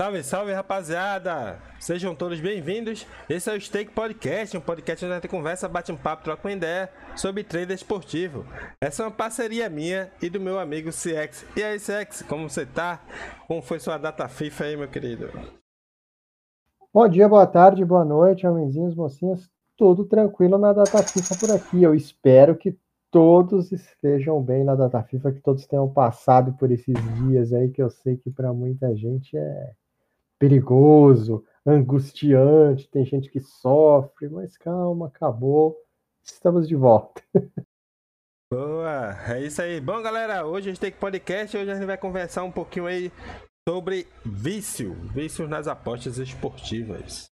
Salve, salve rapaziada! Sejam todos bem-vindos. Esse é o Stake Podcast, um podcast onde a gente conversa, bate um papo, troca uma ideia sobre trader esportivo. Essa é uma parceria minha e do meu amigo CX. E aí, CX, como você tá? Como foi sua data FIFA aí, meu querido? Bom dia, boa tarde, boa noite, homenzinhos, mocinhas. Tudo tranquilo na data FIFA por aqui. Eu espero que todos estejam bem na data FIFA, que todos tenham passado por esses dias aí, que eu sei que para muita gente é perigoso, angustiante, tem gente que sofre, mas calma, acabou, estamos de volta. Boa, é isso aí. Bom, galera, hoje a gente tem podcast, hoje a gente vai conversar um pouquinho aí sobre vício, vícios nas apostas esportivas.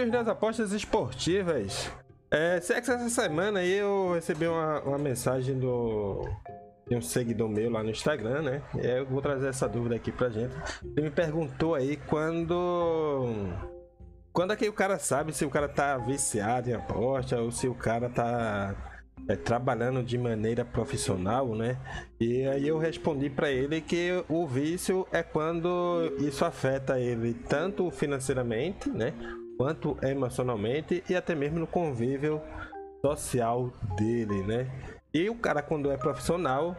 Vícios das apostas esportivas. É, essa semana aí eu recebi uma, uma mensagem do de um seguidor meu lá no Instagram, né? E eu vou trazer essa dúvida aqui pra gente. Ele me perguntou aí quando. Quando é que o cara sabe se o cara tá viciado em aposta ou se o cara tá é, trabalhando de maneira profissional, né? E aí eu respondi para ele que o vício é quando isso afeta ele tanto financeiramente, né? Quanto emocionalmente e até mesmo no convívio social dele, né? E o cara quando é profissional,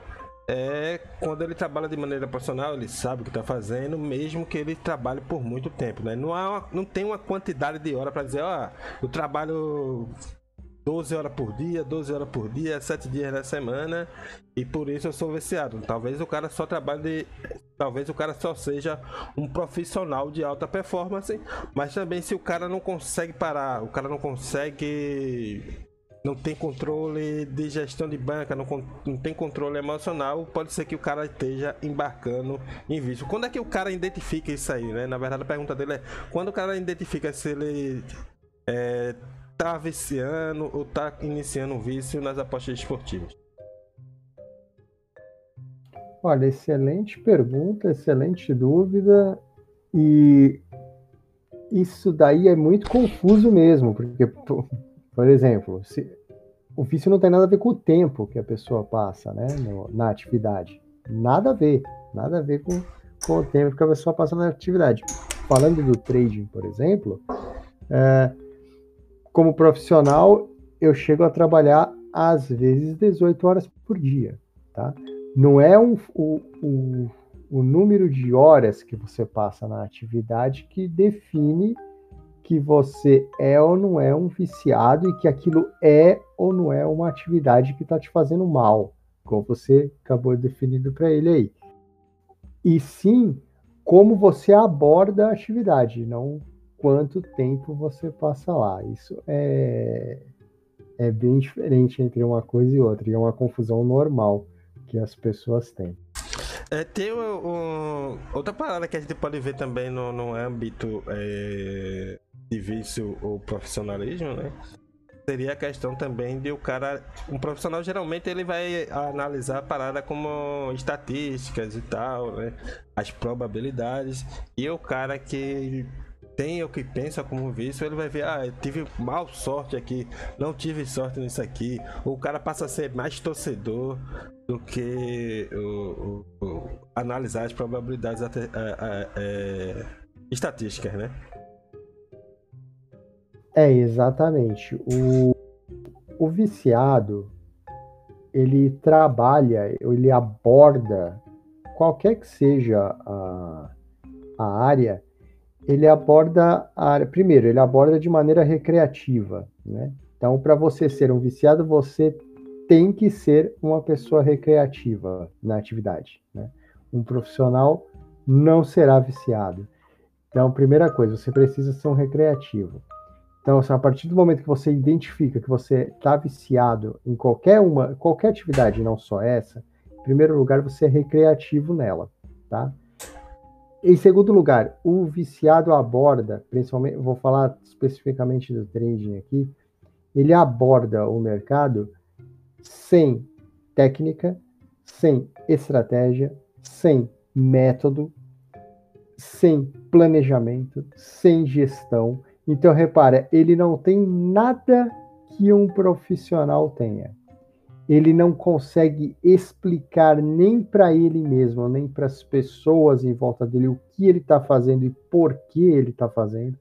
é quando ele trabalha de maneira profissional, ele sabe o que está fazendo, mesmo que ele trabalhe por muito tempo, né? Não, há uma, não tem uma quantidade de hora para dizer, ó, oh, eu trabalho 12 horas por dia, 12 horas por dia, 7 dias na semana, e por isso eu sou viciado. Talvez o cara só trabalhe. Talvez o cara só seja um profissional de alta performance, mas também se o cara não consegue parar, o cara não consegue. Não tem controle de gestão de banca, não, não tem controle emocional, pode ser que o cara esteja embarcando em vício. Quando é que o cara identifica isso aí, né? Na verdade, a pergunta dele é: quando o cara identifica se ele é, tá viciando ou tá iniciando um vício nas apostas esportivas? Olha, excelente pergunta, excelente dúvida. E isso daí é muito confuso mesmo, porque, por exemplo, se, o vício não tem nada a ver com o tempo que a pessoa passa né, no, na atividade. Nada a ver, nada a ver com, com o tempo que a pessoa passa na atividade. Falando do trading, por exemplo, é, como profissional, eu chego a trabalhar às vezes 18 horas por dia, tá? Não é um, o, o, o número de horas que você passa na atividade que define que você é ou não é um viciado e que aquilo é ou não é uma atividade que está te fazendo mal, como você acabou definindo para ele aí. E sim como você aborda a atividade, não quanto tempo você passa lá. Isso é, é bem diferente entre uma coisa e outra, e é uma confusão normal que as pessoas têm. É, tem um, outra parada que a gente pode ver também no, no âmbito é, de vício ou profissionalismo, né? Seria a questão também de o cara. Um profissional geralmente ele vai analisar a parada como estatísticas e tal, né? As probabilidades. E o cara que tem o que pensa como vício, ele vai ver, ah, eu tive mal sorte aqui, não tive sorte nisso aqui. O cara passa a ser mais torcedor do que o, o, o analisar as probabilidades até, é, estatísticas, né? É, exatamente. O, o viciado, ele trabalha, ele aborda qualquer que seja a, a área, ele aborda a área, primeiro, ele aborda de maneira recreativa, né? Então, para você ser um viciado, você tem que ser uma pessoa recreativa na atividade, né? Um profissional não será viciado. Então, primeira coisa, você precisa ser um recreativo. Então, a partir do momento que você identifica que você está viciado em qualquer uma, qualquer atividade, não só essa, em primeiro lugar, você é recreativo nela, tá? Em segundo lugar, o viciado aborda, principalmente, vou falar especificamente do trading aqui, ele aborda o mercado sem técnica, sem estratégia, sem método, sem planejamento, sem gestão. Então, repara, ele não tem nada que um profissional tenha. Ele não consegue explicar nem para ele mesmo, nem para as pessoas em volta dele o que ele está fazendo e por que ele está fazendo.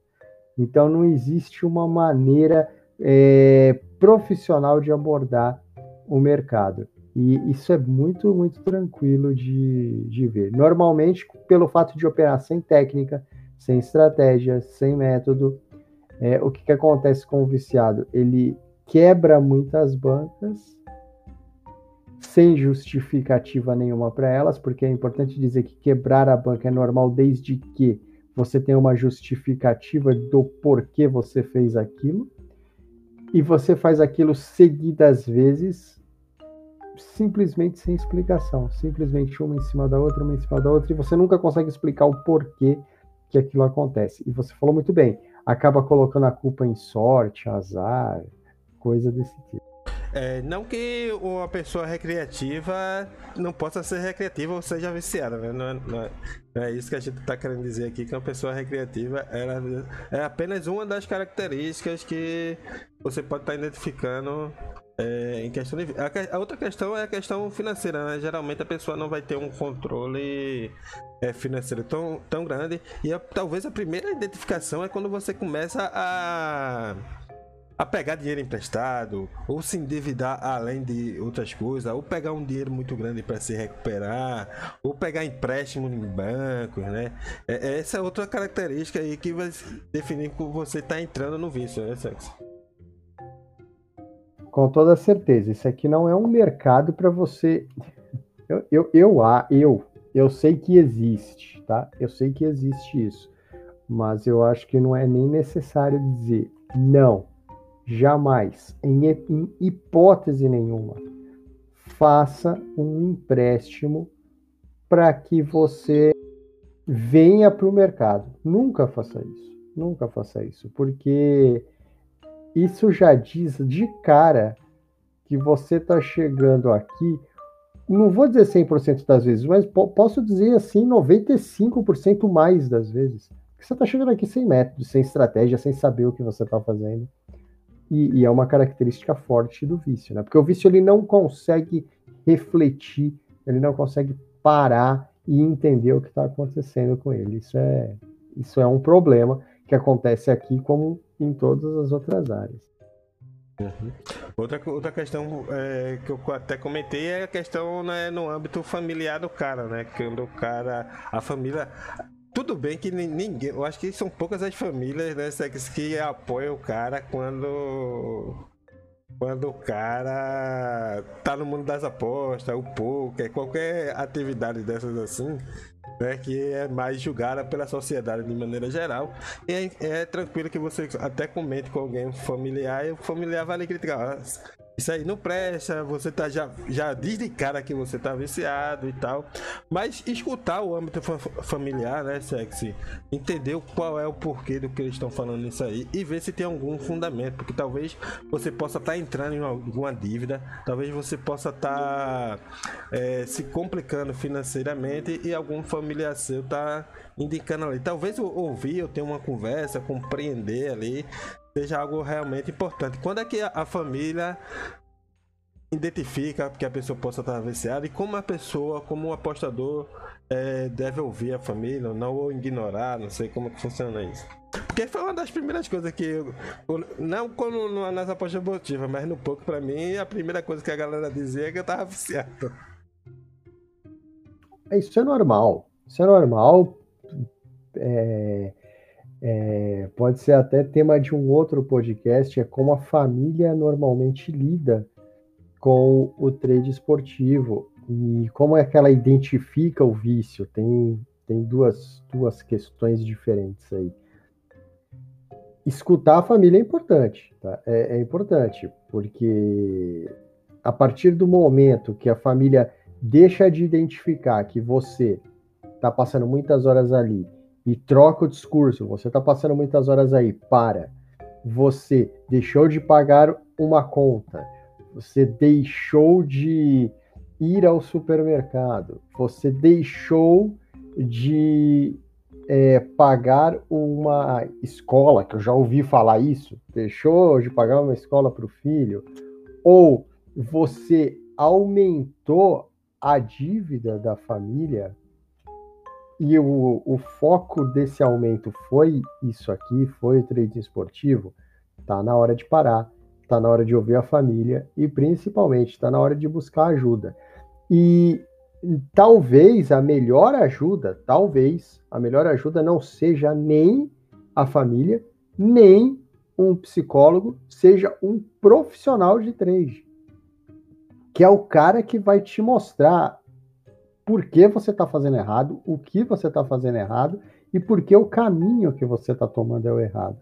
Então, não existe uma maneira é, profissional de abordar o mercado. E isso é muito, muito tranquilo de, de ver. Normalmente, pelo fato de operar sem técnica, sem estratégia, sem método, é, o que, que acontece com o viciado? Ele quebra muitas bancas sem justificativa nenhuma para elas, porque é importante dizer que quebrar a banca é normal desde que você tenha uma justificativa do porquê você fez aquilo, e você faz aquilo seguidas vezes simplesmente sem explicação, simplesmente uma em cima da outra, uma em cima da outra, e você nunca consegue explicar o porquê que aquilo acontece. E você falou muito bem, acaba colocando a culpa em sorte, azar, coisa desse tipo. É, não que uma pessoa recreativa não possa ser recreativa ou seja viciada, né? não, é, não, é, não, é, isso que a gente está querendo dizer aqui, que uma pessoa recreativa ela é apenas uma das características que você pode estar tá identificando é, em questão de, a, a, outra questão é a questão financeira, né? Geralmente a pessoa não vai ter um controle é, financeiro tão, tão grande. E a, talvez a primeira identificação é quando você começa a, a pegar dinheiro emprestado, ou se endividar além de outras coisas, ou pegar um dinheiro muito grande para se recuperar, ou pegar empréstimo em bancos, né? É, essa é outra característica aí que vai definir que você está entrando no vício, né, Sexo? Com toda certeza. Isso aqui não é um mercado para você. Eu, eu, eu, eu, eu sei que existe, tá? Eu sei que existe isso. Mas eu acho que não é nem necessário dizer não, jamais, em, hipótese nenhuma, faça um empréstimo para que você venha para o mercado. Nunca faça isso. Nunca faça isso, porque isso já diz de cara que você está chegando aqui, não vou dizer 100% das vezes, mas posso dizer assim 95% mais das vezes. Que você está chegando aqui sem método, sem estratégia, sem saber o que você está fazendo. E, e, é uma característica forte do vício, né? Porque o vício ele não consegue refletir, ele não consegue parar e entender o que está acontecendo com ele. Isso é, isso é um problema que acontece aqui como em todas as outras áreas. Uhum. Outra, outra questão é, que eu até comentei é a questão né, no âmbito familiar do cara, né? Quando o cara, a família. Tudo bem que ninguém. Eu acho que são poucas as famílias né, que apoiam o cara quando. Quando o cara tá no mundo das apostas, o poker, qualquer atividade dessas assim, né, que é mais julgada pela sociedade de maneira geral. E é, é tranquilo que você até comente com alguém familiar e o familiar vai lhe criticar isso aí não presta, você tá já, já diz de cara que você tá viciado e tal. Mas escutar o âmbito fa familiar, né, sexy? Entender qual é o porquê do que eles estão falando isso aí e ver se tem algum fundamento, porque talvez você possa estar tá entrando em alguma dívida, talvez você possa estar tá, é, se complicando financeiramente e algum familiar seu tá indicando ali. Talvez eu ouvir, eu tenha uma conversa, compreender ali seja algo realmente importante. Quando é que a, família identifica que a pessoa possa estar viciada e como a pessoa, como o apostador, é, deve ouvir a família, não ou ignorar, não sei como que funciona isso. Porque foi uma das primeiras coisas que eu, não quando nas apostas esportivas, mas no pouco para mim, a primeira coisa que a galera dizia é que eu tava viciado. Isso é normal. Isso é normal. É, é, pode ser até tema de um outro podcast, é como a família normalmente lida com o trade esportivo e como é que ela identifica o vício. Tem, tem duas, duas questões diferentes aí. Escutar a família é importante, tá? é, é importante, porque a partir do momento que a família deixa de identificar que você está passando muitas horas ali e troca o discurso. Você está passando muitas horas aí. Para. Você deixou de pagar uma conta. Você deixou de ir ao supermercado. Você deixou de é, pagar uma escola, que eu já ouvi falar isso, deixou de pagar uma escola para o filho, ou você aumentou a dívida da família e o, o foco desse aumento foi isso aqui, foi o trading esportivo, tá na hora de parar, tá na hora de ouvir a família e principalmente tá na hora de buscar ajuda. E talvez a melhor ajuda, talvez a melhor ajuda não seja nem a família, nem um psicólogo, seja um profissional de trade, que é o cara que vai te mostrar por que você está fazendo errado, o que você está fazendo errado e por que o caminho que você está tomando é o errado.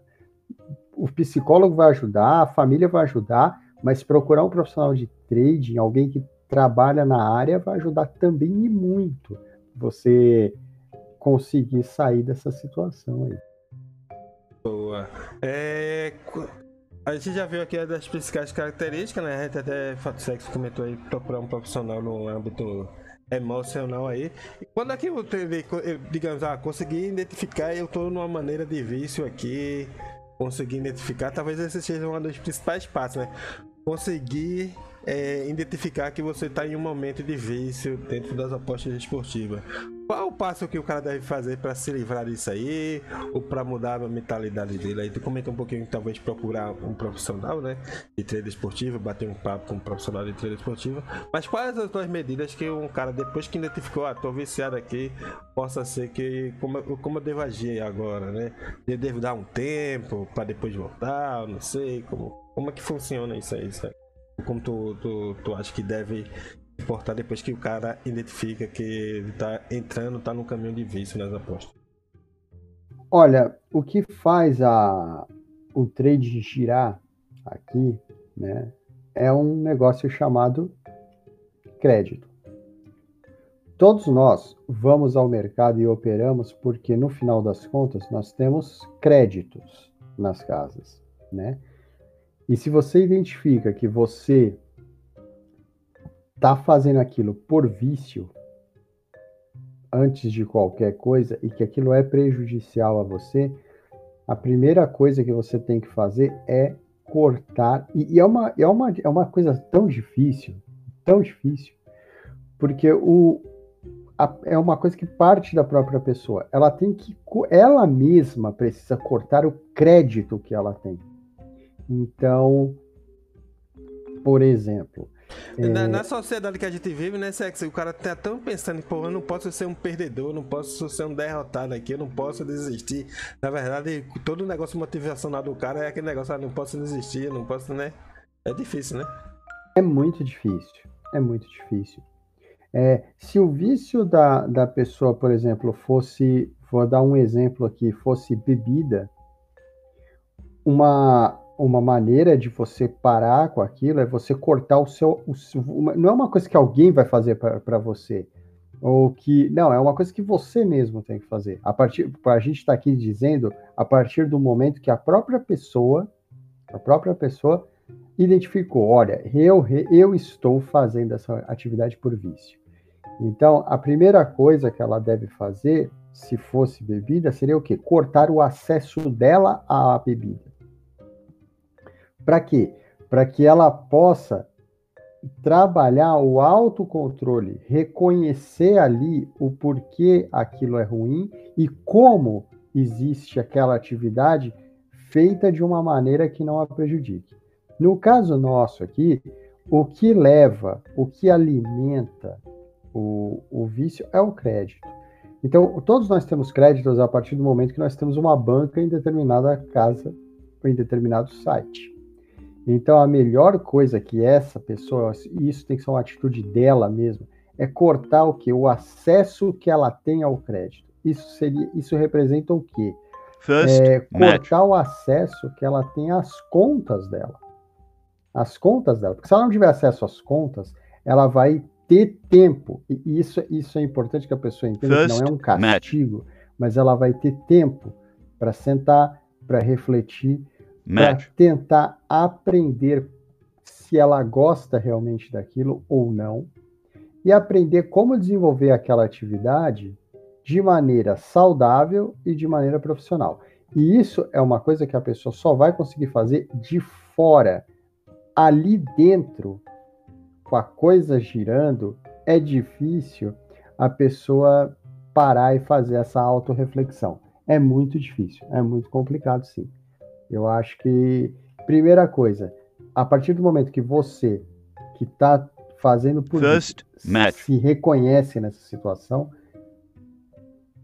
O psicólogo vai ajudar, a família vai ajudar, mas procurar um profissional de trading, alguém que trabalha na área, vai ajudar também e muito você conseguir sair dessa situação aí. Boa. É, a gente já viu aqui das principais características, né? A gente até Fato Sexo comentou aí procurar um profissional no âmbito emocional aí. E quando é que eu, digamos, ah, consegui identificar, eu tô numa maneira de vício aqui, consegui identificar, talvez esse seja um dos principais passos, né? Conseguir é, identificar que você está em um momento de vício dentro das apostas esportivas. Qual o passo que o cara deve fazer para se livrar disso aí, ou para mudar a mentalidade dele? Aí tu comenta um pouquinho, talvez procurar um profissional, né, de treino esportivo, bater um papo com um profissional de treino esportivo. Mas quais as duas medidas que um cara, depois que identificou, ah, tô viciado aqui, possa ser que, como, como eu devo agir agora, né? Eu devo dar um tempo para depois voltar, não sei, como, como é que funciona isso aí, sabe? como tu, tu, tu acha que deve importar depois que o cara identifica que ele tá entrando, tá no caminho de vício nas apostas? Olha, o que faz a, o trade girar aqui, né, é um negócio chamado crédito. Todos nós vamos ao mercado e operamos porque no final das contas nós temos créditos nas casas, né? E se você identifica que você está fazendo aquilo por vício, antes de qualquer coisa, e que aquilo é prejudicial a você, a primeira coisa que você tem que fazer é cortar. E, e é, uma, é, uma, é uma coisa tão difícil, tão difícil, porque o, a, é uma coisa que parte da própria pessoa. Ela tem que, ela mesma precisa cortar o crédito que ela tem. Então, por exemplo. Na, é... na, sociedade que a gente vive, né, Sexy? O cara tá tão pensando, pô, eu não posso ser um perdedor, não posso ser um derrotado aqui, eu não posso desistir. Na verdade, todo o negócio motivacional do cara é aquele negócio, ah, não posso desistir, não posso, né? É difícil, né? É muito difícil. É muito difícil. É, se o vício da, da pessoa, por exemplo, fosse, vou dar um exemplo aqui, fosse bebida, uma, uma maneira de você parar com aquilo é você cortar o seu. O, não é uma coisa que alguém vai fazer para você. Ou que. Não, é uma coisa que você mesmo tem que fazer. A partir. A gente está aqui dizendo a partir do momento que a própria pessoa, a própria pessoa identificou, olha, eu, eu estou fazendo essa atividade por vício. Então, a primeira coisa que ela deve fazer, se fosse bebida, seria o quê? Cortar o acesso dela à bebida. Para quê? Para que ela possa trabalhar o autocontrole, reconhecer ali o porquê aquilo é ruim e como existe aquela atividade feita de uma maneira que não a prejudique. No caso nosso aqui, o que leva, o que alimenta o, o vício é o crédito. Então, todos nós temos créditos a partir do momento que nós temos uma banca em determinada casa ou em determinado site. Então, a melhor coisa que essa pessoa, e isso tem que ser uma atitude dela mesmo, é cortar o que? O acesso que ela tem ao crédito. Isso seria, isso representa o quê? First, é, cortar match. o acesso que ela tem às contas dela. As contas dela. Porque se ela não tiver acesso às contas, ela vai ter tempo. E isso, isso é importante que a pessoa entenda First, que não é um castigo, match. mas ela vai ter tempo para sentar, para refletir para tentar aprender se ela gosta realmente daquilo ou não e aprender como desenvolver aquela atividade de maneira saudável e de maneira profissional. E isso é uma coisa que a pessoa só vai conseguir fazer de fora. Ali dentro, com a coisa girando, é difícil a pessoa parar e fazer essa autorreflexão. É muito difícil, é muito complicado, sim. Eu acho que, primeira coisa, a partir do momento que você, que está fazendo por First isso, se reconhece nessa situação,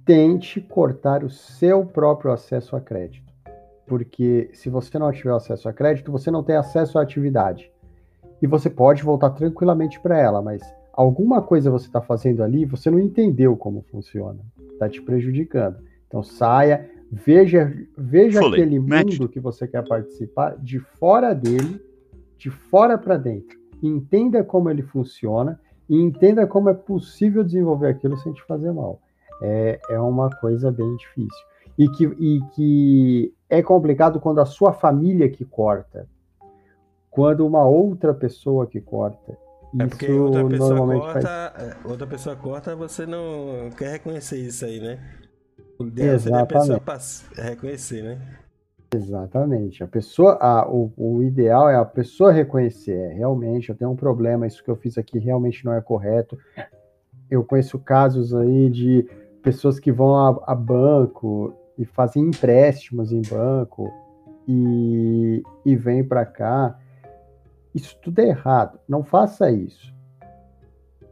tente cortar o seu próprio acesso a crédito. Porque se você não tiver acesso a crédito, você não tem acesso à atividade. E você pode voltar tranquilamente para ela, mas alguma coisa você está fazendo ali, você não entendeu como funciona. Está te prejudicando. Então saia, veja, veja Fully aquele mundo que você quer participar de fora dele, de fora para dentro. Entenda como ele funciona e entenda como é possível desenvolver aquilo sem te fazer mal é, é uma coisa bem difícil. E que, e que é complicado quando a sua família que corta, quando uma outra pessoa que corta. É porque outra pessoa corta, faz... É, outra pessoa corta, você não quer reconhecer isso aí, né? O ideal seria a pessoa reconhecer, né? Exatamente. A pessoa, a, o, o, ideal é a pessoa reconhecer. É, realmente, eu tenho um problema, isso que eu fiz aqui realmente não é correto. Eu conheço casos aí de pessoas que vão a, a banco e fazem empréstimos em banco e, e vêm para cá. Isso tudo é errado. Não faça isso.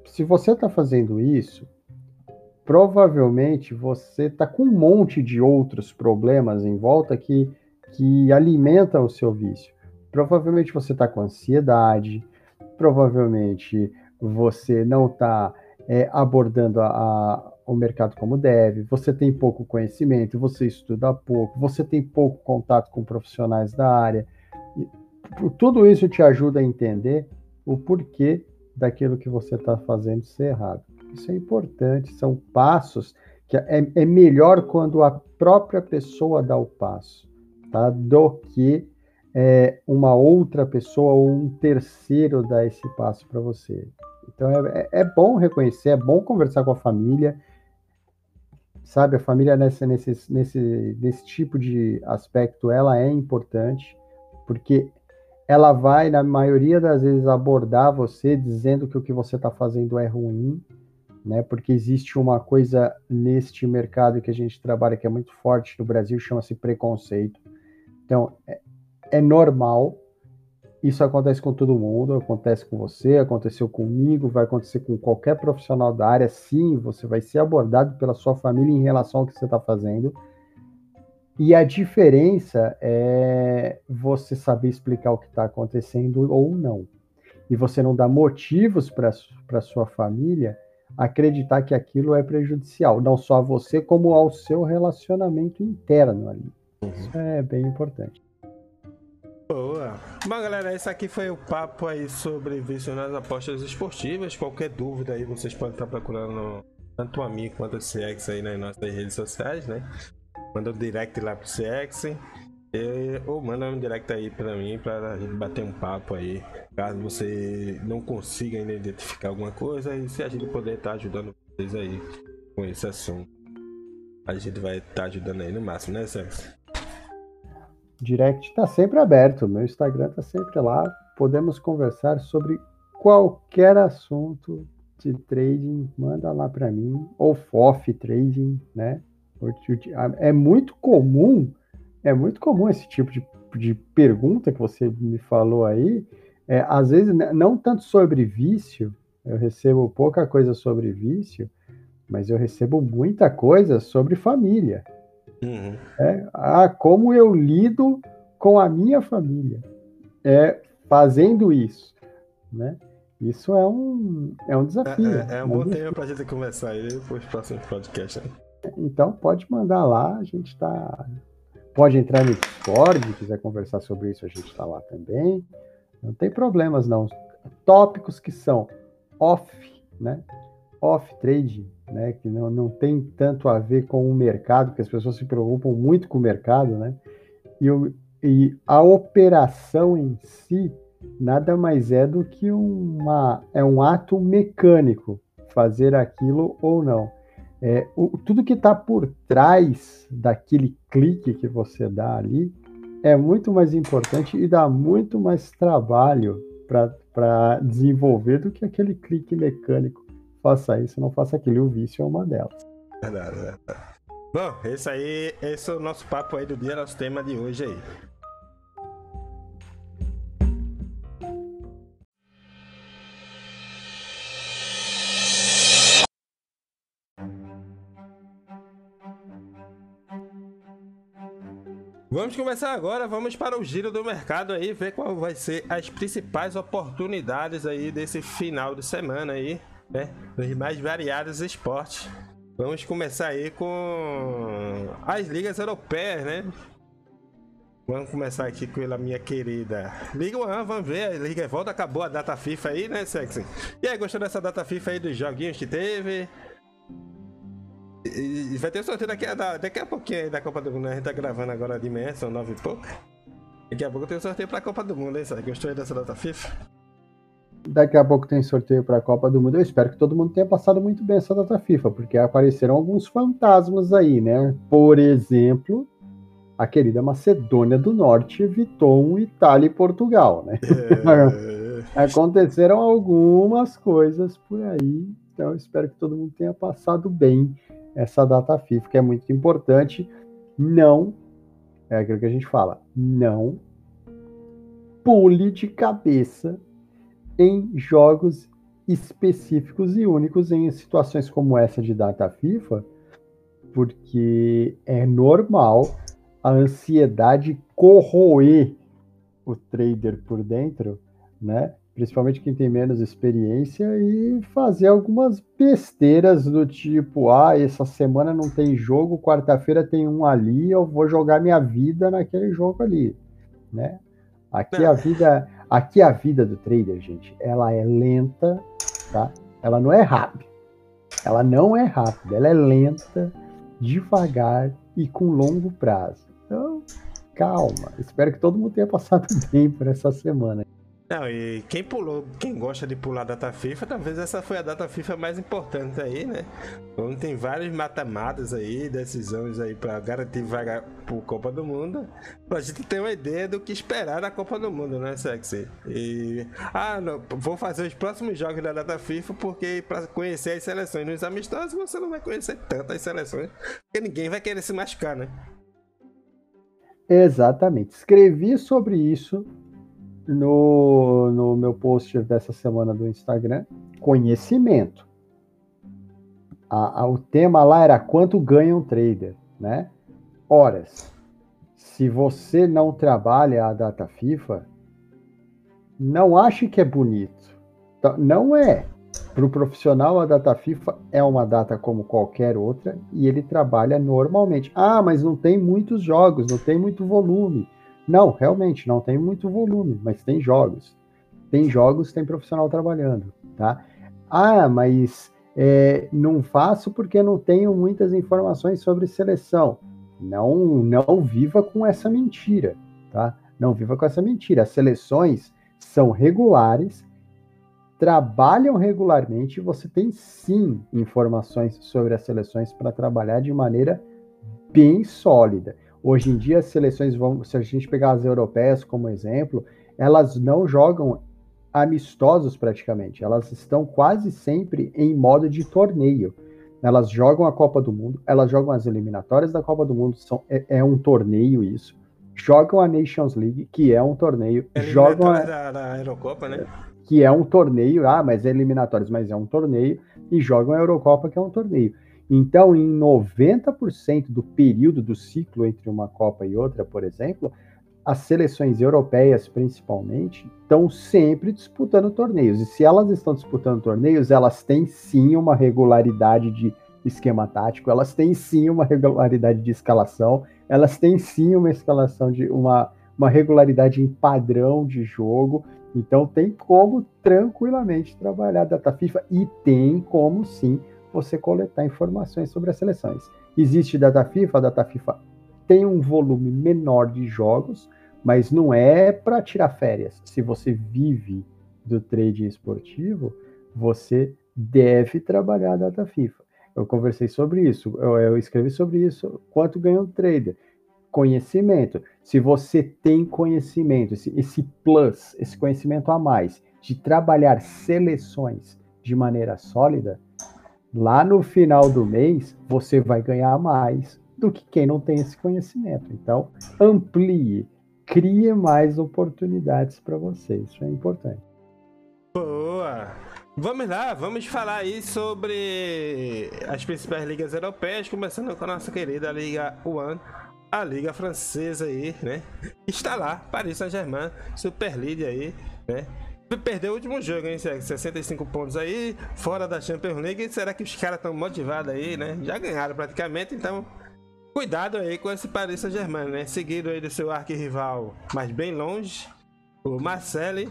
Se você está fazendo isso, provavelmente você está com um monte de outros problemas em volta que, que alimentam o seu vício. Provavelmente você está com ansiedade, provavelmente você não está é, abordando a, a, o mercado como deve, você tem pouco conhecimento, você estuda pouco, você tem pouco contato com profissionais da área. Tudo isso te ajuda a entender o porquê daquilo que você está fazendo ser errado. Isso é importante, são passos que é, é melhor quando a própria pessoa dá o passo, tá? Do que é, uma outra pessoa ou um terceiro dar esse passo para você. Então é, é, é bom reconhecer, é bom conversar com a família, sabe? A família nesse, nesse, nesse, nesse tipo de aspecto, ela é importante, porque ela vai, na maioria das vezes, abordar você dizendo que o que você está fazendo é ruim, né? Porque existe uma coisa neste mercado que a gente trabalha que é muito forte no Brasil, chama-se preconceito. Então, é, é normal isso acontece com todo mundo, acontece com você, aconteceu comigo, vai acontecer com qualquer profissional da área. Sim, você vai ser abordado pela sua família em relação ao que você está fazendo. E a diferença é você saber explicar o que está acontecendo ou não. E você não dá motivos para sua família acreditar que aquilo é prejudicial, não só a você, como ao seu relacionamento interno ali. Isso é bem importante. Boa. Bom, galera, esse aqui foi o papo aí sobre vício nas apostas esportivas. Qualquer dúvida aí, vocês podem estar procurando tanto a mim quanto o CX aí nas nossas redes sociais, né? Manda um direct lá pro CX. Ou manda um direct aí pra mim pra gente bater um papo aí. Caso você não consiga ainda identificar alguma coisa e se a gente puder estar ajudando vocês aí com esse assunto. A gente vai estar ajudando aí no máximo, né, Sérgio? direct está sempre aberto, meu Instagram está sempre lá. Podemos conversar sobre qualquer assunto de trading, manda lá para mim, ou FOF trading, né? É muito comum, é muito comum esse tipo de, de pergunta que você me falou aí. É, às vezes, né, não tanto sobre vício, eu recebo pouca coisa sobre vício, mas eu recebo muita coisa sobre família. Uhum. É, ah, como eu lido com a minha família é, fazendo isso, né? Isso é um, é um desafio. É, é, é um bom tema para a gente conversar aí depois próximo podcast. Né? Então pode mandar lá, a gente está. Pode entrar no Discord, quiser conversar sobre isso, a gente está lá também. Não tem problemas, não. Tópicos que são off, né? Off trade, né, que não, não tem tanto a ver com o mercado, porque as pessoas se preocupam muito com o mercado, né? E, o, e a operação em si nada mais é do que uma, é um ato mecânico, fazer aquilo ou não. É, o, tudo que está por trás daquele clique que você dá ali é muito mais importante e dá muito mais trabalho para desenvolver do que aquele clique mecânico. Faça isso, não faça aquilo. O vício é uma delas. Verdade, verdade. Bom, esse aí, esse é o nosso papo aí do dia, nosso tema de hoje aí. Vamos começar agora, vamos para o giro do mercado aí, ver qual vai ser as principais oportunidades aí desse final de semana aí, né? Nos mais variados esportes. Vamos começar aí com as ligas europeias, né? Vamos começar aqui pela minha querida Liga One, vamos ver, a Liga volta, acabou a data FIFA aí, né, Sexy? E aí, gostou dessa data FIFA aí dos joguinhos que teve? E vai ter sorteio daqui a, daqui a pouquinho da Copa do Mundo. A gente tá gravando agora de manhã, são nove e pouco. Daqui a pouco tem sorteio pra Copa do Mundo, hein? Você gostou aí dessa data FIFA? Daqui a pouco tem sorteio para a Copa do Mundo. Eu espero que todo mundo tenha passado muito bem essa data FIFA, porque apareceram alguns fantasmas aí, né? Por exemplo, a querida Macedônia do Norte evitou um Itália e Portugal, né? É... Aconteceram algumas coisas por aí, então eu espero que todo mundo tenha passado bem essa data FIFA, que é muito importante. Não, é aquilo que a gente fala, não pule de cabeça em jogos específicos e únicos em situações como essa de data FIFA, porque é normal a ansiedade corroer o trader por dentro, né? Principalmente quem tem menos experiência, e fazer algumas besteiras do tipo: ah, essa semana não tem jogo, quarta-feira tem um ali, eu vou jogar minha vida naquele jogo ali, né? Aqui a vida, aqui a vida do trader, gente, ela é lenta, tá? Ela não é rápida. Ela não é rápida, ela é lenta, devagar e com longo prazo. Então, calma. Espero que todo mundo tenha passado bem por essa semana. Não, e quem pulou, quem gosta de pular data FIFA, talvez essa foi a data FIFA mais importante aí, né? Onde tem vários matamadas aí, decisões aí para garantir vaga pro Copa do Mundo, pra gente ter uma ideia do que esperar da Copa do Mundo, né, Sexy? E ah, não, vou fazer os próximos jogos da data FIFA porque para conhecer as seleções nos amistosos você não vai conhecer tantas seleções, porque ninguém vai querer se machucar, né? Exatamente. Escrevi sobre isso no, no meu post dessa semana do Instagram, conhecimento. A, a, o tema lá era quanto ganha um trader, né? Horas. Se você não trabalha a data FIFA, não ache que é bonito. Tá, não é. Para o profissional, a data FIFA é uma data como qualquer outra e ele trabalha normalmente. Ah, mas não tem muitos jogos, não tem muito volume. Não, realmente, não tem muito volume, mas tem jogos. Tem jogos, tem profissional trabalhando, tá? Ah, mas é, não faço porque não tenho muitas informações sobre seleção. Não, não viva com essa mentira, tá? Não viva com essa mentira. As seleções são regulares, trabalham regularmente. Você tem sim informações sobre as seleções para trabalhar de maneira bem sólida. Hoje em dia, as seleções vão, se a gente pegar as europeias como exemplo, elas não jogam amistosos praticamente, elas estão quase sempre em modo de torneio. Elas jogam a Copa do Mundo, elas jogam as eliminatórias da Copa do Mundo, são, é, é um torneio isso. Jogam a Nations League, que é um torneio. jogam a, da, da Eurocopa, né? Que é um torneio, ah, mas é eliminatórios, mas é um torneio. E jogam a Eurocopa, que é um torneio. Então, em 90% do período do ciclo entre uma Copa e outra, por exemplo, as seleções europeias, principalmente, estão sempre disputando torneios. E se elas estão disputando torneios, elas têm sim uma regularidade de esquema tático, elas têm sim uma regularidade de escalação, elas têm sim uma escalação de uma, uma regularidade em padrão de jogo. Então tem como tranquilamente trabalhar data FIFA e tem como sim você coletar informações sobre as seleções. Existe data FIFA, a data FIFA tem um volume menor de jogos, mas não é para tirar férias. Se você vive do trading esportivo, você deve trabalhar a data FIFA. Eu conversei sobre isso, eu, eu escrevi sobre isso. Quanto ganha um trader? Conhecimento. Se você tem conhecimento, esse, esse plus, esse conhecimento a mais, de trabalhar seleções de maneira sólida, lá no final do mês você vai ganhar mais do que quem não tem esse conhecimento. Então, amplie, crie mais oportunidades para você. Isso é importante. Boa! Vamos lá, vamos falar aí sobre as principais ligas europeias, começando com a nossa querida Liga One, a Liga Francesa aí, né? Está lá, Paris Saint-Germain, Super League aí, né? Perdeu o último jogo, hein, 65 pontos aí, fora da Champions League. Será que os caras estão motivados aí, né? Já ganharam praticamente, então cuidado aí com esse Paris Saint-Germain, né? Seguido aí do seu arquirrival, mas bem longe, o Marseille.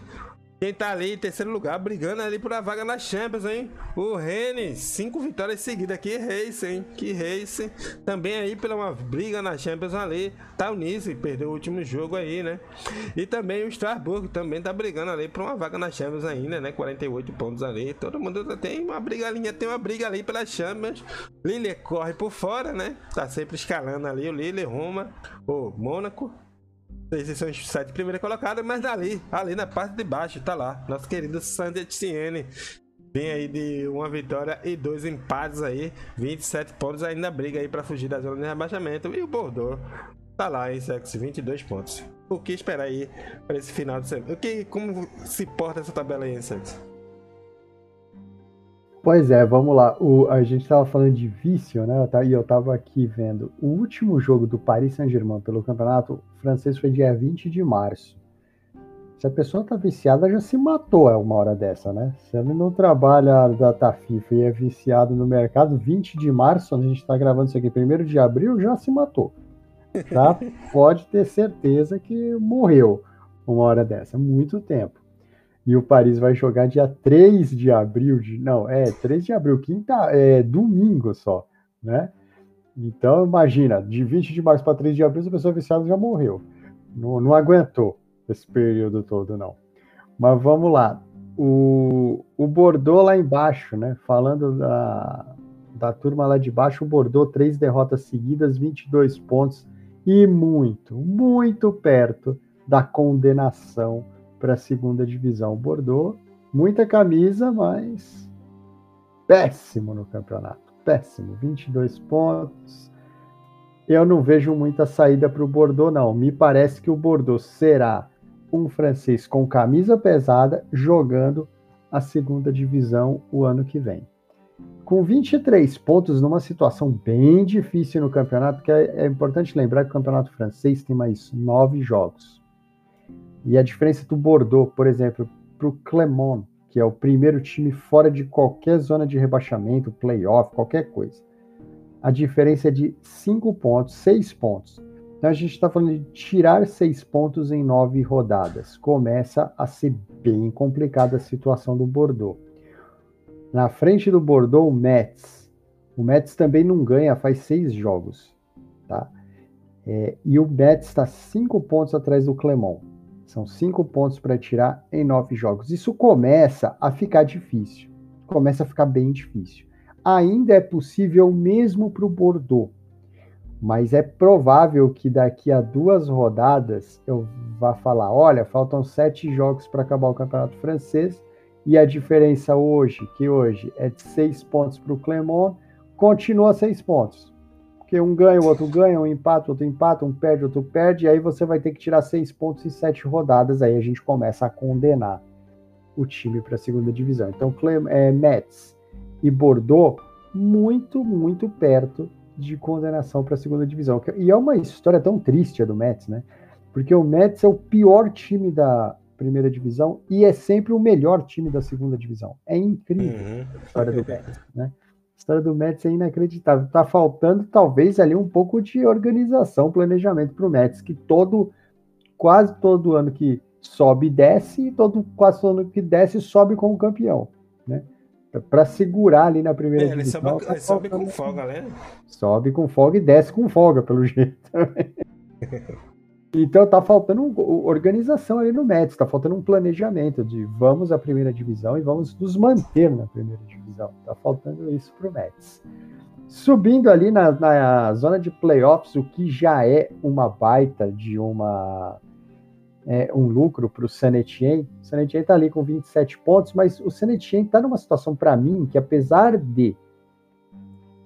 Quem tá ali em terceiro lugar, brigando ali por a vaga na Champions, hein? O Rennes, cinco vitórias seguidas. Que race, hein? Que race. Também aí pela uma briga na Champions ali. Tá o Nice, perdeu o último jogo aí, né? E também o Strasbourg também tá brigando ali por uma vaga na Champions ainda, né? 48 pontos ali. Todo mundo tem uma brigalinha, tem uma briga ali pela Champions. Lille corre por fora, né? Tá sempre escalando ali o Lille, Roma, o Mônaco. Os sete primeiros colocados, mas dali, ali na parte de baixo, tá lá. Nosso querido Sandy Etienne. Vem aí de uma vitória e dois empates aí. 27 pontos ainda briga aí para fugir da zona de rebaixamento. E o Bordeaux tá lá em sexo, 22 pontos. O que esperar aí para esse final de semana? O que, como se porta essa tabela aí sexo? Pois é, vamos lá. O, a gente estava falando de vício, né? E eu estava aqui vendo. O último jogo do Paris Saint-Germain pelo campeonato francês foi dia 20 de março. Se a pessoa está viciada, já se matou é uma hora dessa, né? Se ele não trabalha data FIFA e é viciado no mercado, 20 de março, onde a gente está gravando isso aqui, 1 de abril, já se matou. Tá? Pode ter certeza que morreu uma hora dessa. Muito tempo. E o Paris vai jogar dia 3 de abril, de, não, é 3 de abril, quinta, é domingo só, né? Então, imagina, de 20 de março para 3 de abril, a pessoa viciada já morreu. Não, não aguentou esse período todo, não. Mas vamos lá. O, o Bordeaux lá embaixo, né? Falando da, da turma lá de baixo, o Bordeaux, três derrotas seguidas, 22 pontos e muito, muito perto da condenação para a segunda divisão. Bordeaux, muita camisa, mas péssimo no campeonato. Péssimo, 22 pontos. Eu não vejo muita saída para o Bordeaux, não. Me parece que o Bordeaux será um francês com camisa pesada jogando a segunda divisão o ano que vem. Com 23 pontos, numa situação bem difícil no campeonato, que é, é importante lembrar que o campeonato francês tem mais nove jogos. E a diferença do Bordeaux, por exemplo, para o Clermont, que é o primeiro time fora de qualquer zona de rebaixamento, playoff, qualquer coisa. A diferença é de 5 pontos, 6 pontos. Então a gente está falando de tirar 6 pontos em 9 rodadas. Começa a ser bem complicada a situação do Bordeaux. Na frente do Bordeaux, o Metz. O Metz também não ganha faz 6 jogos. Tá? É, e o Metz está 5 pontos atrás do Clermont. São cinco pontos para tirar em nove jogos. Isso começa a ficar difícil. Começa a ficar bem difícil. Ainda é possível mesmo para o Bordeaux. Mas é provável que daqui a duas rodadas eu vá falar: olha, faltam sete jogos para acabar o campeonato francês e a diferença hoje, que hoje é de seis pontos para o Clermont, continua seis pontos porque um ganha, o outro ganha, um empata, outro empata, um perde, outro perde, e aí você vai ter que tirar seis pontos em sete rodadas, aí a gente começa a condenar o time para a segunda divisão. Então, é, Mets e Bordeaux, muito, muito perto de condenação para a segunda divisão. E é uma história tão triste a do Mets, né? Porque o Mets é o pior time da primeira divisão e é sempre o melhor time da segunda divisão. É incrível uhum. a história do Mets, né? História do Mets é inacreditável. Tá faltando talvez ali um pouco de organização, planejamento para o Mets, que todo, quase todo ano que sobe desce, e todo, quase todo ano que desce sobe como campeão, né? Para segurar ali na primeira é, divisão. Ele sobe, tá ele sobe com folga, né? Sobe com folga e desce com folga, pelo jeito. Então tá faltando organização ali no Mets, tá faltando um planejamento de vamos à primeira divisão e vamos nos manter na primeira divisão. Tá faltando isso pro Mets. Subindo ali na, na zona de playoffs, o que já é uma baita de uma é, um lucro para o Sanetien. O Sanetien está ali com 27 pontos, mas o Sanetien está numa situação para mim que apesar de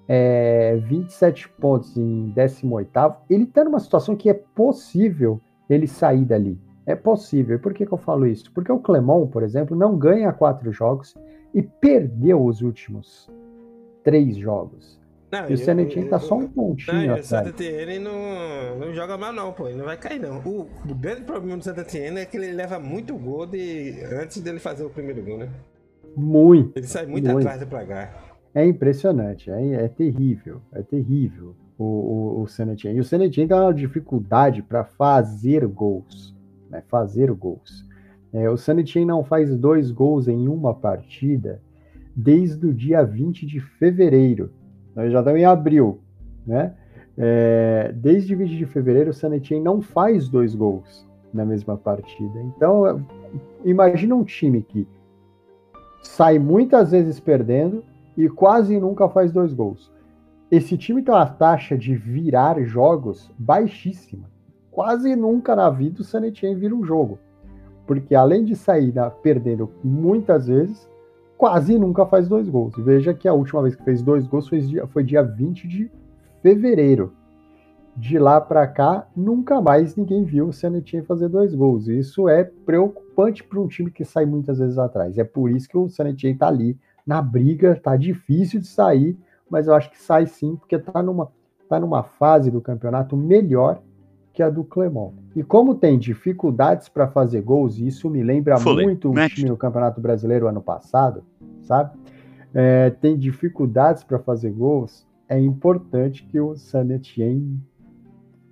é, 27 pontos em 18 ele está numa situação que é possível ele sair dali. É possível. Por que, que eu falo isso? Porque o Clemon, por exemplo, não ganha quatro jogos e perdeu os últimos três jogos. Não, e o Senetinho tá só um pontinho. Não, o Santa Etienne não, não joga mal, não, pô. Ele não vai cair, não. O, o grande problema do Santa Etienne é que ele leva muito gol de, antes dele fazer o primeiro gol, né? Muito. Ele sai muito, muito. atrás do placar. É impressionante, é, é terrível, é terrível o, o, o. E o Senetinho tem uma dificuldade para fazer gols, né? Fazer gols. É, o Sanetin não faz dois gols em uma partida desde o dia 20 de fevereiro. Nós já estamos em abril, né? É, desde 20 de fevereiro, o Sanetin não faz dois gols na mesma partida. Então, imagina um time que sai muitas vezes perdendo e quase nunca faz dois gols. Esse time tem uma taxa de virar jogos baixíssima. Quase nunca na vida o Sanetin vira um jogo. Porque além de sair na, perdendo muitas vezes, quase nunca faz dois gols. Veja que a última vez que fez dois gols foi dia, foi dia 20 de fevereiro. De lá para cá, nunca mais ninguém viu o Sanetinha fazer dois gols. Isso é preocupante para um time que sai muitas vezes atrás. É por isso que o Sanetinha está ali na briga, tá difícil de sair, mas eu acho que sai sim, porque está numa, tá numa fase do campeonato melhor que a do Clemon. E como tem dificuldades para fazer gols, e isso me lembra Fully. muito o time no Campeonato Brasileiro ano passado, sabe? É, tem dificuldades para fazer gols, é importante que o Sanetien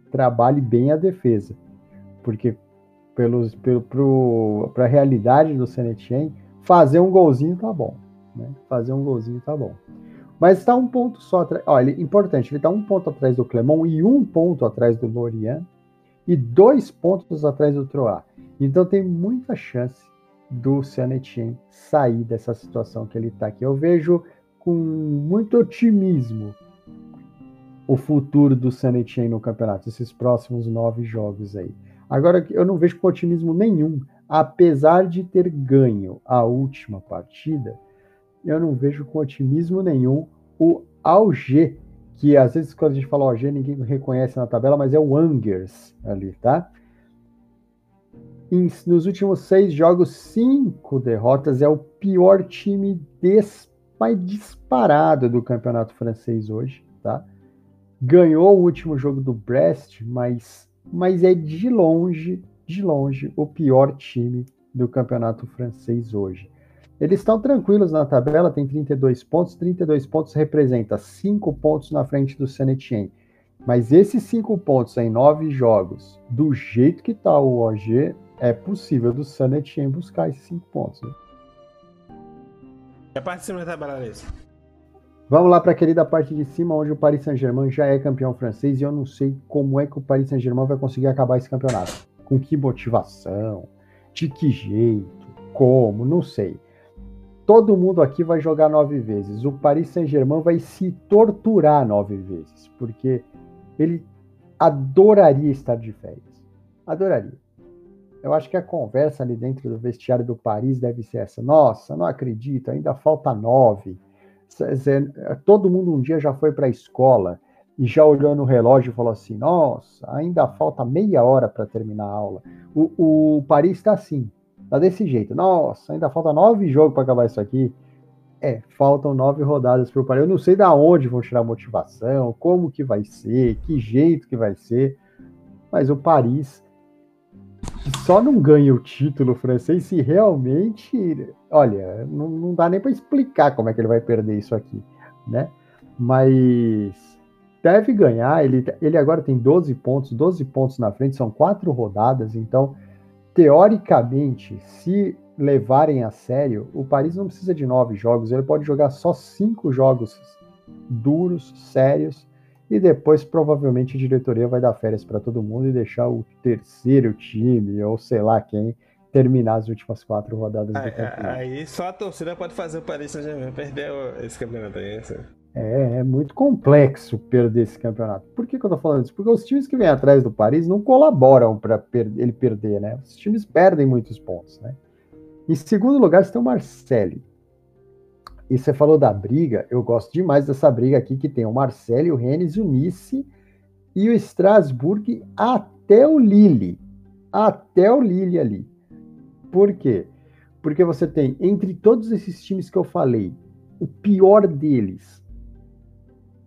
trabalhe bem a defesa, porque pelos, pelo, para a realidade do Sanetien, fazer um golzinho tá bom, né? Fazer um golzinho tá bom. Mas está um ponto só atrás. Olha, importante, ele está um ponto atrás do Clemon e um ponto atrás do Lorian e dois pontos atrás do Troá. Então tem muita chance do Cianetien sair dessa situação que ele está aqui. Eu vejo com muito otimismo o futuro do Cianetien no campeonato, esses próximos nove jogos aí. Agora, eu não vejo com otimismo nenhum, apesar de ter ganho a última partida, eu não vejo com otimismo nenhum o Alger que às vezes quando a gente fala OG, ninguém reconhece na tabela, mas é o Angers ali, tá? Nos últimos seis jogos, cinco derrotas, é o pior time des, disparado do campeonato francês hoje, tá? Ganhou o último jogo do Brest, mas, mas é de longe, de longe, o pior time do campeonato francês hoje. Eles estão tranquilos na tabela, tem 32 pontos. 32 pontos representa 5 pontos na frente do Senetien. Mas esses 5 pontos em 9 jogos, do jeito que está o OG, é possível do Sanetien buscar esses 5 pontos. Né? E a parte de cima da tabela é. Vamos lá para a querida parte de cima, onde o Paris Saint-Germain já é campeão francês e eu não sei como é que o Paris Saint-Germain vai conseguir acabar esse campeonato. Com que motivação? De que jeito? Como? Não sei. Todo mundo aqui vai jogar nove vezes. O Paris Saint-Germain vai se torturar nove vezes, porque ele adoraria estar de férias. Adoraria. Eu acho que a conversa ali dentro do vestiário do Paris deve ser essa. Nossa, não acredito, ainda falta nove. Todo mundo um dia já foi para a escola e já olhou no relógio falou assim: Nossa, ainda falta meia hora para terminar a aula. O, o Paris está assim. Tá desse jeito. Nossa, ainda falta nove jogos para acabar isso aqui. É, faltam nove rodadas para o Paris. Eu não sei da onde vão tirar motivação, como que vai ser, que jeito que vai ser. Mas o Paris só não ganha o título francês se realmente. Olha, não, não dá nem para explicar como é que ele vai perder isso aqui, né? Mas deve ganhar. Ele, ele agora tem 12 pontos, 12 pontos na frente, são quatro rodadas, então teoricamente, se levarem a sério, o Paris não precisa de nove jogos, ele pode jogar só cinco jogos duros, sérios, e depois provavelmente a diretoria vai dar férias para todo mundo e deixar o terceiro time, ou sei lá quem, terminar as últimas quatro rodadas do campeonato. Aí só a torcida pode fazer o Paris Saint-Germain perder esse campeonato aí. É, é, muito complexo perder esse campeonato. Por que, que eu tô falando isso? Porque os times que vêm atrás do Paris não colaboram para per ele perder, né? Os times perdem muitos pontos, né? Em segundo lugar, você tem o Marcelli. E você falou da briga, eu gosto demais dessa briga aqui que tem o Marcelli, o Rennes, o Nice e o Strasbourg até o Lille. Até o Lille ali. Por quê? Porque você tem, entre todos esses times que eu falei, o pior deles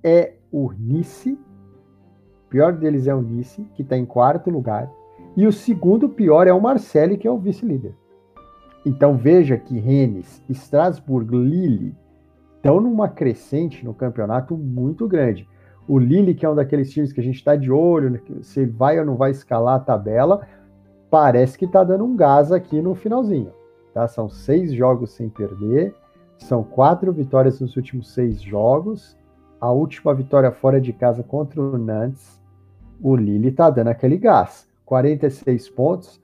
é o Nice. O pior deles é o Nice, que está em quarto lugar. E o segundo pior é o Marseille, que é o vice-líder. Então veja que Rennes, Strasbourg, Lille estão numa crescente no campeonato muito grande. O Lille, que é um daqueles times que a gente está de olho, né, se vai ou não vai escalar a tabela, parece que está dando um gás aqui no finalzinho. Tá? São seis jogos sem perder, são quatro vitórias nos últimos seis jogos a última vitória fora de casa contra o Nantes, o Lille tá dando aquele gás. 46 pontos.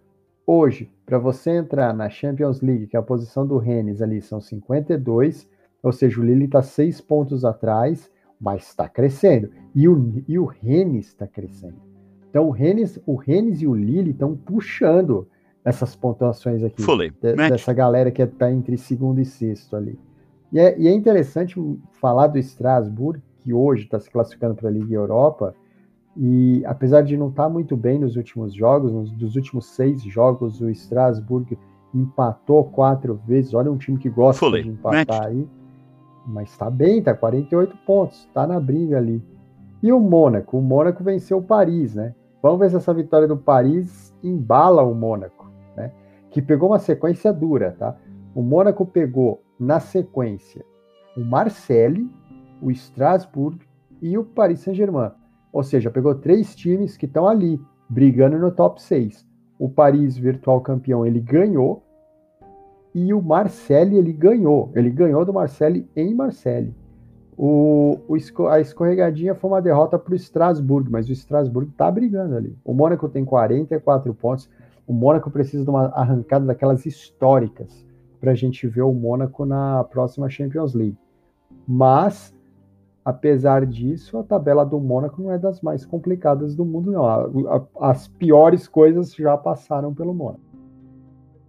Hoje, para você entrar na Champions League, que é a posição do Rennes ali são 52, ou seja, o Lille está seis pontos atrás, mas está crescendo. E o, e o Rennes está crescendo. Então o Rennes, o Rennes e o Lille estão puxando essas pontuações aqui. De, dessa galera que está entre segundo e sexto ali. E é, e é interessante falar do Strasbourg, que hoje está se classificando para a Liga Europa, e apesar de não estar tá muito bem nos últimos jogos, nos dos últimos seis jogos, o Strasbourg empatou quatro vezes. Olha um time que gosta Fully. de empatar Match. aí. Mas está bem, está 48 pontos, está na briga ali. E o Mônaco? O Mônaco venceu o Paris, né? Vamos ver se essa vitória do Paris embala o Mônaco, né? Que pegou uma sequência dura, tá? O Mônaco pegou na sequência o Marseille, o Strasbourg e o Paris Saint-Germain. Ou seja, pegou três times que estão ali, brigando no top 6. O Paris, virtual campeão, ele ganhou. E o Marseille, ele ganhou. Ele ganhou do Marseille em Marseille. O, o, a escorregadinha foi uma derrota para o Strasbourg, mas o Strasbourg está brigando ali. O Mônaco tem 44 pontos. O Mônaco precisa de uma arrancada daquelas históricas para a gente ver o Mônaco na próxima Champions League. Mas, apesar disso, a tabela do Mônaco não é das mais complicadas do mundo, não. A, a, as piores coisas já passaram pelo Mônaco.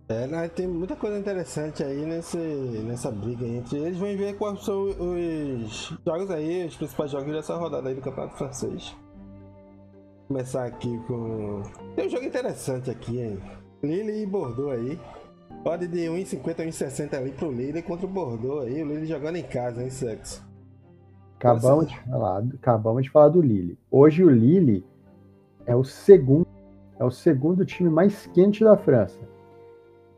É, né, tem muita coisa interessante aí nesse, nessa briga entre eles. Vão ver quais são os jogos aí, os principais jogos dessa rodada aí do Campeonato Francês. Vou começar aqui com. Tem um jogo interessante aqui, hein? Lille e Bordeaux aí. Pode de 1,50 a 1,60 ali pro Lille contra o Bordeaux aí. O Lille jogando em casa, hein, Sexo? Acabamos de, falar, acabamos de falar do Lille. Hoje o Lille é o segundo é o segundo time mais quente da França.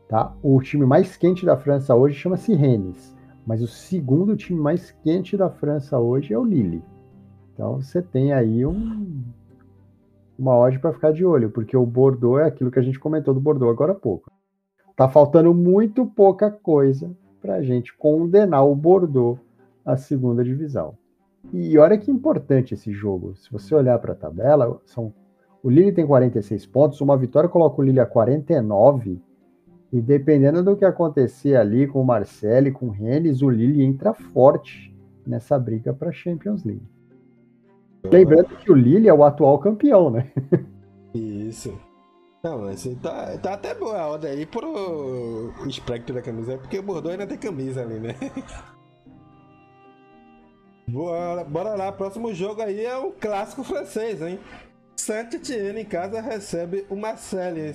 Tá? O time mais quente da França hoje chama-se Rennes, mas o segundo time mais quente da França hoje é o Lille. Então você tem aí um, uma odd para ficar de olho, porque o Bordeaux é aquilo que a gente comentou do Bordeaux agora há pouco. Tá faltando muito pouca coisa para a gente condenar o Bordeaux à segunda divisão. E olha que importante esse jogo. Se você olhar para a tabela, são o Lille tem 46 pontos, uma vitória coloca o Lille a 49. E dependendo do que acontecer ali com o Marcelo com o Rennes, o Lille entra forte nessa briga para a Champions League. Lembrando que o Lille é o atual campeão, né? Isso. Não, mas tá, tá até boa a ordem aí pro espectro da camisa, porque o Bordeaux ainda tem camisa ali, né? Bora, bora lá, próximo jogo aí é o clássico francês, hein? Saint-Étienne em casa recebe o Marseille, hein,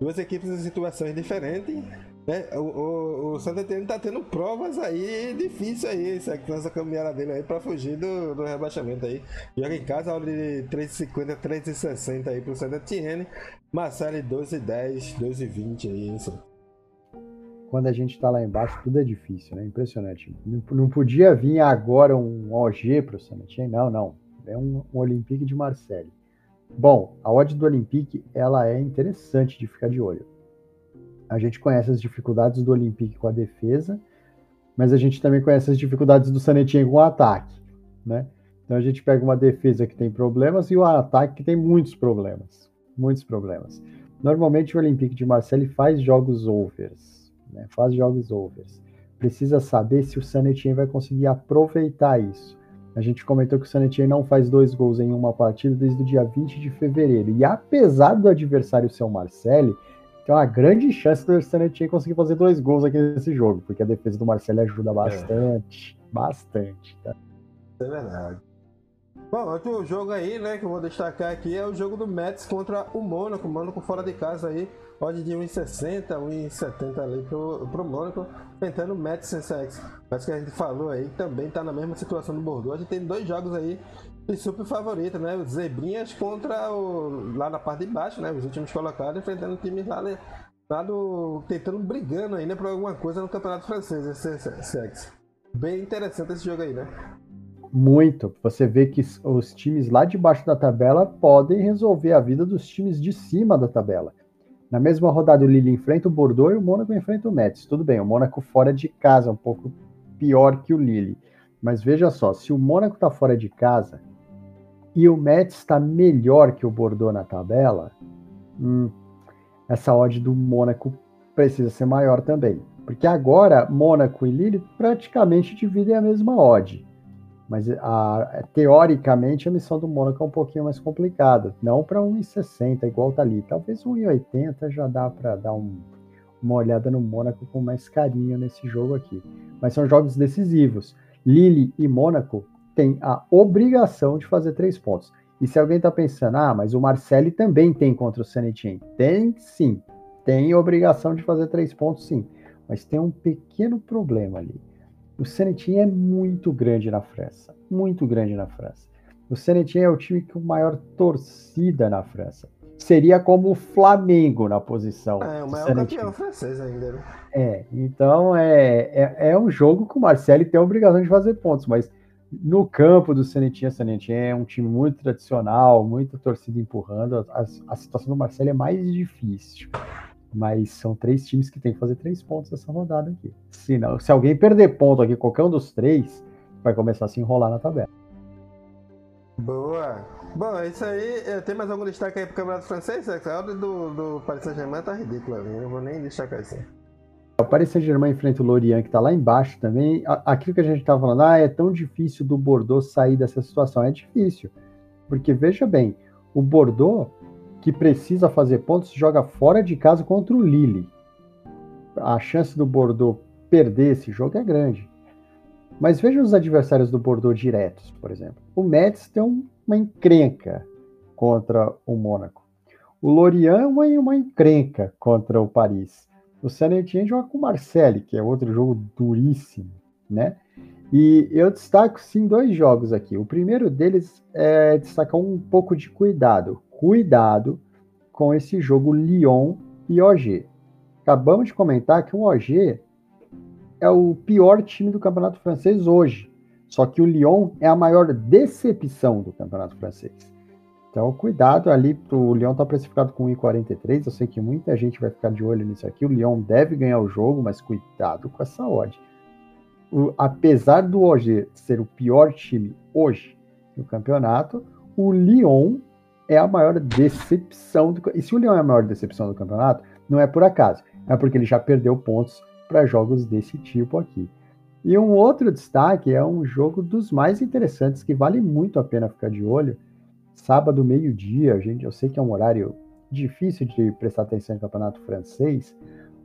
Duas equipes em situações diferentes. Né? O, o, o Santa Etienne tá tendo provas aí difíceis aí, nessa caminhada dele aí pra fugir do, do rebaixamento aí. Joga em casa, hora de 3,50, 3,60 aí pro Santa Etienne. Marcelo 12,10, 12,20 aí, isso. Quando a gente tá lá embaixo, tudo é difícil, né? Impressionante. Não, não podia vir agora um OG pro Santa Etienne, não, não. É um, um Olympique de Marseille. Bom, a odd do Olympique, ela é interessante de ficar de olho. A gente conhece as dificuldades do Olympique com a defesa, mas a gente também conhece as dificuldades do Sanetinho com o ataque, né? Então a gente pega uma defesa que tem problemas e o ataque que tem muitos problemas, muitos problemas. Normalmente o Olympique de Marseille faz jogos overs, né? Faz jogos overs. Precisa saber se o Sanetinho vai conseguir aproveitar isso. A gente comentou que o Sanetin não faz dois gols em uma partida desde o dia 20 de fevereiro. E apesar do adversário ser o Marcelli, tem uma grande chance do Sanetin conseguir fazer dois gols aqui nesse jogo, porque a defesa do Marcelli ajuda bastante. É. Bastante, tá? É verdade. Bom, outro jogo aí, né, que eu vou destacar aqui é o jogo do Mets contra o Mônaco. O Mônaco fora de casa aí, pode de 1,60, 1,70 ali pro, pro Mônaco, tentando o Mets Sensex. Mas que a gente falou aí, também tá na mesma situação do Bordeaux. A gente tem dois jogos aí super favorito, né? Zebrinhas contra o. lá na parte de baixo, né? Os últimos colocados, enfrentando times lá, lá do. tentando brigando ainda por alguma coisa no campeonato francês, esse Sensex. Bem interessante esse jogo aí, né? Muito. Você vê que os times lá de baixo da tabela podem resolver a vida dos times de cima da tabela. Na mesma rodada, o Lille enfrenta o Bordeaux e o Mônaco enfrenta o Metz. Tudo bem, o Mônaco fora de casa, um pouco pior que o Lille. Mas veja só, se o Mônaco está fora de casa e o Metz está melhor que o Bordeaux na tabela, hum, essa odd do Mônaco precisa ser maior também. Porque agora, Mônaco e Lille praticamente dividem a mesma odd. Mas a, teoricamente a missão do Mônaco é um pouquinho mais complicada. Não para 1,60 igual tá ali. Talvez 1,80 já dá para dar um, uma olhada no Mônaco com mais carinho nesse jogo aqui. Mas são jogos decisivos. Lille e Mônaco têm a obrigação de fazer três pontos. E se alguém está pensando, ah, mas o Marcelli também tem contra o Sanetin. Tem sim. Tem obrigação de fazer três pontos, sim. Mas tem um pequeno problema ali o Senetin é muito grande na França, muito grande na França. O Senetin é o time com maior torcida na França. Seria como o Flamengo na posição. É, o maior campeão francês ainda. Né? É, então é, é, é, um jogo que o Marcelo tem a obrigação de fazer pontos, mas no campo do Senetin, a Senetin é um time muito tradicional, muita torcida empurrando. A, a situação do Marcelo é mais difícil. Mas são três times que tem que fazer três pontos essa rodada aqui. Se, não, se alguém perder ponto aqui, qualquer um dos três, vai começar a se enrolar na tabela. Boa! Bom, é isso aí. É, tem mais algum destaque aí pro Campeonato Francês? A ordem do, do Paris Saint-Germain tá ridícula, eu não vou nem destacar isso. O Paris Saint-Germain enfrenta o Lorient, que tá lá embaixo também. Aquilo que a gente tava falando, ah, é tão difícil do Bordeaux sair dessa situação. É difícil. Porque, veja bem, o Bordeaux que precisa fazer pontos, joga fora de casa contra o Lille. A chance do Bordeaux perder esse jogo é grande. Mas veja os adversários do Bordeaux diretos, por exemplo. O Metz tem uma encrenca contra o Mônaco. O Lorient uma, uma encrenca contra o Paris. O Saint-Étienne joga com o Marseille, que é outro jogo duríssimo, né? E eu destaco sim dois jogos aqui. O primeiro deles é destacar um pouco de cuidado cuidado com esse jogo Lyon e OG. Acabamos de comentar que o OG é o pior time do campeonato francês hoje. Só que o Lyon é a maior decepção do campeonato francês. Então, cuidado ali, o Lyon está precificado com 1,43. Eu sei que muita gente vai ficar de olho nisso aqui. O Lyon deve ganhar o jogo, mas cuidado com essa odd. O, apesar do OG ser o pior time hoje no campeonato, o Lyon é a maior decepção. Do, e se o Leão é a maior decepção do campeonato, não é por acaso. É porque ele já perdeu pontos para jogos desse tipo aqui. E um outro destaque é um jogo dos mais interessantes que vale muito a pena ficar de olho. Sábado, meio-dia, gente, eu sei que é um horário difícil de prestar atenção no campeonato francês,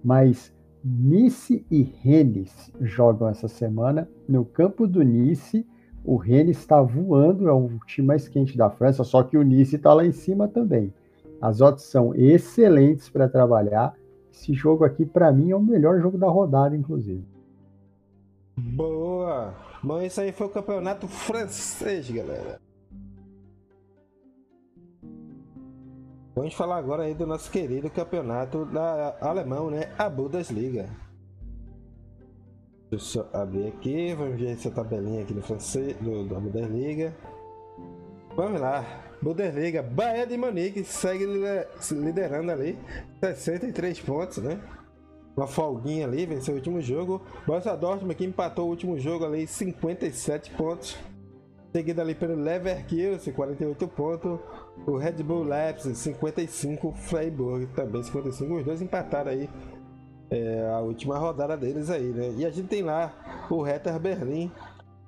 mas Nice e Rennes jogam essa semana no campo do Nice o Rennes está voando, é o time mais quente da França, só que o Nice está lá em cima também. As odds são excelentes para trabalhar. Esse jogo aqui, para mim, é o melhor jogo da rodada, inclusive. Boa! Bom, isso aí foi o campeonato francês, galera. Vamos falar agora aí do nosso querido campeonato da alemão, né? A Bundesliga. Deixa eu abrir aqui, vamos ver essa tabelinha aqui no francês, do, da Bundesliga. Vamos lá, Bundesliga, Bahia de Munique segue liderando ali, 63 pontos, né? Uma folguinha ali, venceu o último jogo. Borussia Dortmund que empatou o último jogo ali, 57 pontos. Seguido ali pelo Leverkusen, 48 pontos. O Red Bull Leipzig, 55. Freiburg também, 55. Os dois empataram aí é, a última rodada deles aí, né? E a gente tem lá o Hertha Berlim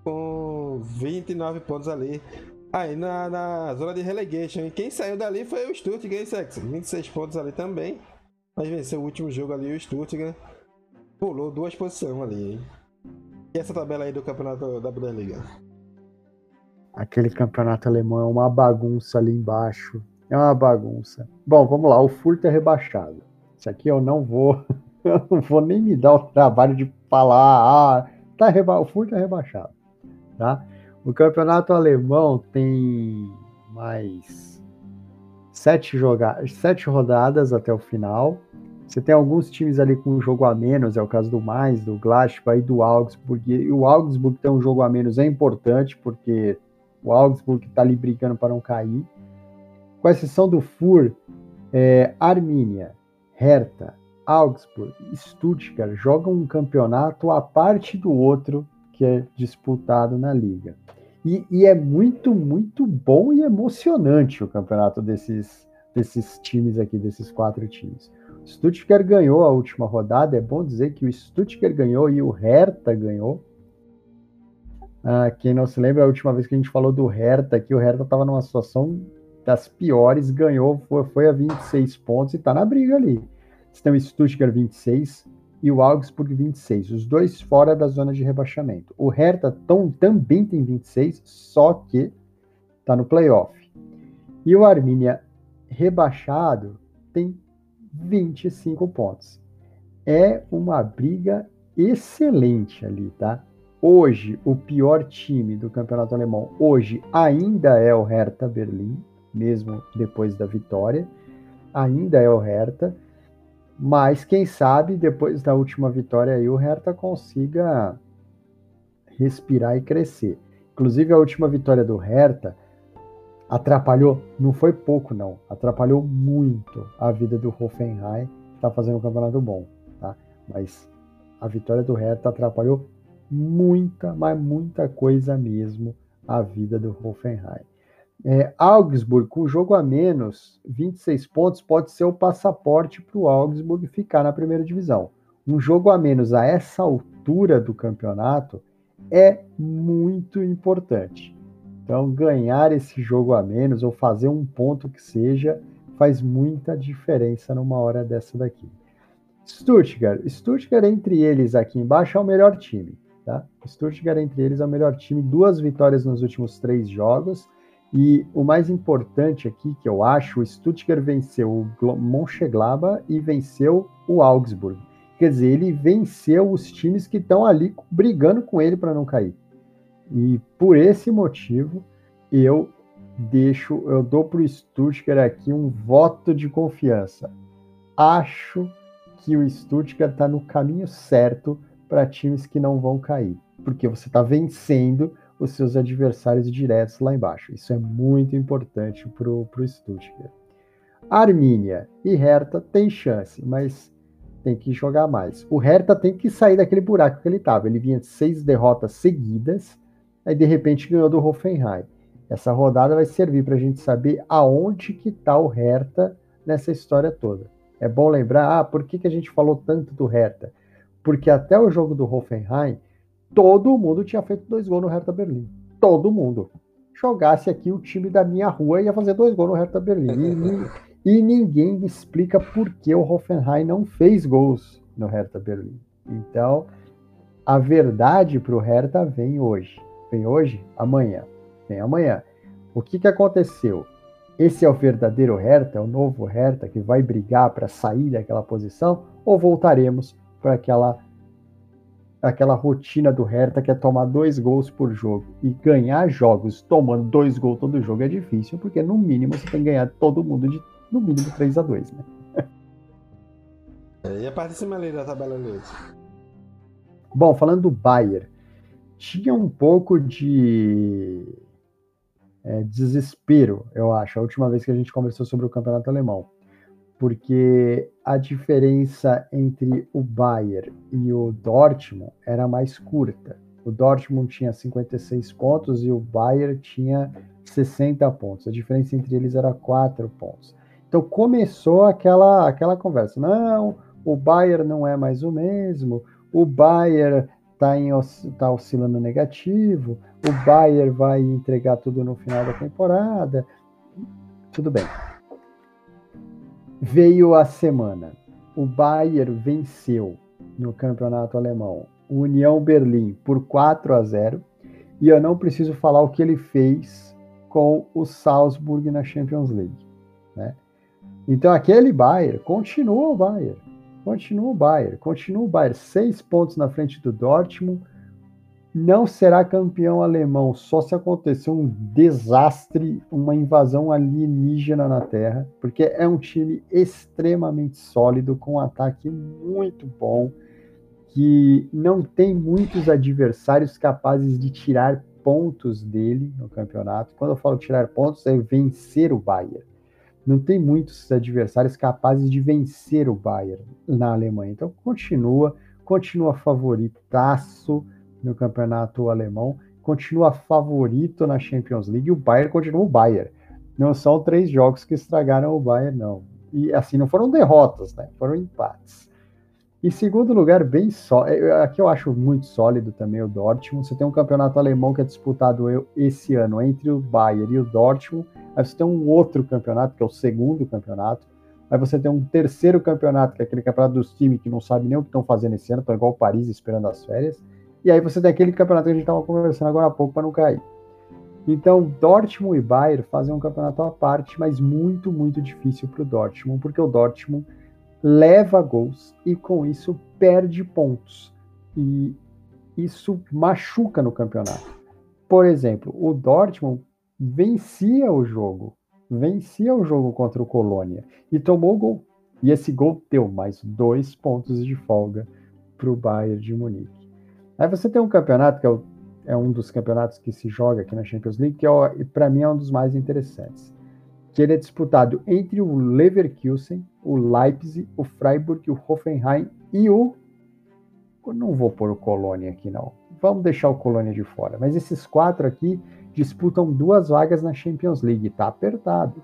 com 29 pontos ali. Aí na, na zona de relegation. E quem saiu dali foi o Stuttgart, Sex. 26 pontos ali também. Mas venceu o último jogo ali, o Stuttgart. Pulou duas posições ali, hein? E essa tabela aí do campeonato da Bundesliga? Aquele campeonato alemão é uma bagunça ali embaixo. É uma bagunça. Bom, vamos lá. O Furto é rebaixado. Isso aqui eu não vou. Eu não vou nem me dar o trabalho de falar. Ah, tá reba... o Furto é rebaixado. Tá? O campeonato alemão tem mais sete, joga... sete rodadas até o final. Você tem alguns times ali com um jogo a menos, é o caso do Mais, do Gladbach e do Augsburg. E o Augsburg tem um jogo a menos, é importante, porque o Augsburg está ali brigando para não cair. Com exceção do Fur, é, Armínia, Hertha, Augsburg, Stuttgart jogam um campeonato à parte do outro que é disputado na liga. E, e, é muito, muito bom e emocionante o campeonato desses, desses times aqui, desses quatro times. Stuttgart ganhou a última rodada, é bom dizer que o Stuttgart ganhou e o Hertha ganhou. Ah, quem não se lembra, a última vez que a gente falou do Hertha, que o Hertha estava numa situação das piores, ganhou, foi, foi a 26 pontos e está na briga ali. Você tem o Stuttgart 26, e o Augsburg 26, os dois fora da zona de rebaixamento. O Hertha também tem 26, só que está no playoff. E o Arminia rebaixado tem 25 pontos. É uma briga excelente ali, tá? Hoje, o pior time do campeonato alemão, hoje ainda é o Hertha Berlim, mesmo depois da vitória. Ainda é o Hertha. Mas quem sabe depois da última vitória aí o Hertha consiga respirar e crescer. Inclusive a última vitória do Hertha atrapalhou, não foi pouco não, atrapalhou muito a vida do Hoffenheim, que está fazendo um campeonato bom, tá? Mas a vitória do Hertha atrapalhou muita, mas muita coisa mesmo a vida do Hoffenheim. É, Augsburg, com jogo a menos, 26 pontos, pode ser o passaporte para o Augsburg ficar na primeira divisão. Um jogo a menos a essa altura do campeonato é muito importante. Então, ganhar esse jogo a menos ou fazer um ponto que seja faz muita diferença numa hora dessa daqui. Stuttgart. Stuttgart, entre eles aqui embaixo, é o melhor time. Tá? Stuttgart, entre eles, é o melhor time. Duas vitórias nos últimos três jogos e o mais importante aqui, que eu acho, o Stuttgart venceu o Mönchengladbach e venceu o Augsburg. Quer dizer, ele venceu os times que estão ali brigando com ele para não cair. E por esse motivo, eu deixo, eu dou para o Stuttgart aqui um voto de confiança. Acho que o Stuttgart está no caminho certo para times que não vão cair, porque você está vencendo os seus adversários diretos lá embaixo. Isso é muito importante para o Stuttgart. Armínia e Hertha tem chance, mas tem que jogar mais. O Hertha tem que sair daquele buraco que ele estava. Ele vinha de seis derrotas seguidas, aí de repente ganhou do Hoffenheim. Essa rodada vai servir para a gente saber aonde que está o Hertha nessa história toda. É bom lembrar, ah, por que, que a gente falou tanto do Hertha? Porque até o jogo do Hoffenheim, todo mundo tinha feito dois gols no Hertha Berlim. Todo mundo. Jogasse aqui o time da minha rua ia fazer dois gols no Hertha Berlim. E, e ninguém me explica por que o Hoffenheim não fez gols no Hertha Berlim. Então, a verdade para o Hertha vem hoje. Vem hoje? Amanhã. Vem amanhã. O que, que aconteceu? Esse é o verdadeiro Hertha, é o novo Hertha que vai brigar para sair daquela posição? Ou voltaremos para aquela aquela rotina do Hertha que é tomar dois gols por jogo. E ganhar jogos tomando dois gols todo jogo é difícil, porque no mínimo você tem que ganhar todo mundo de no mínimo 3 a 2 né? É, e a parte de cima ali da tabela ali? Bom, falando do Bayern, tinha um pouco de é, desespero, eu acho, a última vez que a gente conversou sobre o campeonato alemão porque a diferença entre o Bayern e o Dortmund era mais curta. O Dortmund tinha 56 pontos e o Bayern tinha 60 pontos. A diferença entre eles era 4 pontos. Então começou aquela, aquela conversa. Não, o Bayern não é mais o mesmo. O Bayern está tá oscilando negativo, o Bayern vai entregar tudo no final da temporada. Tudo bem. Veio a semana. O Bayern venceu no campeonato alemão o União Berlim por 4 a 0 e eu não preciso falar o que ele fez com o Salzburg na Champions League. Né? Então aquele Bayern continua o Bayern, continua o Bayern, continua o Bayern, seis pontos na frente do Dortmund, não será campeão alemão só se acontecer um desastre, uma invasão alienígena na Terra, porque é um time extremamente sólido, com um ataque muito bom, que não tem muitos adversários capazes de tirar pontos dele no campeonato. Quando eu falo tirar pontos, é vencer o Bayern. Não tem muitos adversários capazes de vencer o Bayern na Alemanha. Então continua, continua favoritaço no campeonato alemão, continua favorito na Champions League e o Bayern continua o Bayern. Não são três jogos que estragaram o Bayern, não. E assim, não foram derrotas, né? Foram empates. Em segundo lugar, bem só. É, aqui eu acho muito sólido também o Dortmund. Você tem um campeonato alemão que é disputado esse ano entre o Bayern e o Dortmund. Aí você tem um outro campeonato, que é o segundo campeonato. Aí você tem um terceiro campeonato, que é aquele campeonato dos times que não sabem nem o que estão fazendo esse ano, estão igual o Paris esperando as férias. E aí você tem aquele campeonato que a gente estava conversando agora há pouco para não cair. Então, Dortmund e Bayern fazem um campeonato à parte, mas muito, muito difícil para o Dortmund, porque o Dortmund leva gols e com isso perde pontos. E isso machuca no campeonato. Por exemplo, o Dortmund vencia o jogo, vencia o jogo contra o Colônia e tomou gol. E esse gol deu mais dois pontos de folga para o Bayern de Munique. Aí você tem um campeonato que é, o, é, um dos campeonatos que se joga aqui na Champions League, que é, para mim é um dos mais interessantes. Que ele é disputado entre o Leverkusen, o Leipzig, o Freiburg, o Hoffenheim e o. Eu não vou pôr o Colônia aqui, não. Vamos deixar o Colônia de fora. Mas esses quatro aqui disputam duas vagas na Champions League. Tá apertado.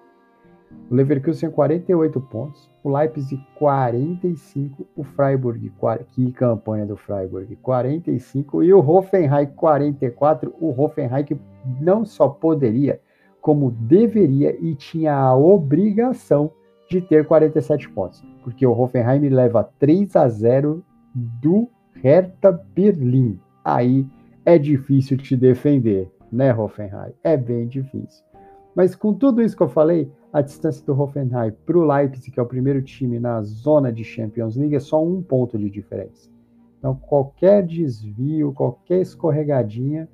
O Leverkusen 48 pontos, o Leipzig 45, o Freiburg, que campanha do Freiburg, 45 e o Hoffenheim 44, o Hoffenheim que não só poderia, como deveria e tinha a obrigação de ter 47 pontos, porque o Hoffenheim leva 3 a 0 do Hertha Berlim. Aí é difícil te defender, né, Hoffenheim? É bem difícil. Mas com tudo isso que eu falei, a distância do Hoffenheim para o Leipzig, que é o primeiro time na zona de Champions League, é só um ponto de diferença. Então, qualquer desvio, qualquer escorregadinha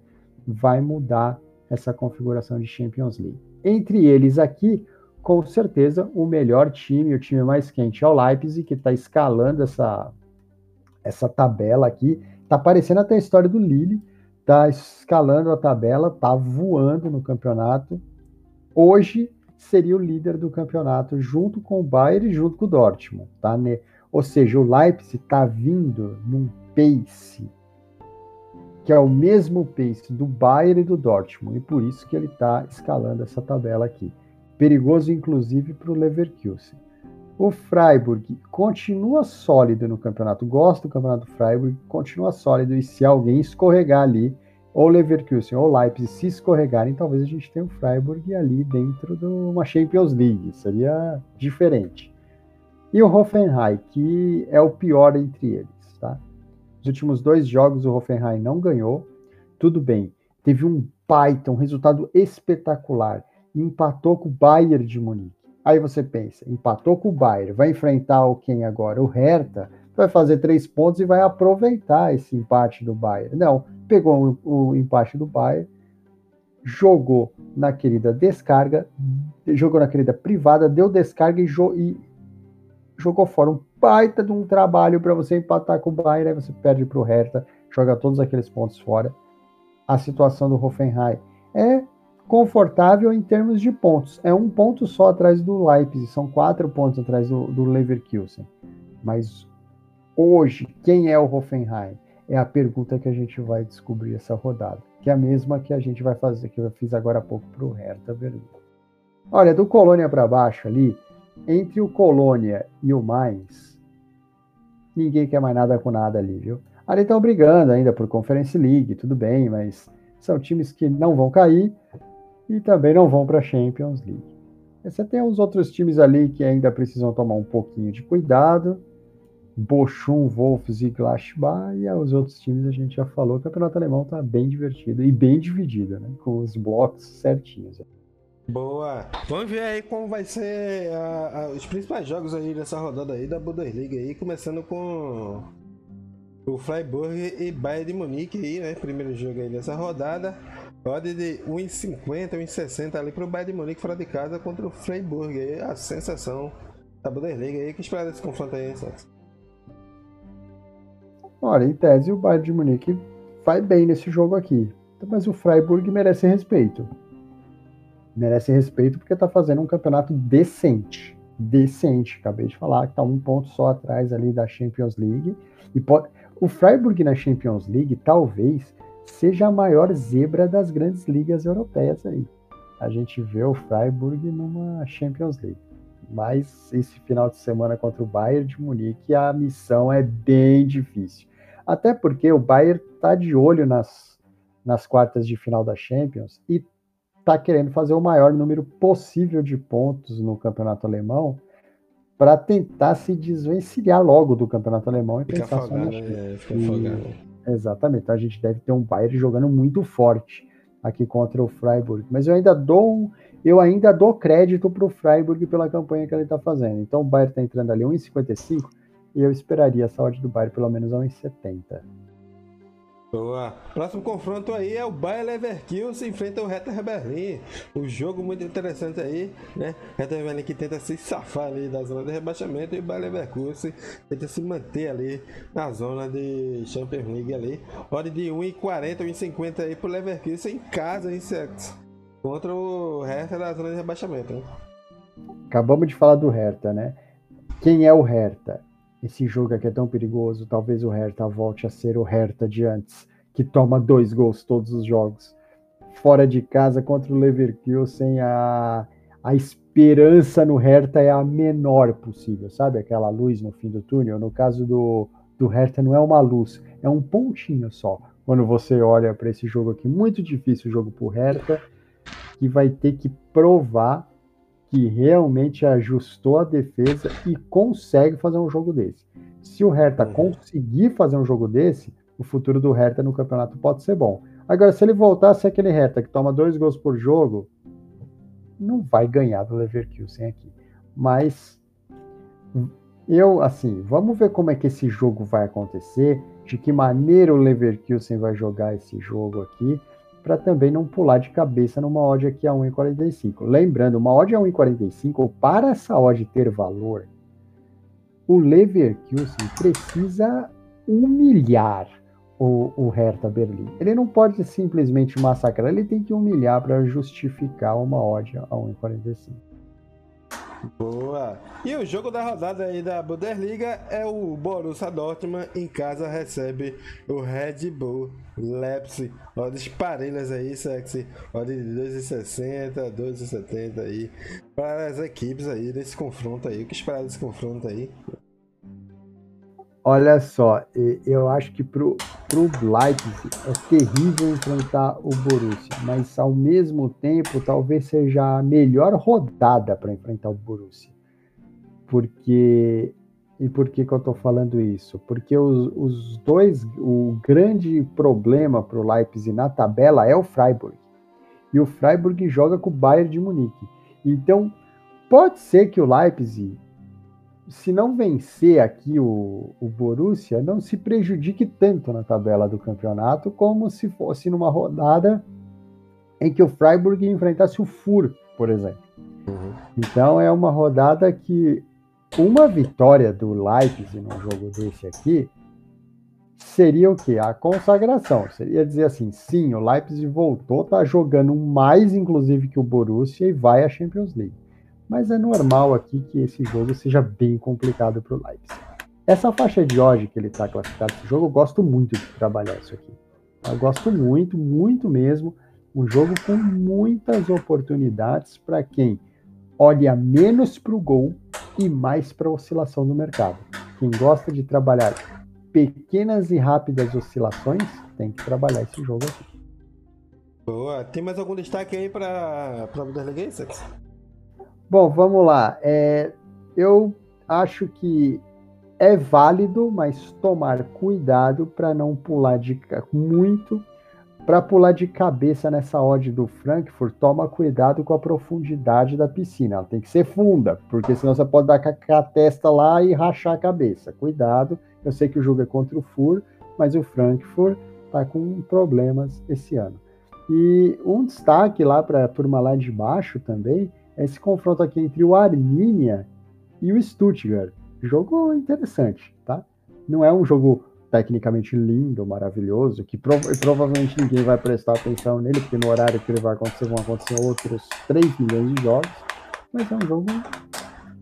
vai mudar essa configuração de Champions League. Entre eles aqui, com certeza, o melhor time, o time mais quente é o Leipzig, que está escalando essa, essa tabela aqui. Está parecendo até a história do Lille, está escalando a tabela, está voando no campeonato. Hoje seria o líder do campeonato, junto com o Bayern e junto com o Dortmund. Tá? Ou seja, o Leipzig está vindo num pace que é o mesmo pace do Bayern e do Dortmund, e por isso que ele está escalando essa tabela aqui. Perigoso, inclusive, para o Leverkusen. O Freiburg continua sólido no campeonato, gosto do campeonato do Freiburg, continua sólido, e se alguém escorregar ali, ou Leverkusen ou Leipzig se escorregarem, talvez a gente tenha o Freiburg ali dentro de uma Champions League, seria diferente. E o Hoffenheim, que é o pior entre eles, tá? Os últimos dois jogos o Hoffenheim não ganhou, tudo bem, teve um Python, um resultado espetacular, empatou com o Bayern de Munique. Aí você pensa, empatou com o Bayern, vai enfrentar o quem agora? O Hertha, vai fazer três pontos e vai aproveitar esse empate do Bayern. Não, pegou o, o empate do Bayern, jogou na querida descarga, jogou na querida privada, deu descarga e, jo e jogou fora um baita de um trabalho para você empatar com o Bayern, aí você perde para o Hertha, joga todos aqueles pontos fora. A situação do Hoffenheim é confortável em termos de pontos. É um ponto só atrás do Leipzig, são quatro pontos atrás do, do Leverkusen. Mas hoje, quem é o Hoffenheim? É a pergunta que a gente vai descobrir essa rodada, que é a mesma que a gente vai fazer, que eu fiz agora há pouco para o Hertha Berlim. Olha, do Colônia para baixo ali, entre o Colônia e o Mainz, ninguém quer mais nada com nada ali, viu? Ali estão brigando ainda por Conference League, tudo bem, mas são times que não vão cair e também não vão para a Champions League. Você tem os outros times ali que ainda precisam tomar um pouquinho de cuidado. Bochum, Wolves e Glasgow, e os outros times a gente já falou, o campeonato alemão está bem divertido e bem dividido, né? Com os blocos certinhos. Boa! Vamos ver aí como vai ser a, a, os principais jogos aí dessa rodada aí da Bundesliga aí, começando com o Freiburg e Bayern de Munique aí, né? Primeiro jogo aí dessa rodada. Pode de 1,50, 1,60 ali pro Bayern de Munique fora de casa contra o Freiburg aí, a sensação da Bundesliga aí. Que espera desse confronto aí, Santos? Olha, em tese o Bayern de Munique vai bem nesse jogo aqui. Mas o Freiburg merece respeito. Merece respeito porque está fazendo um campeonato decente. Decente. Acabei de falar que está um ponto só atrás ali da Champions League. E pode... O Freiburg na Champions League talvez seja a maior zebra das grandes ligas europeias aí. A gente vê o Freiburg numa Champions League. Mas esse final de semana contra o Bayern de Munique, a missão é bem difícil. Até porque o Bayern está de olho nas, nas quartas de final da Champions e está querendo fazer o maior número possível de pontos no campeonato alemão para tentar se desvencilhar logo do campeonato alemão e fica pensar afogado, só é, fica e, Exatamente. Então a gente deve ter um Bayern jogando muito forte aqui contra o Freiburg. Mas eu ainda dou eu ainda dou crédito para o Freiburg pela campanha que ele está fazendo. Então o Bayern está entrando ali 1,55 e eu esperaria a saúde do Bayern pelo menos a 1,70. Boa. Próximo confronto aí é o Bayer Leverkusen enfrenta o Hertha Berlim. Um jogo muito interessante aí, né? Hertha Berlim que tenta se safar ali da zona de rebaixamento e o Bayer Leverkusen tenta se manter ali na zona de Champions League ali. Hora de 1,40, 1,50 aí pro Leverkusen em casa, em sexo. Contra o Hertha da zona de rebaixamento, né? Acabamos de falar do Hertha, né? Quem é o Hertha? esse jogo aqui é tão perigoso, talvez o Hertha volte a ser o Hertha de antes, que toma dois gols todos os jogos. Fora de casa contra o Leverkusen, a, a esperança no Hertha é a menor possível, sabe? Aquela luz no fim do túnel. No caso do, do Hertha, não é uma luz, é um pontinho só. Quando você olha para esse jogo aqui, muito difícil o jogo para o Hertha, que vai ter que provar que realmente ajustou a defesa e consegue fazer um jogo desse. Se o Hertha uhum. conseguir fazer um jogo desse, o futuro do Hertha no campeonato pode ser bom. Agora, se ele voltar a ser aquele Hertha que toma dois gols por jogo, não vai ganhar do Leverkusen aqui. Mas eu, assim, vamos ver como é que esse jogo vai acontecer, de que maneira o Leverkusen vai jogar esse jogo aqui para também não pular de cabeça numa odd aqui a 1,45. Lembrando, uma odd a 1,45, para essa odd ter valor, o Leverkusen precisa humilhar o, o Hertha Berlim. Ele não pode simplesmente massacrar, ele tem que humilhar para justificar uma odd a 1,45. Boa! E o jogo da rodada aí da Bundesliga é o Borussia Dortmund em casa recebe o Red Bull Leipzig. Odds parelhas aí, sexy. Odds de 2,60, 2,70 aí. Para as equipes aí desse confronto aí. O que esperar desse confronto aí? Olha só, eu acho que pro, pro Leipzig é terrível enfrentar o Borussia, mas ao mesmo tempo talvez seja a melhor rodada para enfrentar o Borussia. Porque e por que, que eu estou falando isso? Porque os, os, dois, o grande problema para o Leipzig na tabela é o Freiburg. E o Freiburg joga com o Bayern de Munique. Então, pode ser que o Leipzig se não vencer aqui o, o Borussia, não se prejudique tanto na tabela do campeonato como se fosse numa rodada em que o Freiburg enfrentasse o Fur, por exemplo. Uhum. Então é uma rodada que uma vitória do Leipzig num jogo desse aqui seria o que? A consagração. Seria dizer assim, sim, o Leipzig voltou, tá jogando mais inclusive que o Borussia e vai à Champions League mas é normal aqui que esse jogo seja bem complicado para o Leipzig. Essa faixa de hoje que ele está classificado esse jogo, eu gosto muito de trabalhar isso aqui. Eu gosto muito, muito mesmo. Um jogo com muitas oportunidades para quem olha menos para o gol e mais para a oscilação do mercado. Quem gosta de trabalhar pequenas e rápidas oscilações, tem que trabalhar esse jogo aqui. Boa. Tem mais algum destaque aí para a Bundesliga? Bom, vamos lá. É, eu acho que é válido, mas tomar cuidado para não pular de muito. Para pular de cabeça nessa odd do Frankfurt, toma cuidado com a profundidade da piscina. Ela tem que ser funda, porque senão você pode dar com a testa lá e rachar a cabeça. Cuidado. Eu sei que o jogo é contra o Fur, mas o Frankfurt está com problemas esse ano. E um destaque lá para a turma lá de baixo também esse confronto aqui entre o Arminia e o Stuttgart. Jogo interessante, tá? Não é um jogo tecnicamente lindo, maravilhoso, que provavelmente ninguém vai prestar atenção nele, porque no horário que ele vai acontecer vão acontecer outros 3 milhões de jogos, mas é um jogo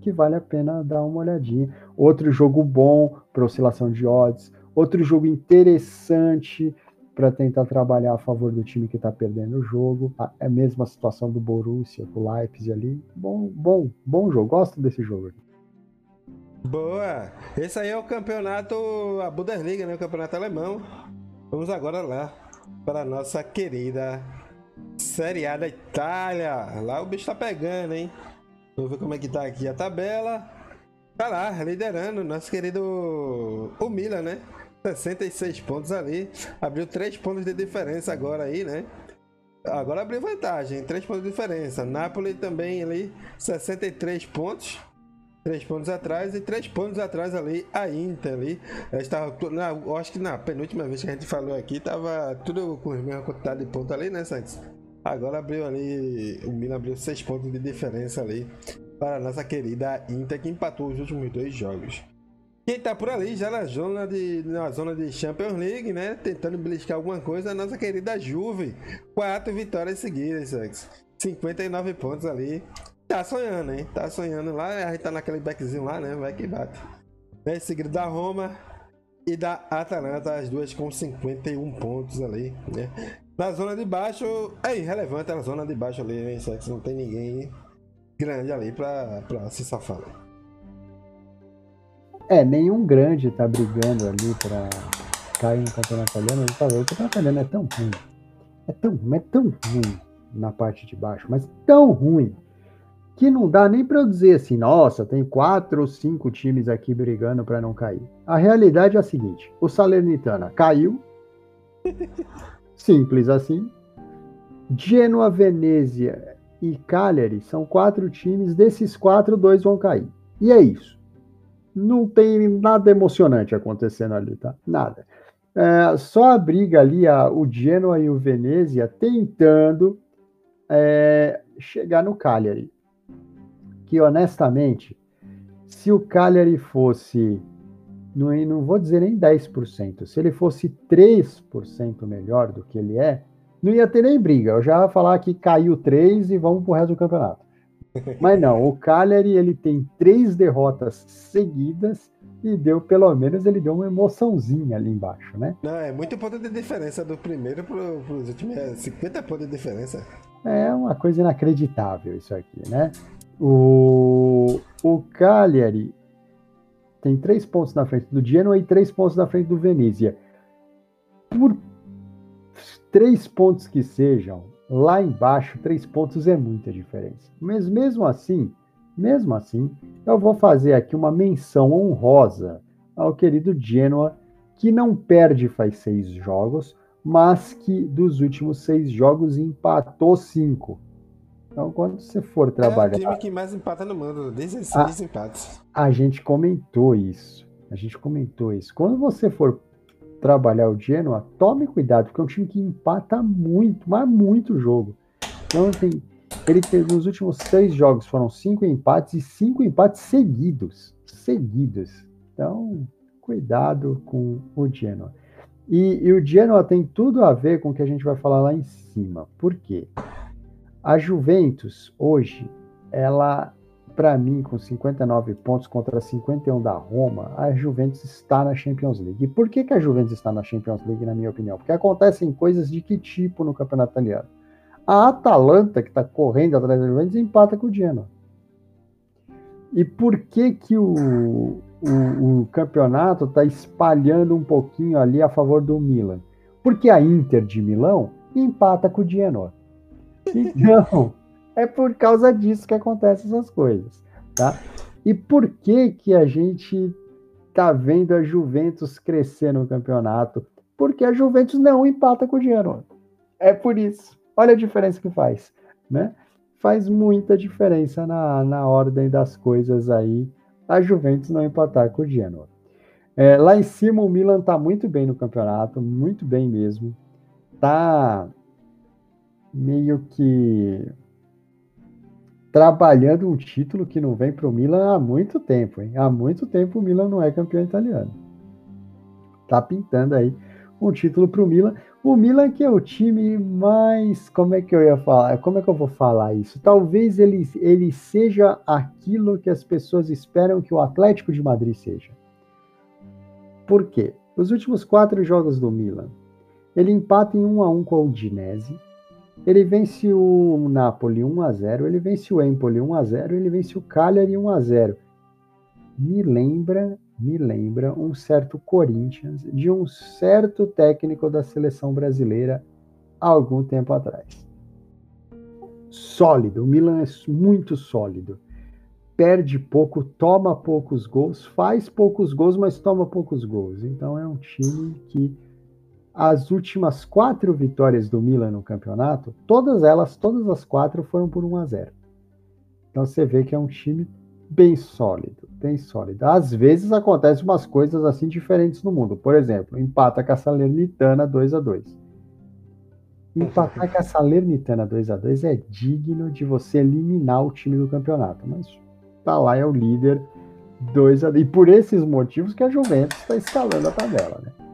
que vale a pena dar uma olhadinha. Outro jogo bom para oscilação de odds, outro jogo interessante para tentar trabalhar a favor do time que está perdendo o jogo. É a mesma situação do Borussia com o Leipzig ali. Bom, bom, bom jogo. Gosto desse jogo. Boa! Esse aí é o campeonato, a Bundesliga, né? O campeonato alemão. Vamos agora lá para nossa querida Série A da Itália. Lá o bicho tá pegando, hein? Vamos ver como é que tá aqui a tabela. Tá lá, liderando, nosso querido o Milan, né? 66 pontos ali. Abriu 3 pontos de diferença agora aí, né? Agora abriu vantagem, 3 pontos de diferença. Napoli também ali, 63 pontos. 3 pontos atrás e 3 pontos atrás ali a Inter ali. Estava, na, acho que na penúltima vez que a gente falou aqui, tava tudo com a mesma quantidade de pontos ali, né, Santos? Agora abriu ali, o Milan abriu 6 pontos de diferença ali para a nossa querida Inter que empatou os últimos dois jogos. Quem tá por ali já na zona de, na zona de Champions League, né? Tentando beliscar alguma coisa, a nossa querida Juve. Quatro vitórias seguidas, Santos. 59 pontos ali. Tá sonhando, hein? Tá sonhando lá. A gente tá naquele backzinho lá, né? Vai que bate. É seguido da Roma e da Atalanta, as duas com 51 pontos ali, né? Na zona de baixo, é irrelevante a zona de baixo ali, hein? que não tem ninguém grande ali pra, pra se safar. É, nenhum grande tá brigando ali pra cair no campeonato italiano. O campeonato italiano é tão ruim. É tão, é tão ruim na parte de baixo, mas tão ruim que não dá nem para eu dizer assim, nossa, tem quatro ou cinco times aqui brigando para não cair. A realidade é a seguinte: o Salernitana caiu, simples assim. Genoa, Venezia e Cagliari são quatro times, desses quatro, dois vão cair. E é isso. Não tem nada emocionante acontecendo ali, tá? Nada. É, só a briga ali, a, o Genoa e o Venezia tentando é, chegar no Cagliari que honestamente, se o Cagliari fosse, não, não vou dizer nem 10%, se ele fosse 3% melhor do que ele é, não ia ter nem briga. Eu já ia falar que caiu 3 e vamos pro resto do campeonato. Mas não, o Cagliari ele tem três derrotas seguidas e deu, pelo menos, ele deu uma emoçãozinha ali embaixo, né? Não, é muito ponto de diferença do primeiro pro, pros últimos, é 50 pontos de diferença. É uma coisa inacreditável isso aqui, né? O, o Cagliari tem três pontos na frente do Genoa e três pontos na frente do Venezia. Por três pontos que sejam, lá embaixo, três pontos é muita diferença. Mas mesmo assim, mesmo assim, eu vou fazer aqui uma menção honrosa ao querido Genoa, que não perde faz seis jogos, mas que dos últimos seis jogos empatou cinco. Então, quando você for trabalhar. É o time que mais empata no mundo, 16 a, empates. A gente comentou isso. A gente comentou isso. Quando você for trabalhar o Genoa, tome cuidado, porque é um time que empata muito, mas muito jogo. Então, tem, ele teve nos últimos seis jogos foram cinco empates e cinco empates seguidos. Seguidos. Então, cuidado com o Genoa. E, e o Genoa tem tudo a ver com o que a gente vai falar lá em cima. Por quê? A Juventus, hoje, ela, para mim, com 59 pontos contra 51 da Roma, a Juventus está na Champions League. E por que, que a Juventus está na Champions League, na minha opinião? Porque acontecem coisas de que tipo no campeonato italiano? A Atalanta, que está correndo atrás da Juventus, empata com o Genoa. E por que que o, o, o campeonato está espalhando um pouquinho ali a favor do Milan. Porque a Inter de Milão empata com o Genoa. Então, é por causa disso que acontecem essas coisas, tá? E por que que a gente tá vendo a Juventus crescer no campeonato? Porque a Juventus não empata com o Genoa. É por isso. Olha a diferença que faz, né? Faz muita diferença na, na ordem das coisas aí a Juventus não empatar com o Genoa. É, lá em cima o Milan tá muito bem no campeonato, muito bem mesmo. Tá meio que trabalhando um título que não vem para o Milan há muito tempo, hein? Há muito tempo o Milan não é campeão italiano. Tá pintando aí um título para o Milan. O Milan que é o time mais, como é que eu ia falar? Como é que eu vou falar isso? Talvez ele, ele seja aquilo que as pessoas esperam que o Atlético de Madrid seja. Por quê? Os últimos quatro jogos do Milan, ele empata em 1 a 1 com o Udinese, ele vence o Napoli 1 a 0, ele vence o Empoli 1 a 0, ele vence o Cagliari 1 a 0. Me lembra, me lembra um certo Corinthians de um certo técnico da seleção brasileira há algum tempo atrás. Sólido, o Milan é muito sólido. Perde pouco, toma poucos gols, faz poucos gols, mas toma poucos gols. Então é um time que as últimas quatro vitórias do Milan no campeonato, todas elas, todas as quatro foram por 1 a 0. Então você vê que é um time bem sólido, bem sólido. Às vezes acontecem umas coisas assim diferentes no mundo. Por exemplo, empata com a Salernitana 2 a 2. Empatar com a Salernitana 2 a 2 é digno de você eliminar o time do campeonato, mas tá lá é o líder 2 a 2. E por esses motivos que a Juventus está escalando a tabela, né?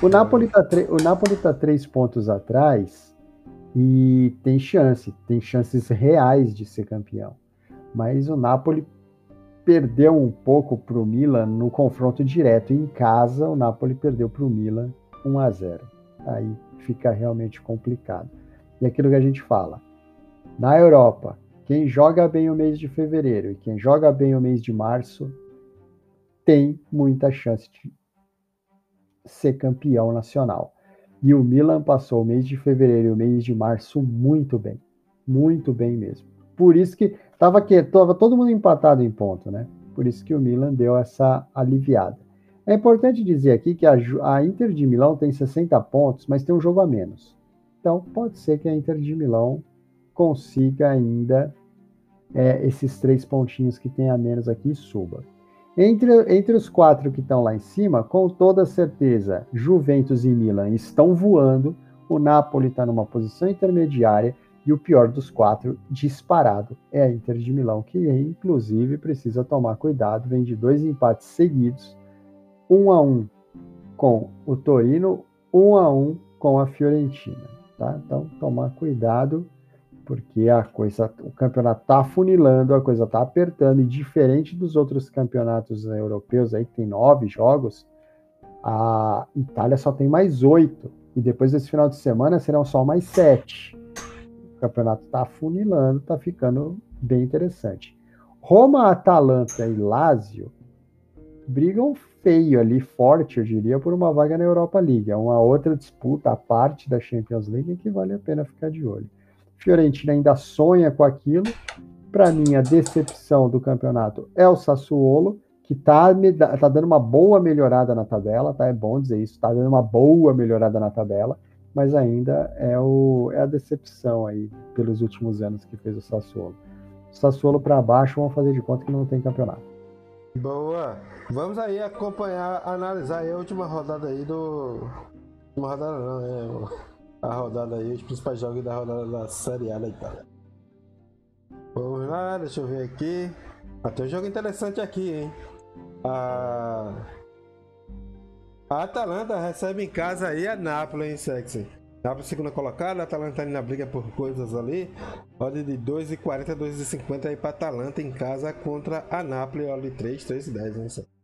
O Napoli está o Napoli tá três pontos atrás e tem chance, tem chances reais de ser campeão. Mas o Napoli perdeu um pouco para o Milan no confronto direto em casa. O Napoli perdeu para o Milan 1 a 0. Aí fica realmente complicado. E aquilo que a gente fala, na Europa, quem joga bem o mês de fevereiro e quem joga bem o mês de março tem muita chance de ser campeão nacional. E o Milan passou o mês de fevereiro e o mês de março muito bem. Muito bem mesmo. Por isso que estava tava todo mundo empatado em ponto, né? Por isso que o Milan deu essa aliviada. É importante dizer aqui que a, a Inter de Milão tem 60 pontos, mas tem um jogo a menos. Então pode ser que a Inter de Milão consiga ainda é, esses três pontinhos que tem a menos aqui e suba. Entre, entre os quatro que estão lá em cima, com toda certeza, Juventus e Milan estão voando, o Napoli está numa posição intermediária e o pior dos quatro, disparado, é a Inter de Milão, que inclusive precisa tomar cuidado, vem de dois empates seguidos, um a um com o Torino, um a um com a Fiorentina. Tá? Então, tomar cuidado porque a coisa, o campeonato está funilando, a coisa está apertando, e diferente dos outros campeonatos europeus aí que tem nove jogos, a Itália só tem mais oito, e depois desse final de semana serão só mais sete. O campeonato está funilando, está ficando bem interessante. Roma, Atalanta e Lazio brigam feio ali, forte, eu diria, por uma vaga na Europa League. É uma outra disputa à parte da Champions League que vale a pena ficar de olho. Fiorentina ainda sonha com aquilo. Para mim, a decepção do campeonato é o Sassuolo, que está tá dando uma boa melhorada na tabela, tá? É bom dizer isso, está dando uma boa melhorada na tabela, mas ainda é, o, é a decepção aí pelos últimos anos que fez o Sassuolo. Sassuolo para baixo, vamos fazer de conta que não tem campeonato. Boa! Vamos aí acompanhar, analisar a última rodada aí do. Uma rodada não, é a rodada aí, os principais jogos da rodada da Série A da Itália. Vamos lá, deixa eu ver aqui. Ah, tem um jogo interessante aqui, hein? A, a Atalanta recebe em casa aí a Nápoles, hein, Sexy? Nápoles segunda colocada, a Atalanta ali na briga por coisas ali. Odd de 2,40, 2,50 aí pra Atalanta em casa contra a Nápoles, odd de 3, 3,10, hein, Sexy?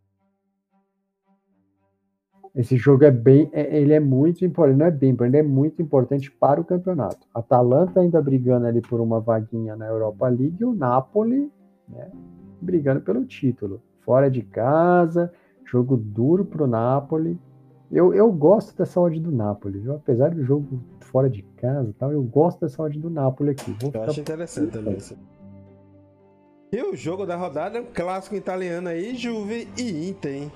Esse jogo é bem, é, ele é muito importante, não é bem, ele é muito importante para o campeonato. Atalanta ainda brigando ali por uma vaguinha na Europa League e o Napoli, né, brigando pelo título. Fora de casa, jogo duro pro Napoli. Eu, eu gosto dessa odd do Napoli, viu? Apesar do jogo fora de casa e tal, eu gosto dessa odd do Napoli aqui. Vou eu acho interessante também. E o jogo da rodada é um clássico italiano aí, Juve e Inter, hein?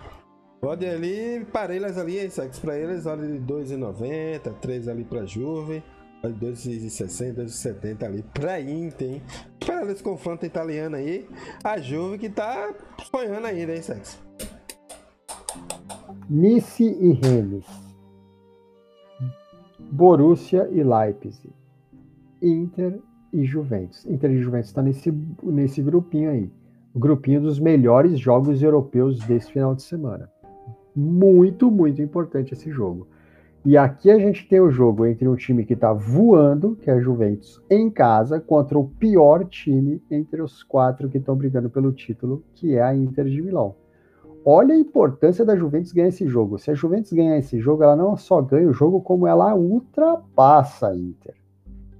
Pode ali, parelhas ali, hein, Sex? Pra eles, olha de 2,90, 3 ali pra Juve. 2,60, 2,70 ali pra Inter, hein? Esperando esse confronto italiano aí. A Juve que tá sonhando ainda, hein, Sex? Nice e Rennes. Borussia e Leipzig. Inter e Juventus. Inter e Juventus está nesse, nesse grupinho aí. O grupinho dos melhores jogos europeus desse final de semana. Muito, muito importante esse jogo. E aqui a gente tem o jogo entre um time que está voando, que é a Juventus, em casa, contra o pior time entre os quatro que estão brigando pelo título, que é a Inter de Milão. Olha a importância da Juventus ganhar esse jogo. Se a Juventus ganhar esse jogo, ela não só ganha o jogo, como ela ultrapassa a Inter.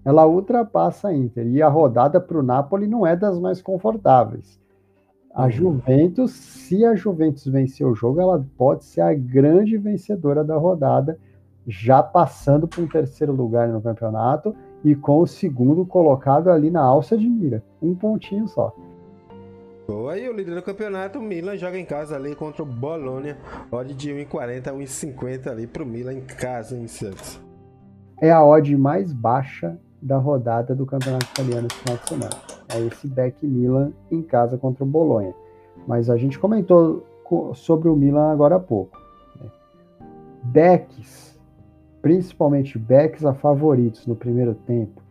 Ela ultrapassa a Inter. E a rodada para o Napoli não é das mais confortáveis. A uhum. Juventus, se a Juventus vencer o jogo, ela pode ser a grande vencedora da rodada já passando para um terceiro lugar no campeonato e com o segundo colocado ali na alça de mira. Um pontinho só. Boa, e o líder do campeonato, o Milan joga em casa ali contra o Bologna. Odd de 1,40 a 1,50 ali para o Milan em casa em Santos. É a odd mais baixa da rodada do campeonato italiano esse final de semana. É esse back Milan em casa contra o Bologna. Mas a gente comentou sobre o Milan agora há pouco. Né? Principalmente backs a favoritos no primeiro tempo,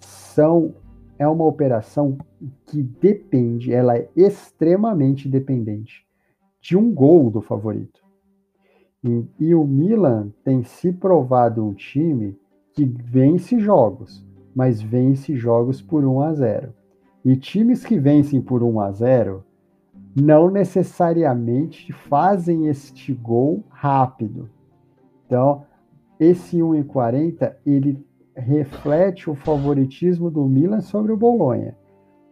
são é uma operação que depende, ela é extremamente dependente de um gol do favorito. E, e o Milan tem se provado um time que vence jogos, mas vence jogos por 1 a 0. E times que vencem por 1 a 0 não necessariamente fazem este gol rápido. Então, esse 1,40 ele reflete o favoritismo do Milan sobre o Bolonha,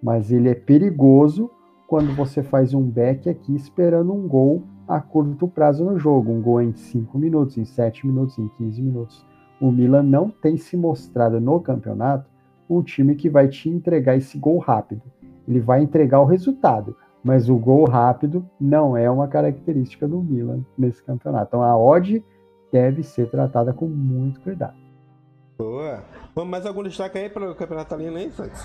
mas ele é perigoso quando você faz um back aqui esperando um gol a curto prazo no jogo, um gol em 5 minutos, em 7 minutos, em 15 minutos. O Milan não tem se mostrado no campeonato um time que vai te entregar esse gol rápido. Ele vai entregar o resultado, mas o gol rápido não é uma característica do Milan nesse campeonato. Então a odd deve ser tratada com muito cuidado. Boa. Vamos mais algum destaque aí para o campeonato italiano aí, Santos?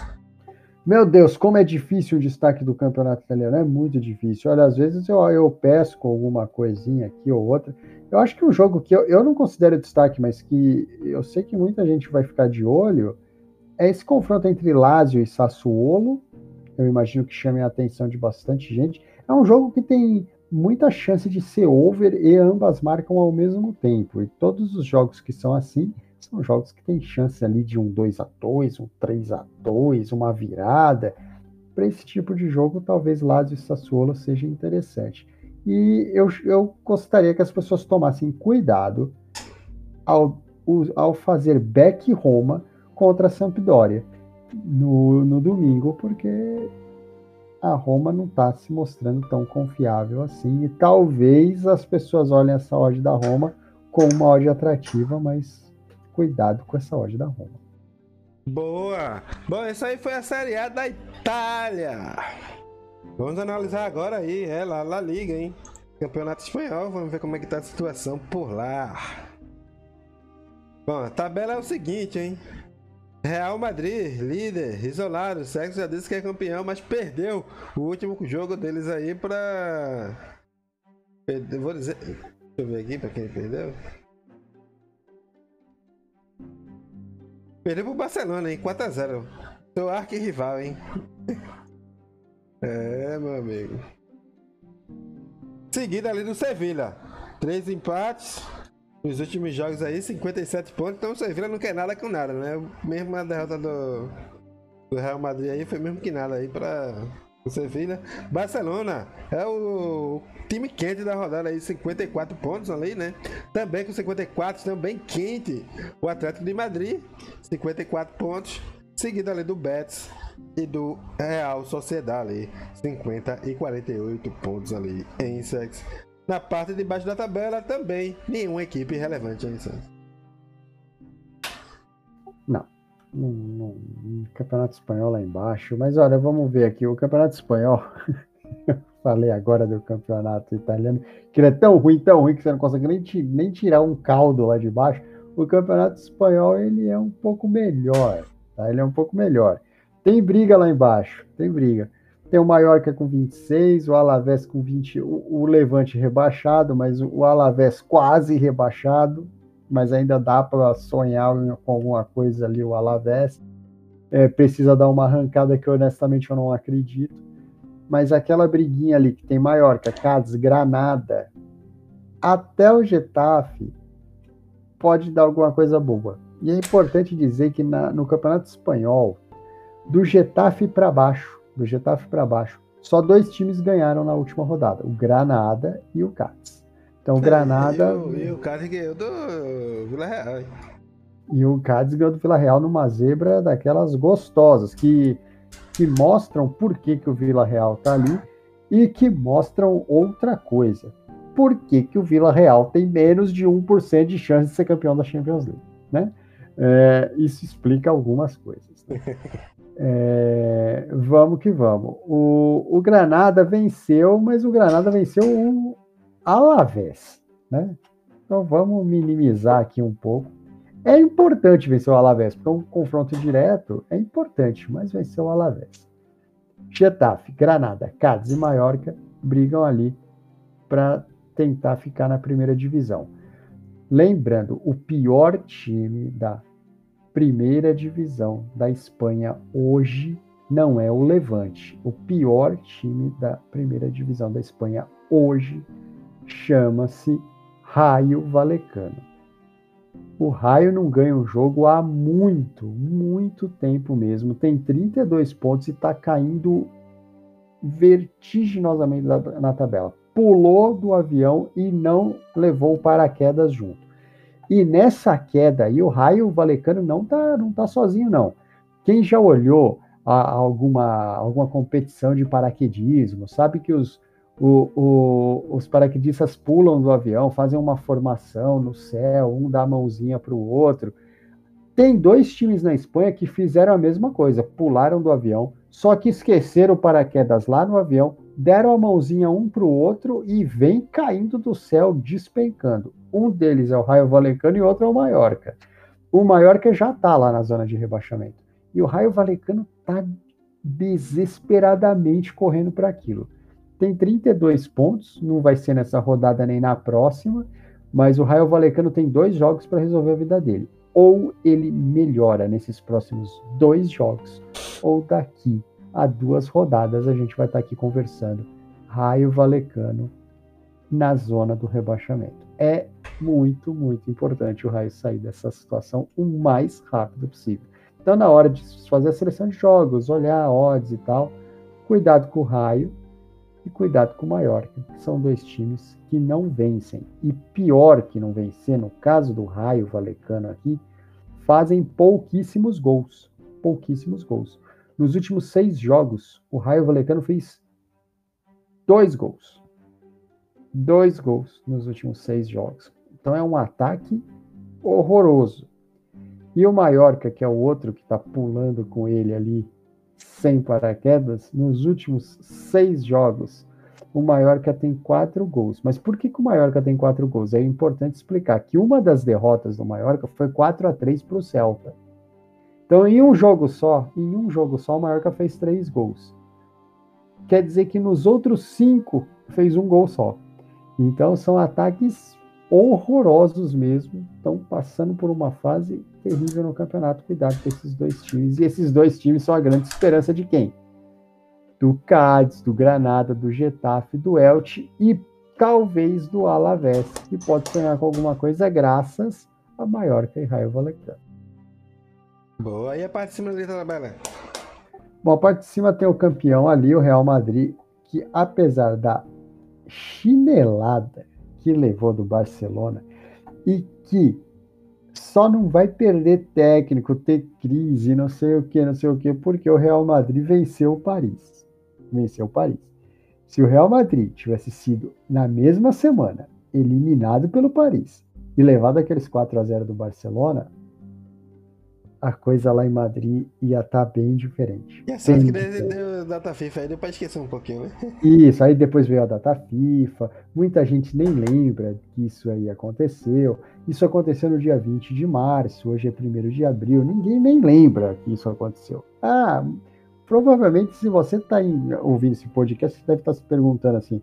Meu Deus, como é difícil o destaque do campeonato italiano, é muito difícil. Olha, às vezes eu, eu pesco alguma coisinha aqui ou outra. Eu acho que o um jogo que eu, eu não considero destaque, mas que eu sei que muita gente vai ficar de olho, é esse confronto entre Lazio e Sassuolo. Eu imagino que chame a atenção de bastante gente. É um jogo que tem muita chance de ser over e ambas marcam ao mesmo tempo. E todos os jogos que são assim são jogos que têm chance ali de um 2 a 2 um 3 a 2 uma virada. Para esse tipo de jogo, talvez Lazio e Sassuolo seja interessante. E eu, eu gostaria que as pessoas tomassem cuidado ao, ao fazer back Roma contra a Sampdoria no, no domingo, porque a Roma não está se mostrando tão confiável assim. E talvez as pessoas olhem essa odd da Roma como uma odd atrativa, mas cuidado com essa odd da Roma. Boa! Bom, essa aí foi a Série A da Itália. Vamos analisar agora aí, é, lá, La Liga, hein? Campeonato Espanhol, vamos ver como é que tá a situação por lá. Bom, a tabela é o seguinte, hein? Real Madrid, líder, isolado. O Sexo já disse que é campeão, mas perdeu o último jogo deles aí pra. Vou dizer. Deixa eu ver aqui pra quem perdeu. Perdeu pro Barcelona, hein? 4x0. Seu arqui-rival, hein? é, meu amigo. Seguida ali do Sevilha. Três empates, nos últimos jogos aí, 57 pontos, então o Sevilla não quer nada com nada, né? Mesmo a derrota do, do Real Madrid aí foi mesmo que nada aí para o Sevilla. Barcelona é o time quente da rodada aí, 54 pontos ali, né? Também com 54, também quente o Atlético de Madrid, 54 pontos. seguido ali do Betis e do Real Sociedade ali, 50 e 48 pontos ali em sex. Na parte de baixo da tabela também nenhuma equipe relevante em sex. Não. No, no, no, Campeonato Espanhol lá embaixo, mas olha, vamos ver aqui, o Campeonato Espanhol, eu falei agora do Campeonato Italiano, que ele é tão ruim, tão ruim, que você não consegue nem, nem tirar um caldo lá de baixo, o Campeonato Espanhol ele é um pouco melhor, tá? ele é um pouco melhor. Tem briga lá embaixo, tem briga. Tem o Mallorca com 26, o Alavés com 20, o, o Levante rebaixado, mas o Alavés quase rebaixado, mas ainda dá para sonhar com alguma coisa ali o Alavés. É, precisa dar uma arrancada que honestamente eu não acredito. Mas aquela briguinha ali que tem Mallorca, Cádiz, Granada, até o Getafe pode dar alguma coisa boa. E é importante dizer que na, no Campeonato Espanhol do Getafe para baixo, do Getafe para baixo, só dois times ganharam na última rodada, o Granada e o Cádiz. Então, o Granada. E, o Cádiz ganhou do Vila Real. Hein? E o Cádiz ganhou do Vila Real numa zebra daquelas gostosas, que, que mostram por que, que o Vila Real tá ali e que mostram outra coisa. Por que, que o Vila Real tem menos de 1% de chance de ser campeão da Champions League? Né? É, isso explica algumas coisas. Né? É, vamos que vamos. O, o, Granada venceu, mas o Granada venceu o Alavés, né? Então vamos minimizar aqui um pouco. É importante vencer o Alavés, porque é um confronto direto é importante, mas vencer o Alavés. Getafe, Granada, Cádiz e Mallorca brigam ali para tentar ficar na primeira divisão. Lembrando, o pior time da primeira divisão da Espanha hoje não é o Levante. O pior time da primeira divisão da Espanha hoje chama-se Raio Valecano. O Raio não ganha um jogo há muito, muito tempo mesmo. Tem 32 pontos e está caindo vertiginosamente na tabela. Pulou do avião e não levou o paraquedas junto. E nessa queda aí, o Raio Valecano não tá, não tá sozinho, não. Quem já olhou a, a alguma, alguma competição de paraquedismo, sabe que os, o, o, os paraquedistas pulam do avião, fazem uma formação no céu, um dá a mãozinha para o outro. Tem dois times na Espanha que fizeram a mesma coisa, pularam do avião, só que esqueceram paraquedas lá no avião, deram a mãozinha um para o outro e vem caindo do céu, despencando. Um deles é o Raio Valecano e outro é o Mallorca. O Mallorca já está lá na zona de rebaixamento. E o Raio Valecano está desesperadamente correndo para aquilo. Tem 32 pontos, não vai ser nessa rodada nem na próxima, mas o Raio Valecano tem dois jogos para resolver a vida dele. Ou ele melhora nesses próximos dois jogos, ou daqui a duas rodadas a gente vai estar tá aqui conversando. Raio Valecano na zona do rebaixamento. É muito, muito importante o Raio sair dessa situação o mais rápido possível. Então, na hora de fazer a seleção de jogos, olhar odds e tal, cuidado com o Raio e cuidado com o Mallorca, que são dois times que não vencem. E pior que não vencer, no caso do Raio Valecano aqui, fazem pouquíssimos gols. Pouquíssimos gols. Nos últimos seis jogos, o Raio Valecano fez dois gols dois gols nos últimos seis jogos. Então é um ataque horroroso. E o Mallorca, que é o outro que está pulando com ele ali sem paraquedas, nos últimos seis jogos, o Mallorca tem quatro gols. Mas por que, que o Mallorca tem quatro gols? É importante explicar que uma das derrotas do Mallorca foi 4 a 3 para o Celta. Então, em um jogo só, em um jogo só, o Mallorca fez três gols. Quer dizer que nos outros cinco fez um gol só. Então são ataques horrorosos mesmo. Estão passando por uma fase terrível no campeonato. Cuidado com esses dois times. E esses dois times são a grande esperança de quem? Do Cádiz, do Granada, do Getafe, do Elche e talvez do Alavés, que pode sonhar com alguma coisa graças a Mallorca e Raio Vallecano. Boa, e a parte de cima da tabela? Bom, a parte de cima tem o campeão ali, o Real Madrid, que apesar da chinelada que levou do Barcelona e que só não vai perder técnico, ter crise, não sei o que, não sei o que, porque o Real Madrid venceu o Paris. Venceu o Paris. Se o Real Madrid tivesse sido, na mesma semana, eliminado pelo Paris e levado aqueles 4 a 0 do Barcelona, a coisa lá em Madrid ia estar tá bem diferente. E a sorte que deu data FIFA aí deu pra esquecer um pouquinho, né? Isso, aí depois veio a data FIFA, muita gente nem lembra que isso aí aconteceu. Isso aconteceu no dia 20 de março, hoje é 1 de abril, ninguém nem lembra que isso aconteceu. Ah, provavelmente se você está ouvindo esse podcast, você deve estar tá se perguntando assim,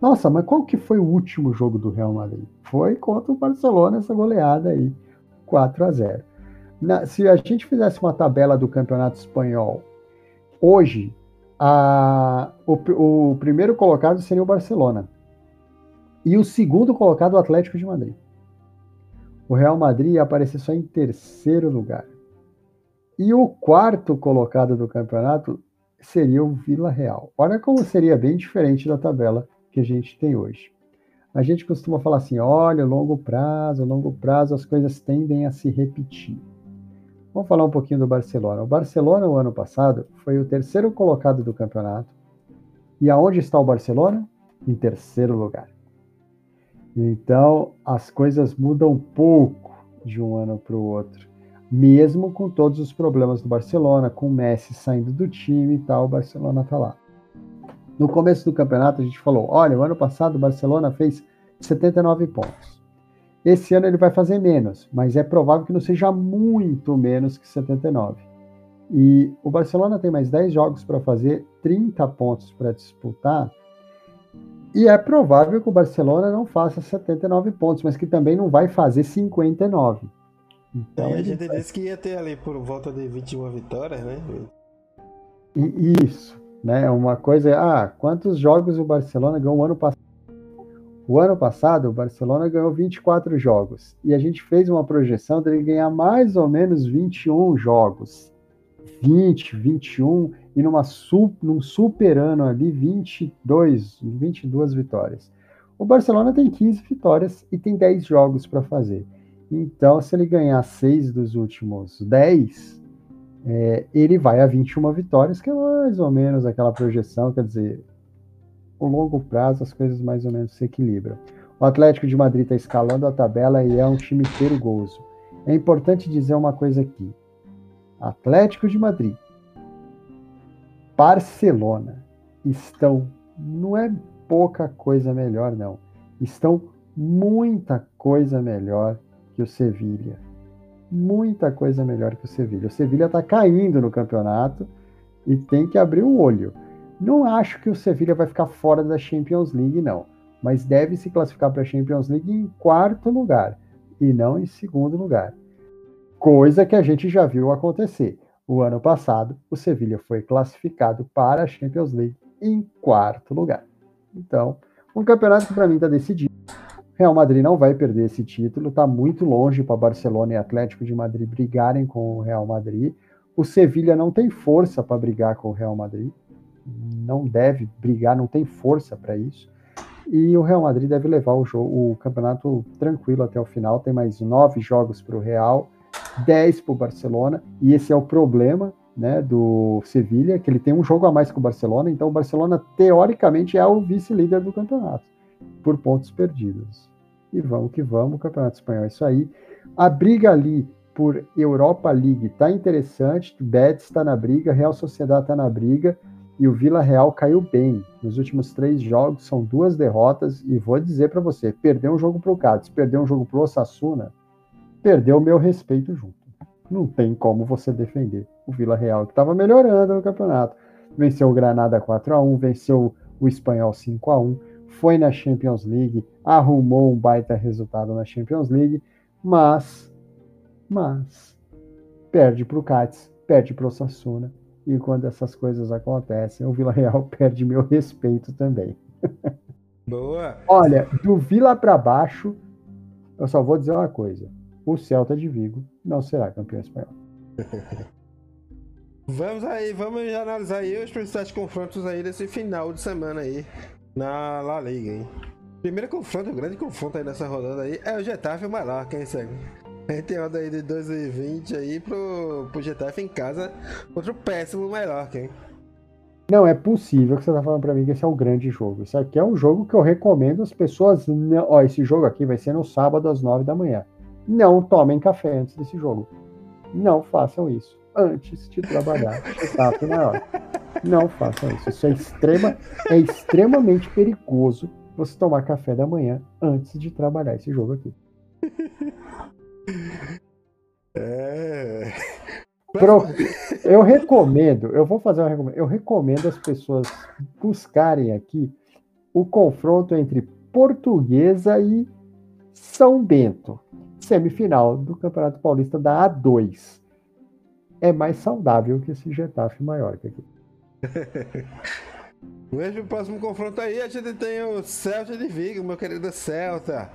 nossa, mas qual que foi o último jogo do Real Madrid? Foi contra o Barcelona, essa goleada aí. 4 a 0. Na, se a gente fizesse uma tabela do Campeonato Espanhol, hoje a, o, o primeiro colocado seria o Barcelona e o segundo colocado o Atlético de Madrid. O Real Madrid ia aparecer só em terceiro lugar. E o quarto colocado do campeonato seria o Vila Real. Olha como seria bem diferente da tabela que a gente tem hoje a gente costuma falar assim: olha, longo prazo, longo prazo, as coisas tendem a se repetir. Vamos falar um pouquinho do Barcelona. O Barcelona, o ano passado, foi o terceiro colocado do campeonato. E aonde está o Barcelona? Em terceiro lugar. Então, as coisas mudam pouco de um ano para o outro. Mesmo com todos os problemas do Barcelona, com o Messi saindo do time e tal, o Barcelona está lá. No começo do campeonato, a gente falou: olha, o ano passado o Barcelona fez 79 pontos. Esse ano ele vai fazer menos, mas é provável que não seja muito menos que 79. E o Barcelona tem mais 10 jogos para fazer, 30 pontos para disputar. E é provável que o Barcelona não faça 79 pontos, mas que também não vai fazer 59. Então, é, a gente vai... disse que ia ter ali por volta de 21 vitórias, né? E, isso. Né? Uma coisa é, ah, quantos jogos o Barcelona ganhou o ano passado? O ano passado, o Barcelona ganhou 24 jogos. E a gente fez uma projeção dele ganhar mais ou menos 21 jogos. 20, 21 e numa num super ano ali, 22, 22 vitórias. O Barcelona tem 15 vitórias e tem 10 jogos para fazer. Então, se ele ganhar 6 dos últimos 10, é, ele vai a 21 vitórias, que é mais ou menos aquela projeção, quer dizer, o longo prazo as coisas mais ou menos se equilibram. O Atlético de Madrid está escalando a tabela e é um time perigoso. É importante dizer uma coisa aqui: Atlético de Madrid, Barcelona estão, não é pouca coisa melhor, não, estão muita coisa melhor que o Sevilha muita coisa melhor que o Sevilha. O Sevilha está caindo no campeonato e tem que abrir o olho. Não acho que o Sevilha vai ficar fora da Champions League, não. Mas deve se classificar para a Champions League em quarto lugar e não em segundo lugar. Coisa que a gente já viu acontecer. O ano passado, o Sevilha foi classificado para a Champions League em quarto lugar. Então, um campeonato que para mim está decidido. Real Madrid não vai perder esse título, está muito longe para Barcelona e Atlético de Madrid brigarem com o Real Madrid. O Sevilha não tem força para brigar com o Real Madrid, não deve brigar, não tem força para isso. E o Real Madrid deve levar o, jogo, o campeonato tranquilo até o final. Tem mais nove jogos para o Real, dez para o Barcelona, e esse é o problema né, do Sevilha, que ele tem um jogo a mais que o Barcelona, então o Barcelona teoricamente é o vice-líder do campeonato por pontos perdidos e vamos que vamos, o Campeonato Espanhol é isso aí. A briga ali por Europa League tá interessante, Betis está na briga, Real Sociedade está na briga e o Vila Real caiu bem. Nos últimos três jogos são duas derrotas e vou dizer para você, perdeu um jogo para o Cádiz, perdeu um jogo para o Osasuna, perdeu o meu respeito junto. Não tem como você defender o Vila Real, que estava melhorando no campeonato. Venceu o Granada 4 a 1 venceu o Espanhol 5 a 1 foi na Champions League, arrumou um baita resultado na Champions League, mas, mas, perde para o Cádiz, perde para o Sassuna, e quando essas coisas acontecem, o Vila Real perde meu respeito também. Boa! Olha, do Vila para baixo, eu só vou dizer uma coisa: o Celta de Vigo não será campeão espanhol. Vamos aí, vamos analisar aí os principais confrontos aí desse final de semana aí na La Liga, hein? Primeiro confronto, o grande confronto aí nessa rodada aí é o Getafe e o Mallorca, hein, Cego? A gente tem onda aí de 2,20 aí pro, pro Getafe em casa contra o péssimo Mallorca, hein? Não, é possível que você tá falando para mim que esse é um grande jogo. Isso aqui é um jogo que eu recomendo as pessoas. Não... Ó, esse jogo aqui vai ser no sábado às 9 da manhã. Não tomem café antes desse jogo. Não façam isso antes de trabalhar. Exato, maior. Não façam isso. Isso é, extrema, é extremamente perigoso você tomar café da manhã antes de trabalhar esse jogo aqui. É. Pro, eu recomendo, eu vou fazer uma recomendação. Eu recomendo as pessoas buscarem aqui o confronto entre Portuguesa e São Bento, semifinal do Campeonato Paulista da A2. É mais saudável que esse Getafe maior que aqui. Mesmo próximo confronto aí, a gente tem o Celta de Vigo, meu querido Celta.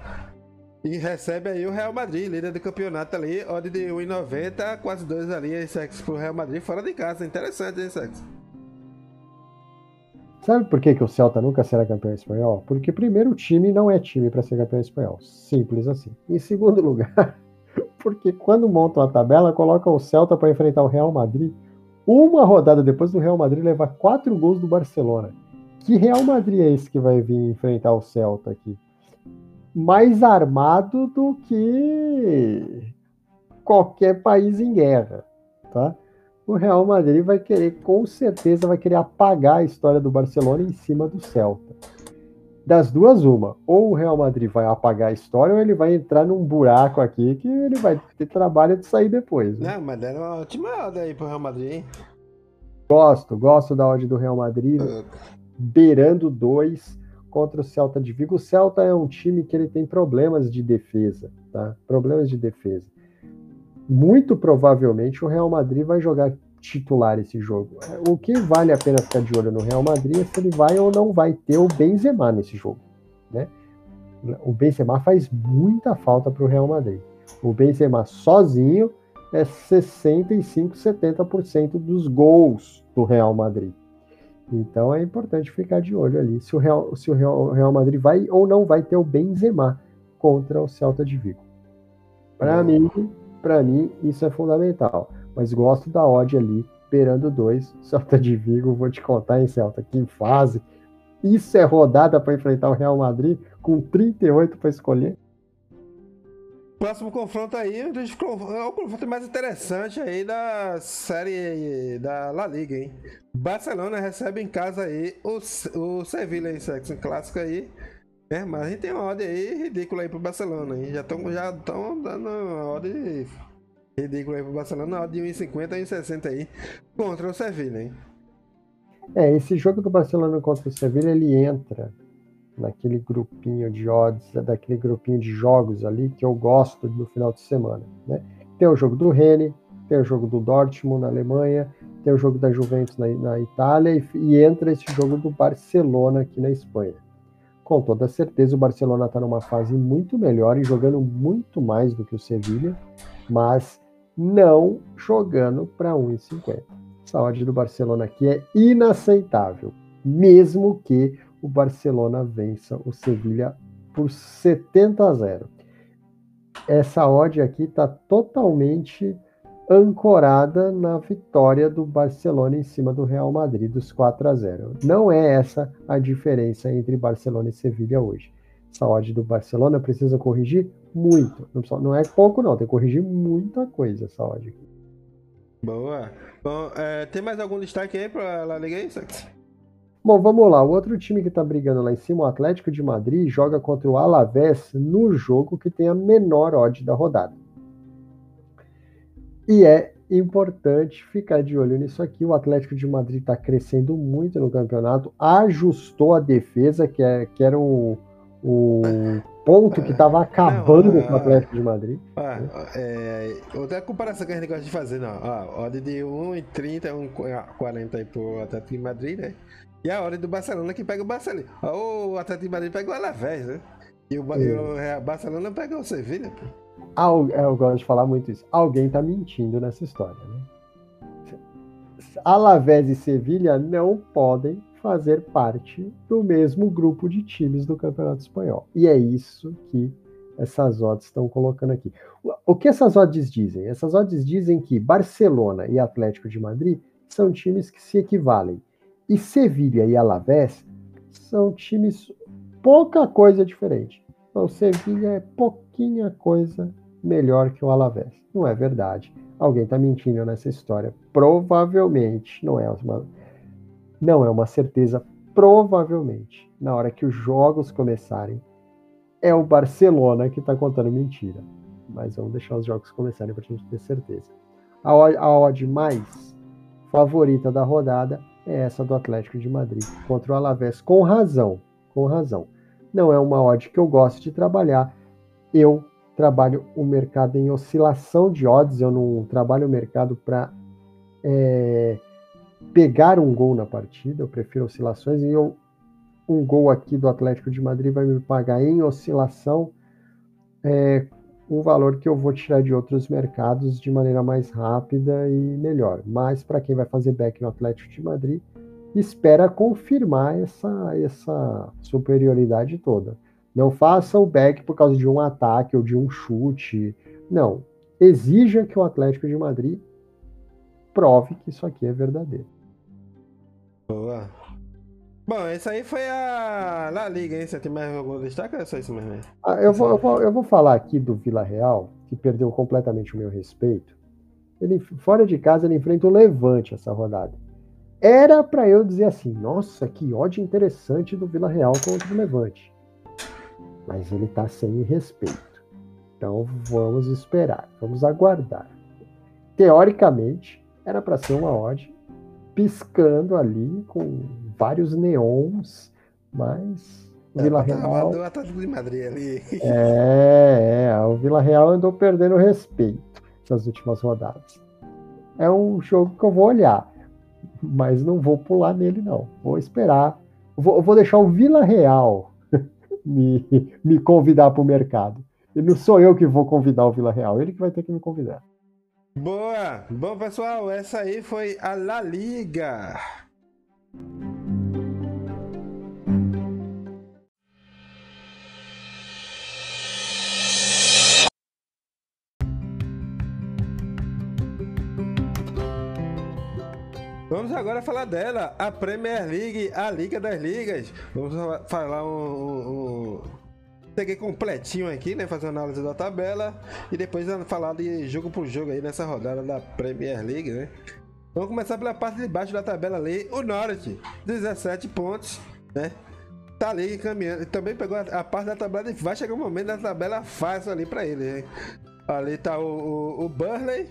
E recebe aí o Real Madrid, líder do campeonato ali, odd de 1,90, quase 2 ali, em sexo pro Real Madrid fora de casa. Interessante, hein, sexo? Sabe por que, que o Celta nunca será campeão espanhol? Porque, primeiro, o time não é time para ser campeão espanhol. Simples assim. Em segundo lugar, porque quando montam a tabela, colocam o Celta para enfrentar o Real Madrid. Uma rodada depois do Real Madrid levar quatro gols do Barcelona. Que Real Madrid é esse que vai vir enfrentar o Celta aqui? mais armado do que qualquer país em guerra, tá? O Real Madrid vai querer, com certeza, vai querer apagar a história do Barcelona em cima do Celta. Das duas, uma. Ou o Real Madrid vai apagar a história, ou ele vai entrar num buraco aqui que ele vai ter trabalho de sair depois. Né? Não, mas era uma ótima odd aí pro Real Madrid, hein? Gosto, gosto da odd do Real Madrid. Uh. Beirando dois contra o Celta de Vigo. O Celta é um time que ele tem problemas de defesa, tá? Problemas de defesa. Muito provavelmente o Real Madrid vai jogar titular esse jogo. O que vale a pena ficar de olho no Real Madrid é se ele vai ou não vai ter o Benzema nesse jogo, né? O Benzema faz muita falta para o Real Madrid. O Benzema sozinho é 65, 70% dos gols do Real Madrid. Então é importante ficar de olho ali se o Real, se o Real, Real Madrid vai ou não vai ter o Benzema contra o Celta de Vigo. Para mim, para mim isso é fundamental. Mas gosto da odd ali, beirando dois, Celta de Vigo, vou te contar em Celta, que fase. Isso é rodada para enfrentar o Real Madrid com 38 para escolher. Próximo confronto aí, é o confronto mais interessante aí da série da La Liga, hein? Barcelona recebe em casa aí o, o Sevilla em sexo clássico aí. É, mas a gente tem uma ordem aí ridícula aí pro Barcelona, hein? Já estão já dando uma ordem ridícula aí pro Barcelona, de 1,50 e 1,60 aí contra o Sevilla, hein? É, esse jogo do Barcelona contra o Sevilla, ele entra naquele grupinho de odds, daquele grupinho de jogos ali que eu gosto no final de semana. Né? Tem o jogo do Rennes, tem o jogo do Dortmund na Alemanha, tem o jogo da Juventus na, na Itália e, e, entra esse jogo do Barcelona aqui na Espanha. Com toda certeza o Barcelona está numa fase muito melhor e jogando muito mais do que o Sevilha, mas não jogando para 1,50. Essa odd do Barcelona aqui é inaceitável, mesmo que o Barcelona vença o Sevilha por 70 a 0. Essa odd aqui está totalmente ancorada na vitória do Barcelona em cima do Real Madrid, dos 4 a 0. Não é essa a diferença entre Barcelona e Sevilha hoje. Essa odd do Barcelona precisa corrigir muito. Não, é pouco, não, tem que corrigir muita coisa essa odd aqui. Boa. Bom, é, tem mais algum destaque aí para La Liga Sax? Bom, vamos lá. O outro time que está brigando lá em cima, o Atlético de Madrid, joga contra o Alavés no jogo que tem a menor odd da rodada. E é importante ficar de olho nisso aqui. O Atlético de Madrid está crescendo muito no campeonanato, ajustou a defesa, que, é, que era o, o ponto que estava acabando não, com o Atlético de Madrid. Ah, é, outra comparação que a gente gosta de fazer, não. Ó, odd de 1,30, 1,40 aí pro Atlético de Madrid, né? E a hora do Barcelona que pega o Barcelona. O Atlético de Madrid pega o Alavés, né? E o, e o Barcelona pega o Sevilha, pô. É, eu gosto de falar muito isso. Alguém tá mentindo nessa história, né? Alavés e Sevilha não podem fazer parte do mesmo grupo de times do Campeonato Espanhol. E é isso que essas odds estão colocando aqui. O que essas odds dizem? Essas odds dizem que Barcelona e Atlético de Madrid são times que se equivalem. E Sevilha e Alavés são times pouca coisa diferente. Então, Sevilha é pouquinha coisa melhor que o Alavés. Não é verdade. Alguém está mentindo nessa história. Provavelmente, não é uma, não é uma certeza. Provavelmente, na hora que os jogos começarem, é o Barcelona que está contando mentira. Mas vamos deixar os jogos começarem para a gente ter certeza. A, odd mais favorita da rodada é essa do Atlético de Madrid contra o Alavés, com razão, com razão. Não é uma odd que eu gosto de trabalhar. Eu trabalho o mercado em oscilação de odds, eu não trabalho o mercado para é, pegar um gol na partida, eu prefiro oscilações e eu, um gol aqui do Atlético de Madrid vai me pagar em oscilação é, um valor que eu vou tirar de outros mercados de maneira mais rápida e melhor. Mas para quem vai fazer back no Atlético de Madrid, espera confirmar essa, essa superioridade toda. Não faça o back por causa de um ataque ou de um chute. Não. Exija que o Atlético de Madrid prove que isso aqui é verdadeiro. Boa. Bom, essa aí foi a La Liga, hein? Você tem mais algum destaque ou é só isso mesmo? Ah, eu, vou, eu, vou, eu vou falar aqui do Vila Real, que perdeu completamente o meu respeito. Ele, fora de casa, ele enfrenta o Levante essa rodada. Era para eu dizer assim, nossa, que ódio interessante do Vila Real contra o Levante. Mas ele tá sem respeito. Então vamos esperar, vamos aguardar. Teoricamente, era para ser uma odd piscando ali com vários neons, mas o Vila Real. O Atlético de Madrid ali. É, é, o Vila Real andou perdendo respeito nas últimas rodadas. É um jogo que eu vou olhar, mas não vou pular nele, não. Vou esperar. Vou, vou deixar o Vila Real me, me convidar para o mercado. E não sou eu que vou convidar o Vila Real, ele que vai ter que me convidar. Boa! Bom, pessoal, essa aí foi a La Liga. Vamos agora falar dela, a Premier League, a Liga das Ligas. Vamos falar um, um, Peguei completinho aqui, né? Fazer análise da tabela e depois falar de jogo por jogo aí nessa rodada da Premier League, né? Vamos começar pela parte de baixo da tabela ali. O Norwich, 17 pontos, né? Tá ali caminhando. Também pegou a, parte da tabela. Vai chegar um momento da tabela fácil ali para ele? Ali tá o, o, o Burley.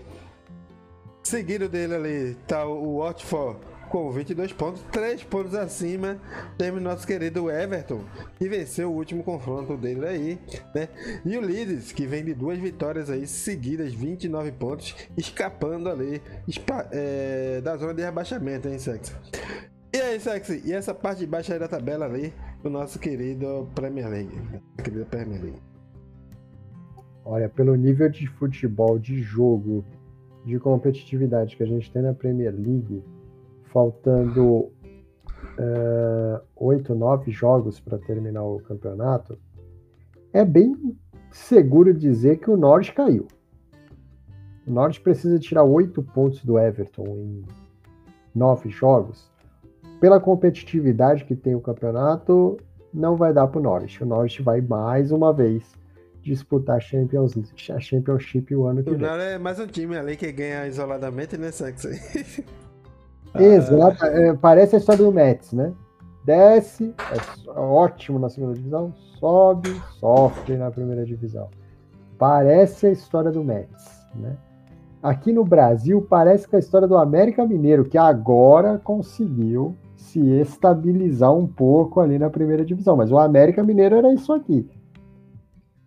Seguido dele ali tá o, o Watford com 22 pontos, 3 pontos acima, temos nosso querido Everton, que venceu o último confronto dele aí, né? E o Leeds, que vem de duas vitórias aí seguidas, 29 pontos, escapando ali é, da zona de rebaixamento, hein, Sexy? E aí, Sexy, e essa parte de baixo aí da tabela ali, do nosso querido Premier League, querido Premier League. Olha, pelo nível de futebol, de jogo, de competitividade que a gente tem na Premier League, faltando é, oito, nove jogos para terminar o campeonato, é bem seguro dizer que o Norte caiu. O Norte precisa tirar oito pontos do Everton em nove jogos. Pela competitividade que tem o campeonato, não vai dar para o Norte. O Norte vai mais uma vez disputar a Champions, a Championship o ano que vem. O Norte é mais um time ali que ganha isoladamente, né, Sax? Exato, é, parece a história do Mets, né? Desce, é ótimo na segunda divisão, sobe, sofre na primeira divisão. Parece a história do Mets, né? Aqui no Brasil parece que a história do América Mineiro, que agora conseguiu se estabilizar um pouco ali na primeira divisão, mas o América Mineiro era isso aqui.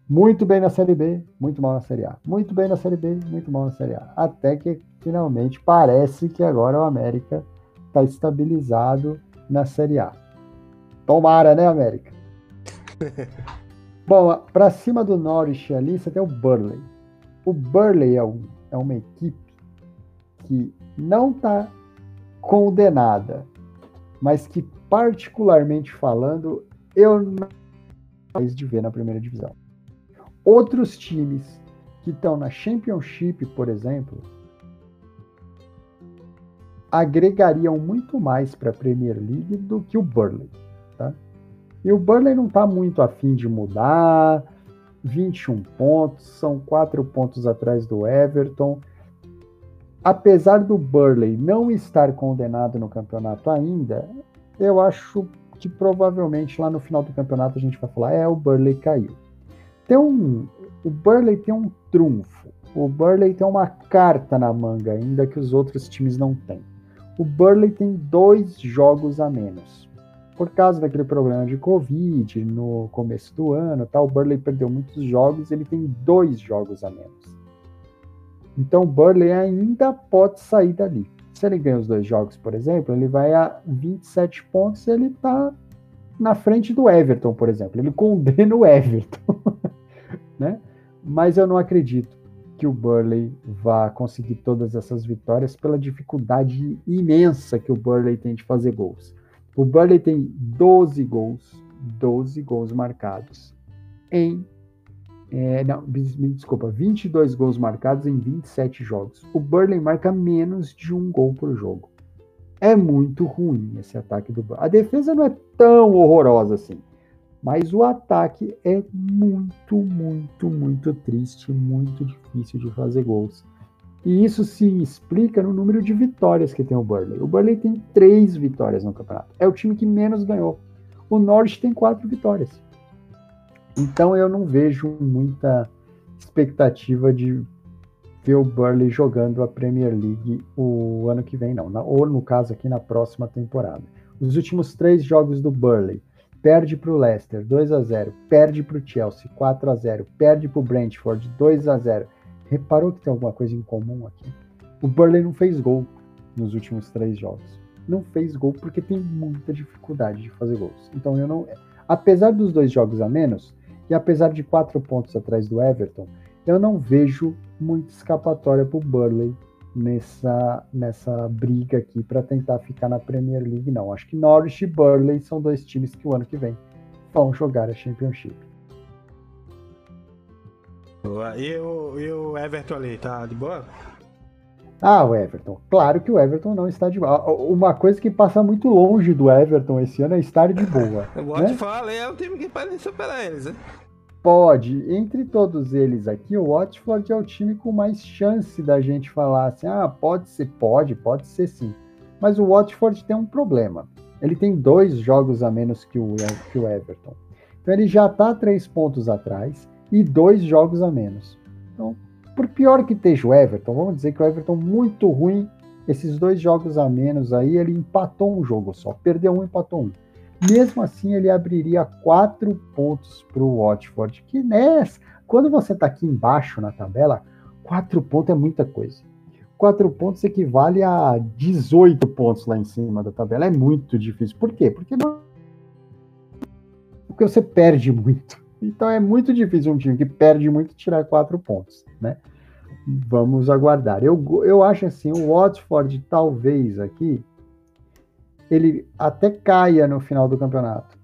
Muito bem na Série B, muito mal na Série A. Muito bem na Série B, muito mal na Série A. Até que finalmente parece que agora o América está estabilizado na Série A. Tomara, né, América? Bom, para cima do Norwich ali, você tem o Burley. O Burley é, um, é uma equipe que não está condenada, mas que particularmente falando, eu não de ver na primeira divisão. Outros times que estão na Championship, por exemplo, agregariam muito mais para a Premier League do que o Burley. Tá? E o Burley não está muito afim de mudar. 21 pontos, são 4 pontos atrás do Everton. Apesar do Burley não estar condenado no campeonato ainda, eu acho que provavelmente lá no final do campeonato a gente vai falar: é, o Burley caiu. Tem um, o Burley tem um trunfo. O Burley tem uma carta na manga ainda que os outros times não têm. O Burley tem dois jogos a menos. Por causa daquele problema de Covid no começo do ano, tá, o Burley perdeu muitos jogos, ele tem dois jogos a menos. Então o Burley ainda pode sair dali. Se ele ganha os dois jogos, por exemplo, ele vai a 27 pontos e ele está na frente do Everton, por exemplo. Ele condena o Everton. né? Mas eu não acredito que o Burley vá conseguir todas essas vitórias pela dificuldade imensa que o Burley tem de fazer gols. O Burley tem 12 gols, 12 gols marcados em é, não, me desculpa, 22 gols marcados em 27 jogos. O Burley marca menos de um gol por jogo. É muito ruim esse ataque do Burley. A defesa não é tão horrorosa assim, mas o ataque é muito, muito, muito triste, muito difícil de fazer gols. E isso se explica no número de vitórias que tem o Burley. O Burley tem três vitórias no campeonato. É o time que menos ganhou. O Norwich tem quatro vitórias. Então eu não vejo muita expectativa de ver o Burley jogando a Premier League o ano que vem, não. Ou no caso aqui na próxima temporada. Os últimos três jogos do Burley. Perde para o Leicester 2 a 0 perde para o Chelsea 4 a 0 perde para o Brentford 2 a 0 Reparou que tem alguma coisa em comum aqui? O Burley não fez gol nos últimos três jogos. Não fez gol porque tem muita dificuldade de fazer gols. Então eu não. Apesar dos dois jogos a menos, e apesar de quatro pontos atrás do Everton, eu não vejo muita escapatória para o Burley nessa, nessa briga aqui para tentar ficar na Premier League, não. Acho que Norwich e Burley são dois times que o ano que vem vão jogar a Championship. E o, e o Everton ali, tá de boa? Ah, o Everton. Claro que o Everton não está de boa. Uma coisa que passa muito longe do Everton esse ano é estar de boa. o né? é o time que pode superar eles, né? Pode. Entre todos eles aqui, o Watford é o time com mais chance da gente falar assim: ah, pode ser, pode, pode ser sim. Mas o Watford tem um problema. Ele tem dois jogos a menos que o, que o Everton. Então ele já está três pontos atrás e dois jogos a menos. Então, por pior que esteja o Everton, vamos dizer que o Everton muito ruim, esses dois jogos a menos aí, ele empatou um jogo só, perdeu um, empatou um. Mesmo assim, ele abriria quatro pontos para o Watford, que nessa, quando você está aqui embaixo na tabela, quatro pontos é muita coisa. Quatro pontos equivale a 18 pontos lá em cima da tabela. É muito difícil. Por quê? Porque, não... Porque você perde muito. Então é muito difícil um time que perde muito tirar quatro pontos, né? Vamos aguardar. Eu, eu acho assim, o Watford talvez aqui ele até caia no final do campeonato.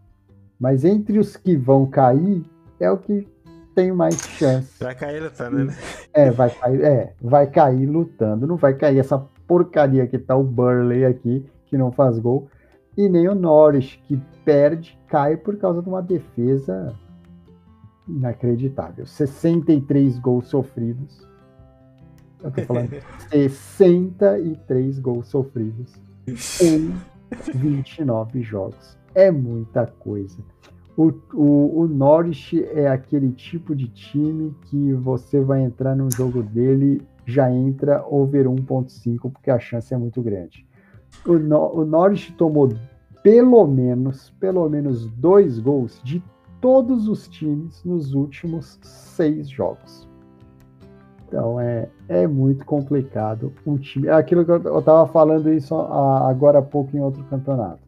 Mas entre os que vão cair, é o que tem mais chance. Vai cair lutando, né? É, vai cair, é, vai cair lutando. Não vai cair essa porcaria que tá o Burley aqui, que não faz gol. E nem o Norris, que perde, cai por causa de uma defesa inacreditável. 63 gols sofridos. Eu tô falando 63 gols sofridos em 29 jogos. É muita coisa. O, o, o Norwich é aquele tipo de time que você vai entrar no jogo dele, já entra over 1.5, porque a chance é muito grande. O, o Norwich tomou pelo menos, pelo menos dois gols de todos os times nos últimos seis jogos. Então é, é muito complicado um time. É aquilo que eu estava falando isso agora há pouco em outro campeonato.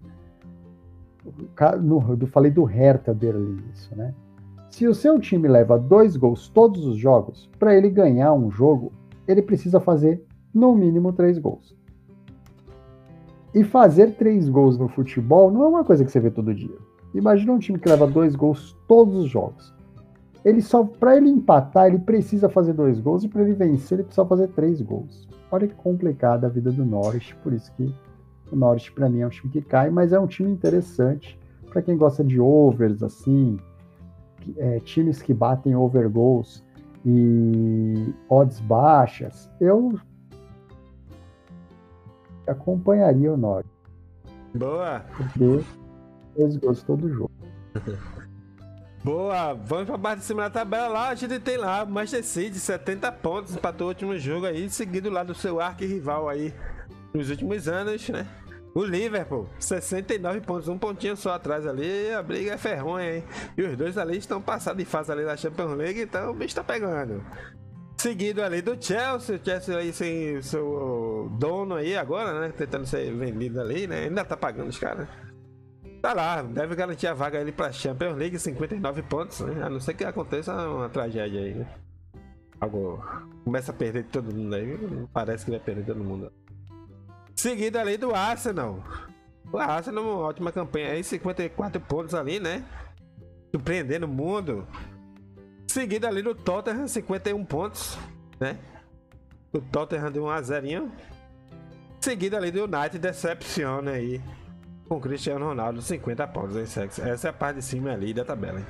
No, eu falei do Hertha Berlim, isso, né? Se o seu time leva dois gols todos os jogos, para ele ganhar um jogo, ele precisa fazer no mínimo três gols. E fazer três gols no futebol não é uma coisa que você vê todo dia. Imagina um time que leva dois gols todos os jogos. Ele só para ele empatar, ele precisa fazer dois gols e para ele vencer, ele precisa fazer três gols. Olha que complicada a vida do Norwich, por isso que o Norwich para mim é um time que cai, mas é um time interessante para quem gosta de overs assim, é, times que batem over goals e odds baixas. Eu acompanharia o Norwich. Boa! Porque dois gols todo jogo. Boa, vamos pra parte de cima da tabela lá, a gente tem lá Manchester City, 70 pontos, empatou o último jogo aí, seguido lá do seu arqui-rival aí nos últimos anos, né? O Liverpool, 69 pontos, um pontinho só atrás ali, a briga é ferronha, hein? E os dois ali estão passados de fase ali da Champions League, então o bicho tá pegando. Seguido ali do Chelsea, o Chelsea aí sem seu dono aí agora, né? Tentando ser vendido ali, né? Ainda tá pagando os caras. Tá lá, deve garantir a vaga ali pra Champions League, 59 pontos, né? A não ser que aconteça uma tragédia aí, né? Algo. Começa a perder todo mundo aí, parece que vai perder todo mundo. Seguido ali do Arsenal. O Arsenal, uma ótima campanha aí, 54 pontos ali, né? Surpreendendo o mundo. Seguido ali do Tottenham, 51 pontos, né? O Tottenham deu 1 a 0 Seguido ali do United, decepciona aí com Cristiano Ronaldo 50 pontos em sexo. Essa é a parte de cima ali da tabela. Hein?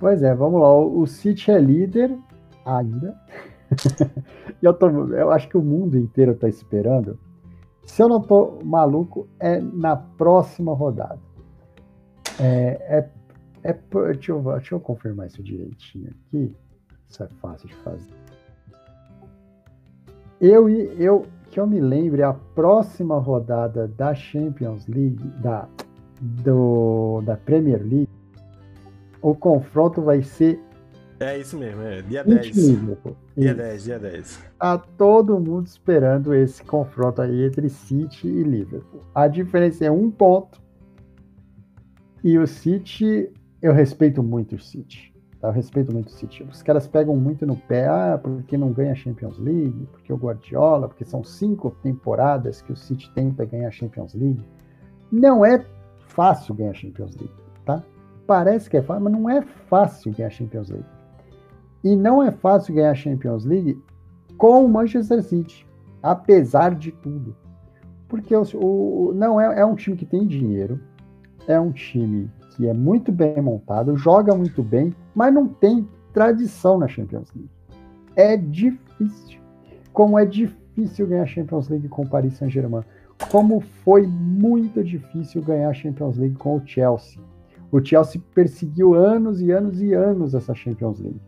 Pois é, vamos lá. O City é líder ainda. eu, tô, eu acho que o mundo inteiro está esperando. Se eu não tô maluco, é na próxima rodada. É, é, é deixa, eu, deixa eu confirmar isso direitinho aqui. Isso é fácil de fazer. Eu, eu, que eu me lembre, a próxima rodada da Champions League, da, do, da Premier League, o confronto vai ser. É isso mesmo, é dia 10. Liverpool. Dia isso. 10, dia 10. Tá todo mundo esperando esse confronto aí entre City e Liverpool. A diferença é um ponto. E o City, eu respeito muito o City. Eu respeito muito o City. Os caras pegam muito no pé, ah, porque não ganha Champions League, porque o Guardiola, porque são cinco temporadas que o City tenta ganhar Champions League. Não é fácil ganhar Champions League, tá? Parece que é fácil, mas não é fácil ganhar Champions League. E não é fácil ganhar Champions League com o Manchester City, apesar de tudo. Porque o, o não é, é um time que tem dinheiro, é um time que é muito bem montado, joga muito bem, mas não tem tradição na Champions League. É difícil. Como é difícil ganhar Champions League com o Paris Saint-Germain. Como foi muito difícil ganhar Champions League com o Chelsea. O Chelsea perseguiu anos e anos e anos essa Champions League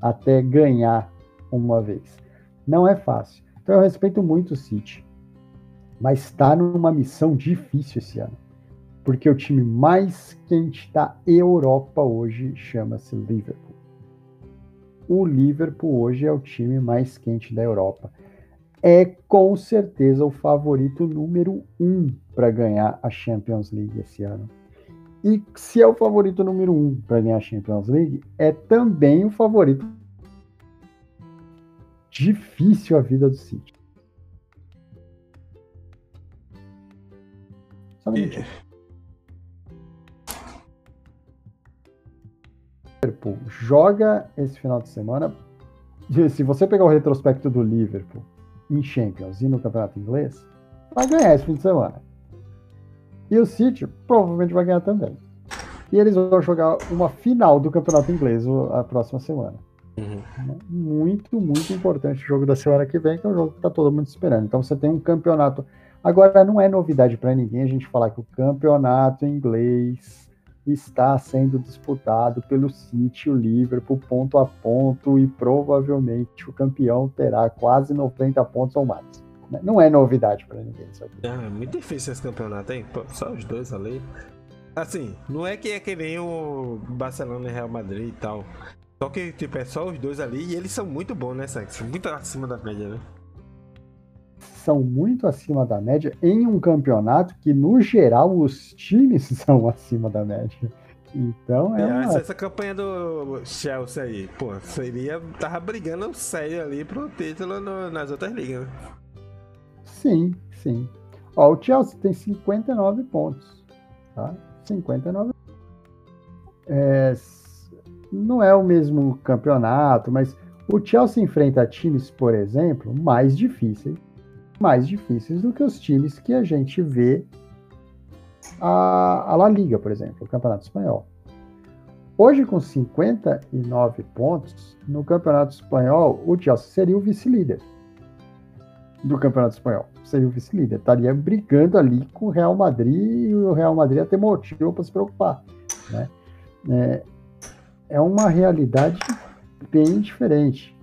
até ganhar uma vez. Não é fácil. Então eu respeito muito o City, mas está numa missão difícil esse ano porque o time mais quente da Europa hoje chama-se Liverpool. O Liverpool hoje é o time mais quente da Europa. É com certeza o favorito número um para ganhar a Champions League esse ano. E se é o favorito número um para ganhar a Champions League, é também o favorito. Difícil a vida do City. Só um Liverpool joga esse final de semana. Se você pegar o retrospecto do Liverpool em Champions e no Campeonato Inglês, vai ganhar esse fim de semana. E o City provavelmente vai ganhar também. E eles vão jogar uma final do Campeonato Inglês a próxima semana. Uhum. Muito, muito importante o jogo da semana que vem, que é um jogo que está todo mundo esperando. Então você tem um campeonato. Agora, não é novidade para ninguém a gente falar que o campeonato inglês está sendo disputado pelo City, o Liverpool, ponto a ponto, e provavelmente o campeão terá quase 90 pontos ou mais. Não é novidade para ninguém isso aqui. É muito difícil esse campeonato, hein? Pô, só os dois ali. Assim, não é que é que nem o Barcelona e Real Madrid e tal. Só que, tipo, é só os dois ali e eles são muito bons, né, Sex? Muito acima da média, né? São muito acima da média em um campeonato que, no geral, os times são acima da média. Então é. é uma... Essa campanha do Chelsea aí, pô, seria. Tava brigando sério ali pro título no, nas outras ligas, né? Sim, sim. Ó, o Chelsea tem 59 pontos. Tá? 59. É, não é o mesmo campeonato, mas o Chelsea enfrenta times, por exemplo, mais difíceis, mais difíceis do que os times que a gente vê a, a La Liga, por exemplo, o Campeonato Espanhol. Hoje, com 59 pontos, no Campeonato Espanhol, o Chelsea seria o vice-líder do Campeonato Espanhol. Seria o vice-líder. Estaria brigando ali com o Real Madrid e o Real Madrid ter motivo para se preocupar. Né? É, é uma realidade bem diferente.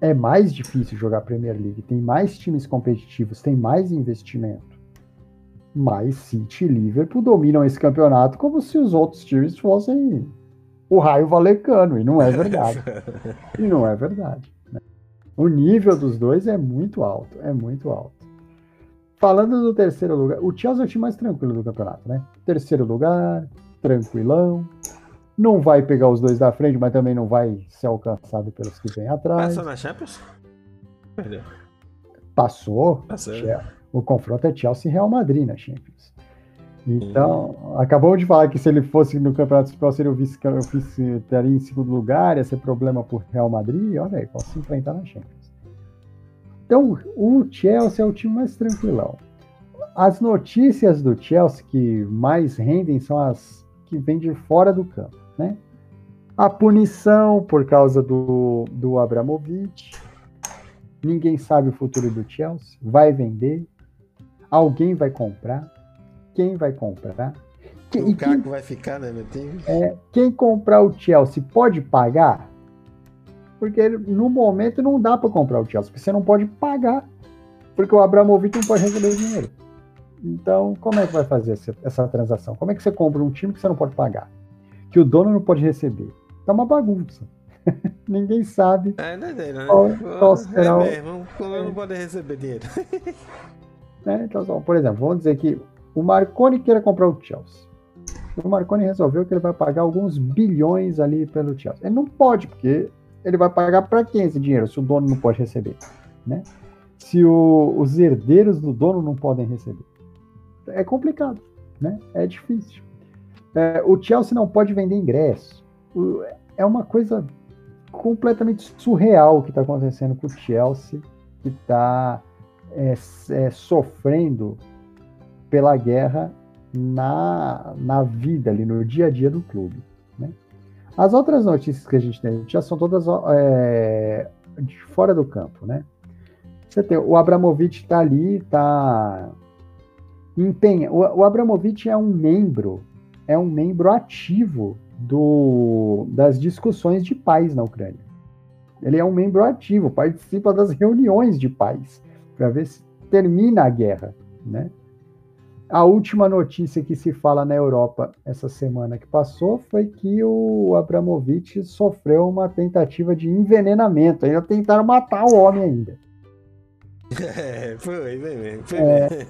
É mais difícil jogar Premier League, tem mais times competitivos, tem mais investimento. Mas City e Liverpool dominam esse campeonato como se os outros times fossem o raio valecano, e não é verdade. e não é verdade. Né? O nível dos dois é muito alto, é muito alto. Falando do terceiro lugar, o Chelsea é o time mais tranquilo do campeonato, né? Terceiro lugar, tranquilão. Não vai pegar os dois da frente, mas também não vai ser alcançado pelos que vêm atrás. Passou na Champions? Perdeu. Passou. Passou o confronto é Chelsea e Real Madrid na Champions. Então, hum. acabou de falar que se ele fosse no Campeonato Espanhol, seria o vice, vice estaria em segundo lugar, ia ser problema por Real Madrid. Olha aí, posso enfrentar na Champions. Então, o Chelsea é o time mais tranquilão. As notícias do Chelsea que mais rendem são as que vêm de fora do campo, né? A punição por causa do, do Abramovich. Ninguém sabe o futuro do Chelsea. Vai vender, Alguém vai comprar? Quem vai comprar? o Caco vai ficar, né, meu time? É, quem comprar o Chelsea pode pagar? Porque no momento não dá para comprar o Chelsea, porque você não pode pagar, porque o Abramovich não pode receber dinheiro. Então, como é que vai fazer essa, essa, transação? Como é que você compra um time que você não pode pagar? Que o dono não pode receber? É uma bagunça. Ninguém sabe. É, não é dele, né? Qual, qual será é mesmo, não pode receber dinheiro. Né? Então, por exemplo, vamos dizer que o Marconi queira comprar o Chelsea. O Marconi resolveu que ele vai pagar alguns bilhões ali pelo Chelsea. Ele não pode, porque ele vai pagar para quem esse dinheiro, se o dono não pode receber, né? Se o, os herdeiros do dono não podem receber. É complicado, né? É difícil. É, o Chelsea não pode vender ingresso. O, é uma coisa completamente surreal que está acontecendo com o Chelsea, que está é, é, sofrendo pela guerra na, na vida ali, no dia a dia do clube. Né? As outras notícias que a gente tem já são todas é, de fora do campo, né? Você tem o Abramovich está ali, está empenha. O, o Abramovich é um membro, é um membro ativo do, das discussões de paz na Ucrânia. Ele é um membro ativo, participa das reuniões de paz para ver se termina a guerra, né? A última notícia que se fala na Europa essa semana que passou foi que o Abramovich sofreu uma tentativa de envenenamento. Ainda tentaram matar o homem ainda. É, foi, foi. Foi é,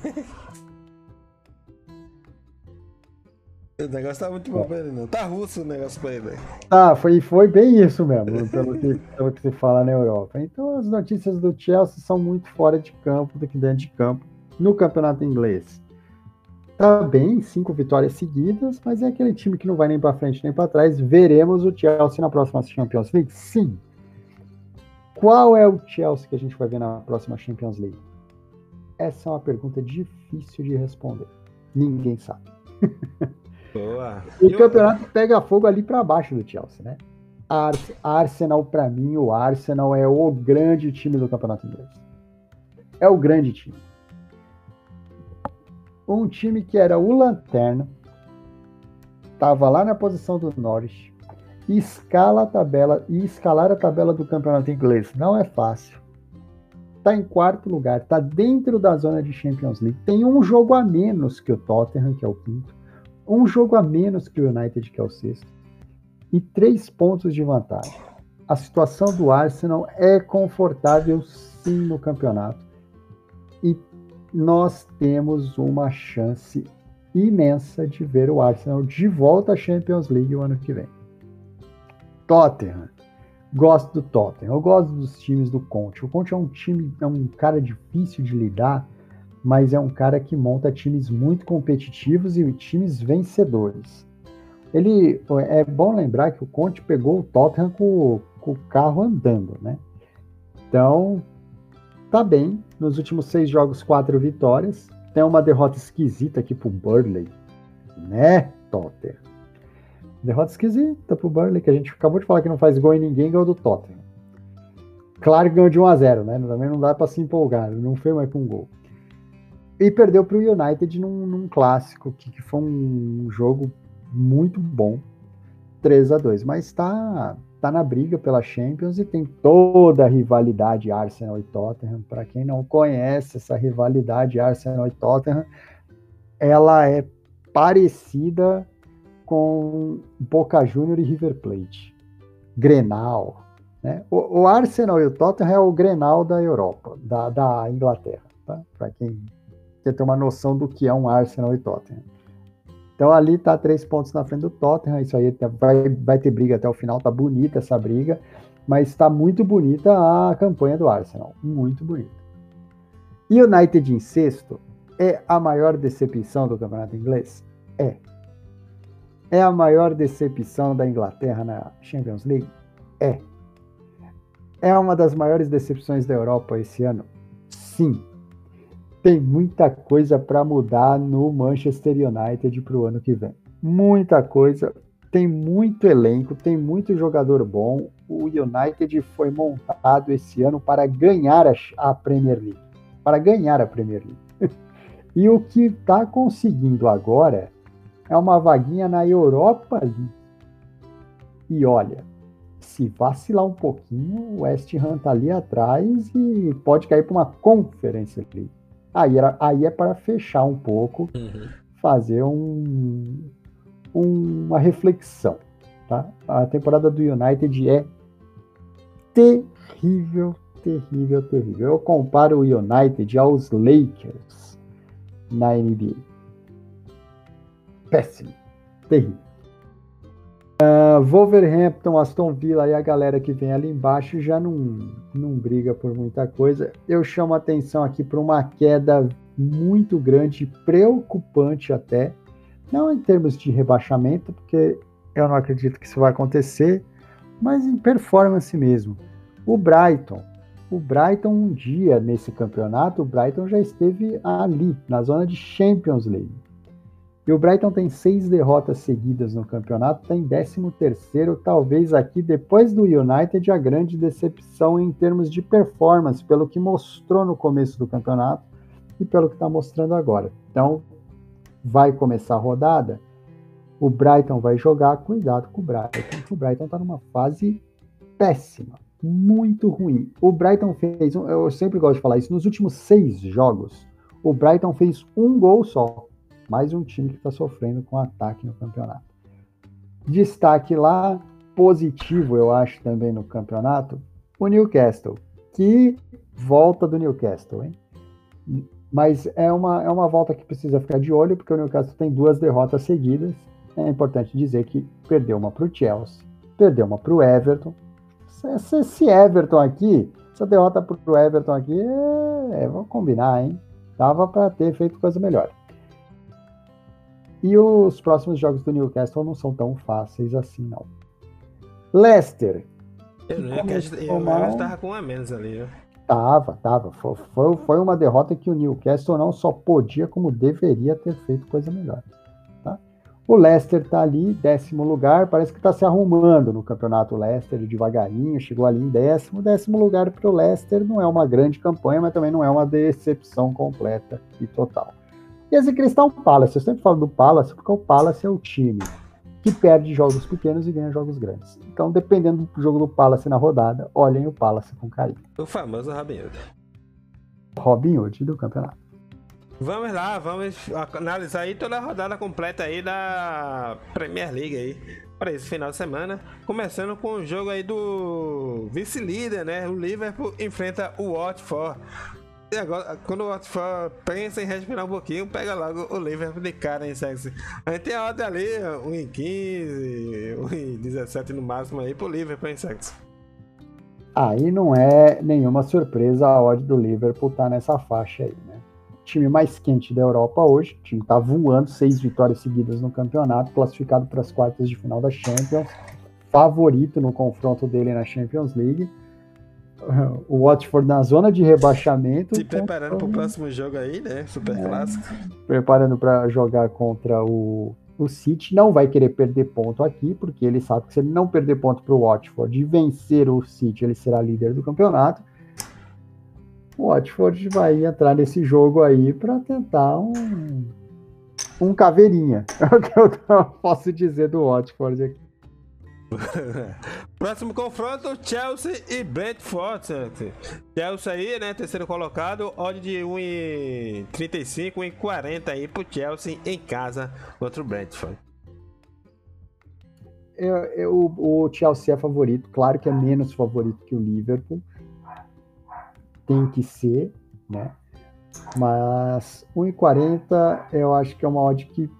O negócio tá muito bom pra ele, não. Tá russo o negócio pra ele. Ah, foi, foi bem isso mesmo, pelo que, pelo que se fala na Europa. Então as notícias do Chelsea são muito fora de campo do que dentro de campo no campeonato inglês. Tá bem, cinco vitórias seguidas, mas é aquele time que não vai nem para frente nem para trás. Veremos o Chelsea na próxima Champions League? Sim. Qual é o Chelsea que a gente vai ver na próxima Champions League? Essa é uma pergunta difícil de responder. Ninguém sabe. Boa. O campeonato pega fogo ali para baixo do Chelsea, né? Arsenal, para mim, o Arsenal é o grande time do campeonato inglês. É o grande time. Um time que era o lanterna, estava lá na posição do Norwich, escala a tabela e escalar a tabela do campeonato inglês não é fácil. Está em quarto lugar, está dentro da zona de Champions League, tem um jogo a menos que o Tottenham, que é o quinto um jogo a menos que o United, que é o sexto, e três pontos de vantagem. A situação do Arsenal é confortável sim no campeonato e nós temos uma chance imensa de ver o Arsenal de volta à Champions League o ano que vem. Tottenham. Gosto do Tottenham, eu gosto dos times do Conte. O Conte é um time, é um cara difícil de lidar, mas é um cara que monta times muito competitivos e times vencedores. Ele é bom lembrar que o Conte pegou o Tottenham com, com o carro andando, né? Então, tá bem. Nos últimos seis jogos, quatro vitórias. Tem uma derrota esquisita aqui pro Burley, né, Tottenham? Derrota esquisita pro Burnley, que a gente acabou de falar que não faz gol em ninguém, ganhou do Tottenham. Claro que ganhou de 1 a 0 né? Também não dá para se empolgar, não foi mais com um gol. E perdeu para o United num, num clássico, que, que, foi um jogo muito bom. 3 a 2 Mas está tá na briga pela Champions e tem toda a rivalidade Arsenal e Tottenham. Para quem não conhece essa rivalidade Arsenal e Tottenham, ela é parecida com Boca Júnior e River Plate. Grenal. Né? O, o, Arsenal e o Tottenham é o Grenal da Europa, da, da Inglaterra, tá? para quem quer ter uma noção do que é um Arsenal e Tottenham. Então ali está três pontos na frente do Tottenham, isso aí tá, vai, vai ter briga até o final, tá bonita essa briga, mas está muito bonita a campanha do Arsenal, muito bonita. E United em sexto é a maior decepção do campeonato inglês? É, é a maior decepção da Inglaterra na Champions League? É. É uma das maiores decepções da Europa esse ano? Sim. Tem muita coisa para mudar no Manchester United para o ano que vem. Muita coisa. Tem muito elenco, tem muito jogador bom. O United foi montado esse ano para ganhar a Premier League. Para ganhar a Premier League. e o que está conseguindo agora é uma vaguinha na Europa League. E olha, se vacilar um pouquinho, o West Ham tá ali atrás e pode cair para uma Conference League. Aí, era, aí é para fechar um pouco, uhum. fazer um, um, uma reflexão. Tá? A temporada do United é terrível, terrível, terrível. Eu comparo o United aos Lakers na NBA péssimo, terrível. Uh, Wolverhampton, Aston Villa e a galera que vem ali embaixo já não, não briga por muita coisa. Eu chamo a atenção aqui para uma queda muito grande, preocupante até, não em termos de rebaixamento, porque eu não acredito que isso vai acontecer, mas em performance mesmo. O Brighton, o Brighton um dia nesse campeonato, o Brighton já esteve ali, na zona de Champions League. E o Brighton tem seis derrotas seguidas no campeonato, está em 13º, talvez aqui, depois do United, a grande decepção em termos de performance, pelo que mostrou no começo do campeonato e pelo que está mostrando agora. Então, vai começar a rodada, o Brighton vai jogar, cuidado com o Brighton, o Brighton está numa fase péssima, muito ruim. O Brighton fez, eu sempre gosto de falar isso, nos últimos seis jogos, o Brighton fez um gol só mais um time que está sofrendo com ataque no campeonato. Destaque lá, positivo, eu acho, também no campeonato, o Newcastle. Que volta do Newcastle, hein? Mas é uma, é uma volta que precisa ficar de olho, porque o Newcastle tem duas derrotas seguidas. É importante dizer que perdeu uma para o Chelsea, perdeu uma para o Everton. Esse Everton aqui, essa derrota para o Everton aqui, é, é, vamos combinar, hein? Dava para ter feito coisa melhor. E os próximos jogos do Newcastle não são tão fáceis assim, não. Leicester. Eu não estava com a menos ali, né? Tava, tava. Foi, foi, foi, uma derrota que o Newcastle não só podia, como deveria ter feito coisa melhor. Tá? O Leicester tá ali, décimo lugar, parece que está se arrumando no campeonato Leicester devagarinho, chegou ali em décimo. Décimo lugar para o Leicester não é uma grande campanha, mas também não é uma decepção completa e total. E esse Crystal Palace, eu sempre falo do Palace porque o Palace é o time que perde jogos pequenos e ganha jogos grandes. Então, dependendo do jogo do Palace na rodada, olhem o Palace com carinho. O famoso Robin Hood. Robin Hood do campeonato. Vamos lá, vamos analisar aí toda a rodada completa aí da Premier League aí para esse final de semana, começando com o jogo aí do vice-líder, né? O Liverpool enfrenta o Watford. E agora, quando o Watford pensa em respirar um pouquinho, pega logo o Liverpool de cara em sexy. A gente tem a ali, 1 em 15, 1 em 17 no máximo aí pro Liverpool em sexy. Aí não é nenhuma surpresa a odd do Liverpool tá nessa faixa aí, né? time mais quente da Europa hoje, o time está voando, seis vitórias seguidas no campeonato, classificado para as quartas de final da Champions, favorito no confronto dele na Champions League. O Watford na zona de rebaixamento. Se preparando para o próximo jogo aí, né? Super é, clássico. Preparando para jogar contra o, o City. Não vai querer perder ponto aqui, porque ele sabe que se ele não perder ponto para o Watford e vencer o City, ele será líder do campeonato o Watford vai entrar nesse jogo aí para tentar um, um caveirinha. É o que eu posso dizer do Watford aqui. Próximo confronto, Chelsea e Brentford. Chelsea aí, né? Terceiro colocado, odd de 1,35, 1,40 aí pro Chelsea em casa contra o Brentford. Eu, eu, o Chelsea é favorito, claro que é menos favorito que o Liverpool tem que ser, né? Mas 1,40 eu acho que é uma odd que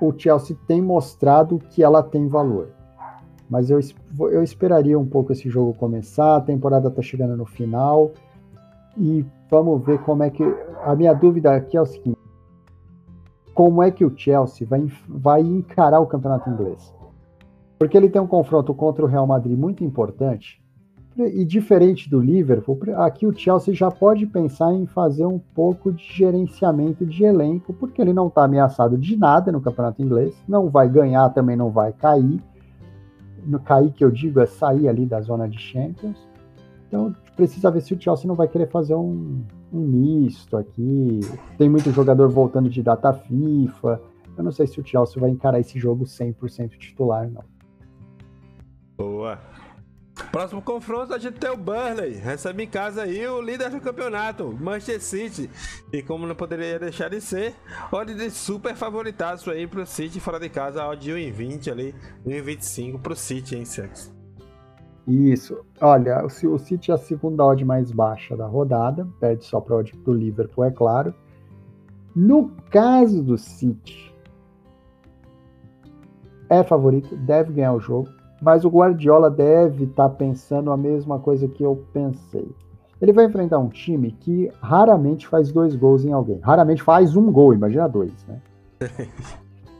o Chelsea tem mostrado que ela tem valor. Mas eu, eu esperaria um pouco esse jogo começar, a temporada está chegando no final e vamos ver como é que. A minha dúvida aqui é o seguinte: como é que o Chelsea vai, vai encarar o campeonato inglês? Porque ele tem um confronto contra o Real Madrid muito importante e diferente do Liverpool, aqui o Chelsea já pode pensar em fazer um pouco de gerenciamento de elenco, porque ele não está ameaçado de nada no campeonato inglês, não vai ganhar, também não vai cair. No cair que eu digo é sair ali da zona de Champions. Então precisa ver se o Chelsea não vai querer fazer um, um misto aqui. Tem muito jogador voltando de data FIFA. Eu não sei se o Chelsea vai encarar esse jogo 100% titular, não. Boa. Próximo confronto a gente tem o Burnley. Recebe em casa aí o líder do campeonato, Manchester City. E como não poderia deixar de ser, odd de super favoritaço aí pro City fora de casa, odd de 1,20 ali, 1,25 pro City, hein, Sex? Isso. Olha, o City é a segunda odd mais baixa da rodada, perde só para odd do Liverpool, é claro. No caso do City, é favorito, deve ganhar o jogo mas o Guardiola deve estar tá pensando a mesma coisa que eu pensei. Ele vai enfrentar um time que raramente faz dois gols em alguém. Raramente faz um gol, imagina dois, né?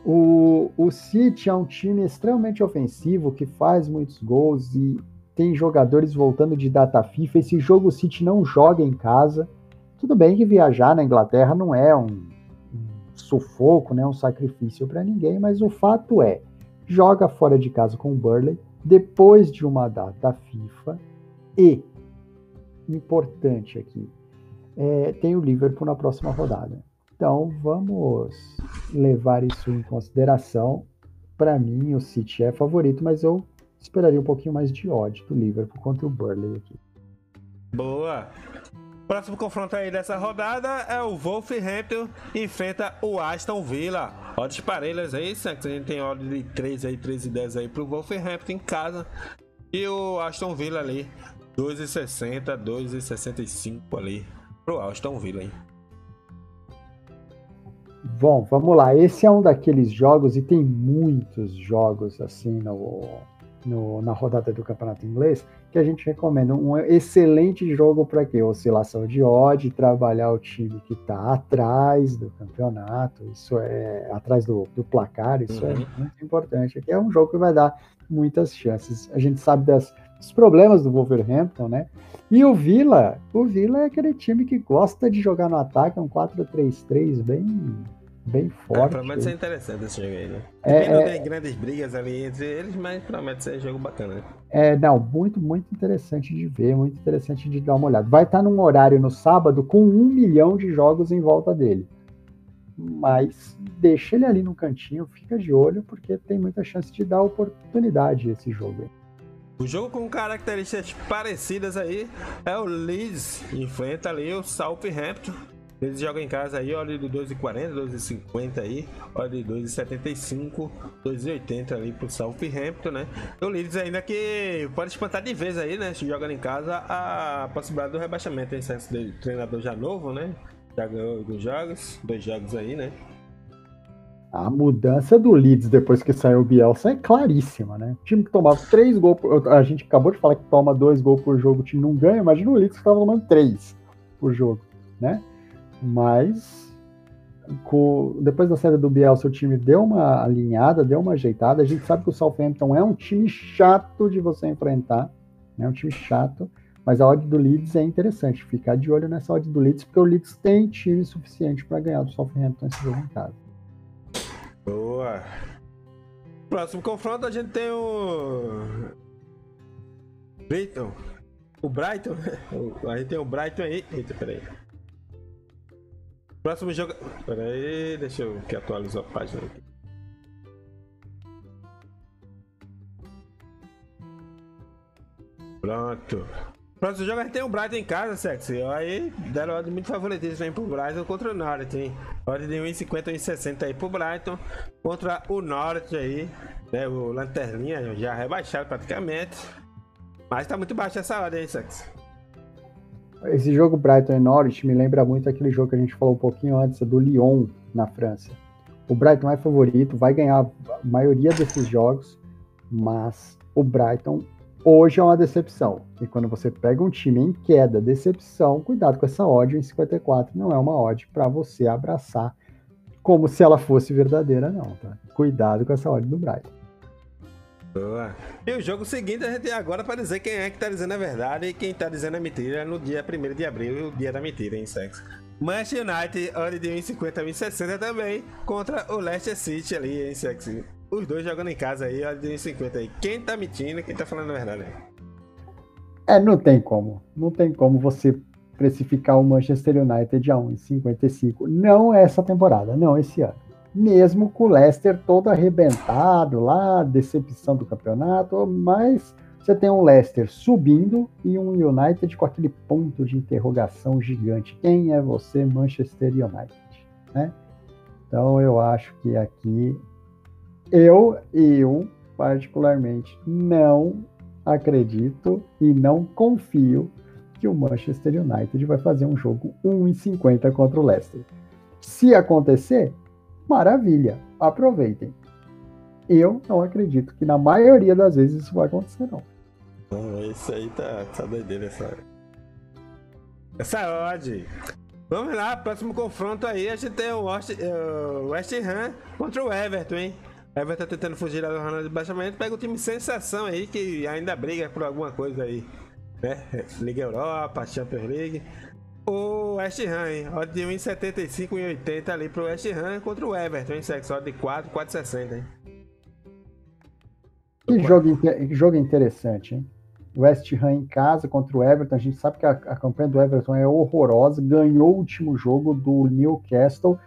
o, o City é um time extremamente ofensivo que faz muitos gols e tem jogadores voltando de data FIFA. Esse jogo o City não joga em casa. Tudo bem que viajar na Inglaterra não é um, um sufoco, né, um sacrifício para ninguém, mas o fato é, joga fora de casa com o Burley, depois de uma data FIFA, e, importante aqui, é, tem o Liverpool na próxima rodada. Então vamos levar isso em consideração. Para mim, o City é favorito, mas eu esperaria um pouquinho mais de ódio do Liverpool contra o Burley aqui. Boa! Próximo confronto aí dessa rodada é o Wolverhampton enfrenta o Aston Villa. Odds parelhas aí, a gente tem odds de 3 aí, 3 e 10 aí pro Wolverhampton em casa. E o Aston Villa ali, 2,60, 2,65 ali pro Aston Villa, hein? Bom, vamos lá. Esse é um daqueles jogos, e tem muitos jogos assim no, no, na rodada do Campeonato Inglês, que a gente recomenda. Um excelente jogo para quê? Oscilação de odd, trabalhar o time que está atrás do campeonato, isso é atrás do, do placar, isso é uhum. é muito importante. Aqui é um jogo que vai dar muitas chances. A gente sabe das, dos problemas do Wolverhampton, né? E o Villa, o Villa é aquele time que gosta de jogar no ataque, é um 4-3-3 bem bem é, forte. É, promete ser interessante esse jogo aí, né? É, não é... tem grandes brigas ali entre eles, mas promete ser um jogo bacana, né? É, não, muito, muito interessante de ver, muito interessante de dar uma olhada. Vai estar num horário no sábado com um milhão de jogos em volta dele. Mas deixa ele ali no cantinho, fica de olho, porque tem muita chance de dar oportunidade esse jogo aí. O jogo com características parecidas aí é o Leeds, enfrenta ali o Southampton. Eles jogam em casa aí, olha de 2,40, 2,50 aí, olha de 2,75, 2,80 ali pro Southampton, né? O Leeds ainda que pode espantar de vez aí, né? Jogando em casa, a possibilidade do rebaixamento, em senso de treinador já novo, né? Já ganhou alguns jogos, dois jogos aí, né? A mudança do Leeds depois que saiu o Bielsa é claríssima, né? O time que tomava três gols, por... a gente acabou de falar que toma dois gols por jogo, o time não ganha, imagina o Leeds que estava tomando três por jogo, né? Mas com... depois da saída do Bielsa o time deu uma alinhada, deu uma ajeitada. A gente sabe que o Southampton é um time chato de você enfrentar, é né? um time chato. Mas a odd do Leeds é interessante, ficar de olho nessa odd do Leeds, porque o Leeds tem time suficiente para ganhar do Southampton esse jogo em casa. Boa. Próximo confronto a gente tem o. Brighton. O Brighton. A gente tem o Brighton aí. Eita, peraí. Próximo jogo. Peraí, deixa eu que atualizar a página aqui. Pronto. Próximo jogo a gente tem o Brighton em casa, sexy. Aí deram ordem muito favoritismo aí pro Brighton contra o Norwich, hein? Ordem de 1,50 1,60 aí pro Brighton contra o Norwich aí, né? O Lanterninha já rebaixado praticamente. Mas tá muito baixo essa ordem aí, sexy. Esse jogo Brighton e Norwich me lembra muito aquele jogo que a gente falou um pouquinho antes, do Lyon na França. O Brighton é favorito, vai ganhar a maioria desses jogos, mas o Brighton hoje é uma decepção. E quando você pega um time em queda, decepção, cuidado com essa odd em 54. Não é uma odd para você abraçar como se ela fosse verdadeira, não. Tá? Cuidado com essa odd do Brighton. Boa. E o jogo seguinte a gente tem agora para dizer quem é que tá dizendo a verdade e quem tá dizendo a mentira no dia 1 de abril, o dia da mentira, em sexo. Manchester United, odd de 1,50 a 1,60 também, contra o Leicester City ali em sexo. Os dois jogando em casa aí, olha de 50 aí. Quem tá mentindo, quem tá falando a verdade aí? É, não tem como. Não tem como você precificar o Manchester United a 1,55. Não essa temporada, não esse ano. Mesmo com o Leicester todo arrebentado lá, decepção do campeonato, mas você tem um Leicester subindo e um United com aquele ponto de interrogação gigante. Quem é você, Manchester United? Né? Então eu acho que aqui eu, eu particularmente, não acredito e não confio que o Manchester United vai fazer um jogo 1,50 contra o Leicester. Se acontecer, maravilha, aproveitem. Eu não acredito que na maioria das vezes isso vai acontecer, não. isso aí tá, tá doideira essa. Essa é odd. Vamos lá, próximo confronto aí, a gente tem o West, uh, West Ham contra o Everton, hein? Everton tá tentando fugir da zona de baixamento, pega o time sensação aí que ainda briga por alguma coisa aí, né? Liga Europa, Champions League. O West Ham, hein? Odd de 1,75 e 80 ali pro West Ham contra o Everton, em sexo, odd de 4, 4,60, hein? Que jogo, que jogo interessante, hein? West Ham em casa contra o Everton. A gente sabe que a, a campanha do Everton é horrorosa. Ganhou o último jogo do Newcastle.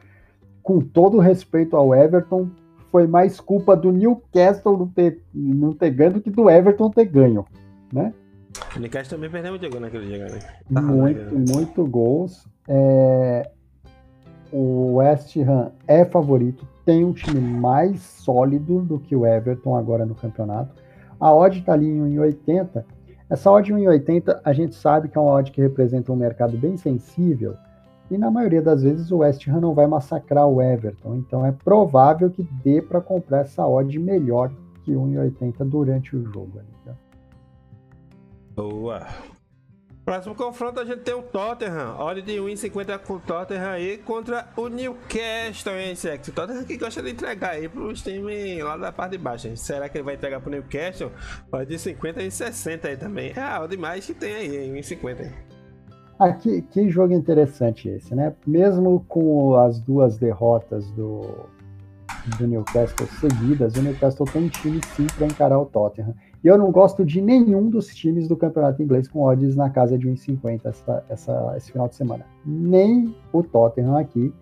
Com todo respeito ao Everton, foi mais culpa do Newcastle não ter, não ter ganho do que do Everton ter ganho, né? O Newcastle também perdeu muito gol naquele jogo, né? Tá muito, muito gols. É... O West Ham é favorito, tem um time mais sólido do que o Everton agora no campeonato. A odd está ali em 1,80. Essa odd 1,80 a gente sabe que é uma odd que representa um mercado bem sensível, e na maioria das vezes o West Ham não vai massacrar o Everton. Então é provável que dê para comprar essa odd melhor que 1,80 durante o jogo. Boa. Próximo confronto a gente tem o Tottenham. Odd de 1,50 com o Tottenham aí contra o Newcastle, hein, Sex? O Tottenham que gosta de entregar aí pros times lá da parte de baixo. Hein? Será que ele vai entregar pro Newcastle? Odd de 50 e 60 aí também. É a odd mais que tem aí, 1,50 aí. Ah, que, que jogo interessante esse, né? Mesmo com as duas derrotas do, do Newcastle seguidas, o Newcastle tem time sim para encarar o Tottenham. E eu não gosto de nenhum dos times do campeonato inglês com odds na casa de 1,50 essa, essa, esse final de semana. Nem o Tottenham aqui,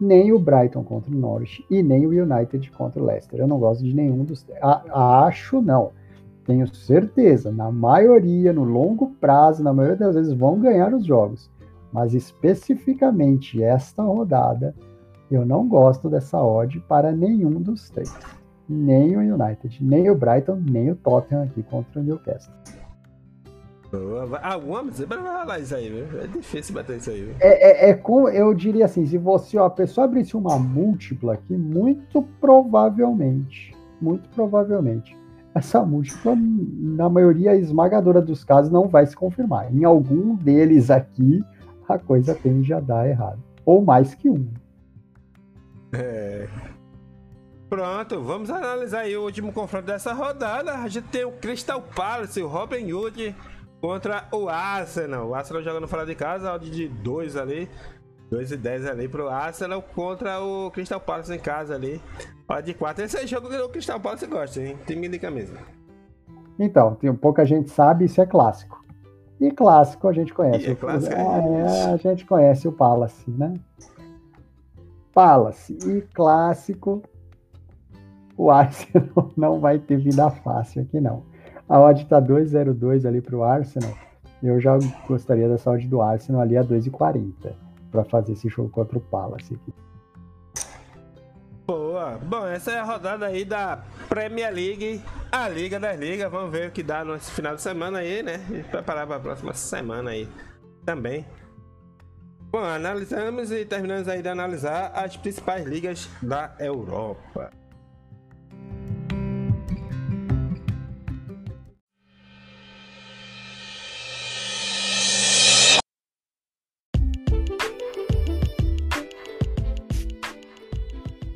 nem o Brighton contra o Norwich e nem o United contra o Leicester. Eu não gosto de nenhum dos. A, acho não tenho certeza, na maioria, no longo prazo, na maioria das vezes vão ganhar os jogos. Mas especificamente esta rodada, eu não gosto dessa odd para nenhum dos três. Nem o United, nem o Brighton, nem o Tottenham aqui contra o Newcastle. Alguma zebra vai rolar isso aí, viu? É difícil bater isso aí, viu? É, é, é com, eu diria assim, se você, ó, a pessoa abrisse uma múltipla aqui, muito provavelmente, muito provavelmente, essa múltipla, na maioria esmagadora dos casos, não vai se confirmar. Em algum deles aqui, a coisa tende a dar errado. Ou mais que um. É. Pronto, vamos analisar aí o último confronto dessa rodada. A gente tem o Crystal Palace, o Robin Hood contra o Arsenal. O Arsenal jogando fora de casa, odd de 2 ali. 2 e 10 ali pro Arsenal contra o Crystal Palace em casa ali. Odd de 4. Esse é jogo que o Crystal Palace gosta, hein? Time de camisa. Então, tem pouca gente sabe, isso é clássico. E clássico a gente conhece. É clássico, é, é, a gente conhece o Palace, né? Palace e clássico o Arsenal não vai ter vida fácil aqui, não. A odd está 2,02 ali para o Arsenal. Eu já gostaria dessa odd do Arsenal ali a 2,40 para fazer esse jogo contra o Palace aqui. Boa. Bom, essa é a rodada aí da Premier League, a Liga das Ligas. Vamos ver o que dá nesse final de semana aí, né? E preparar para a próxima semana aí também. Bom, analisamos e terminamos aí de analisar as principais ligas da Europa.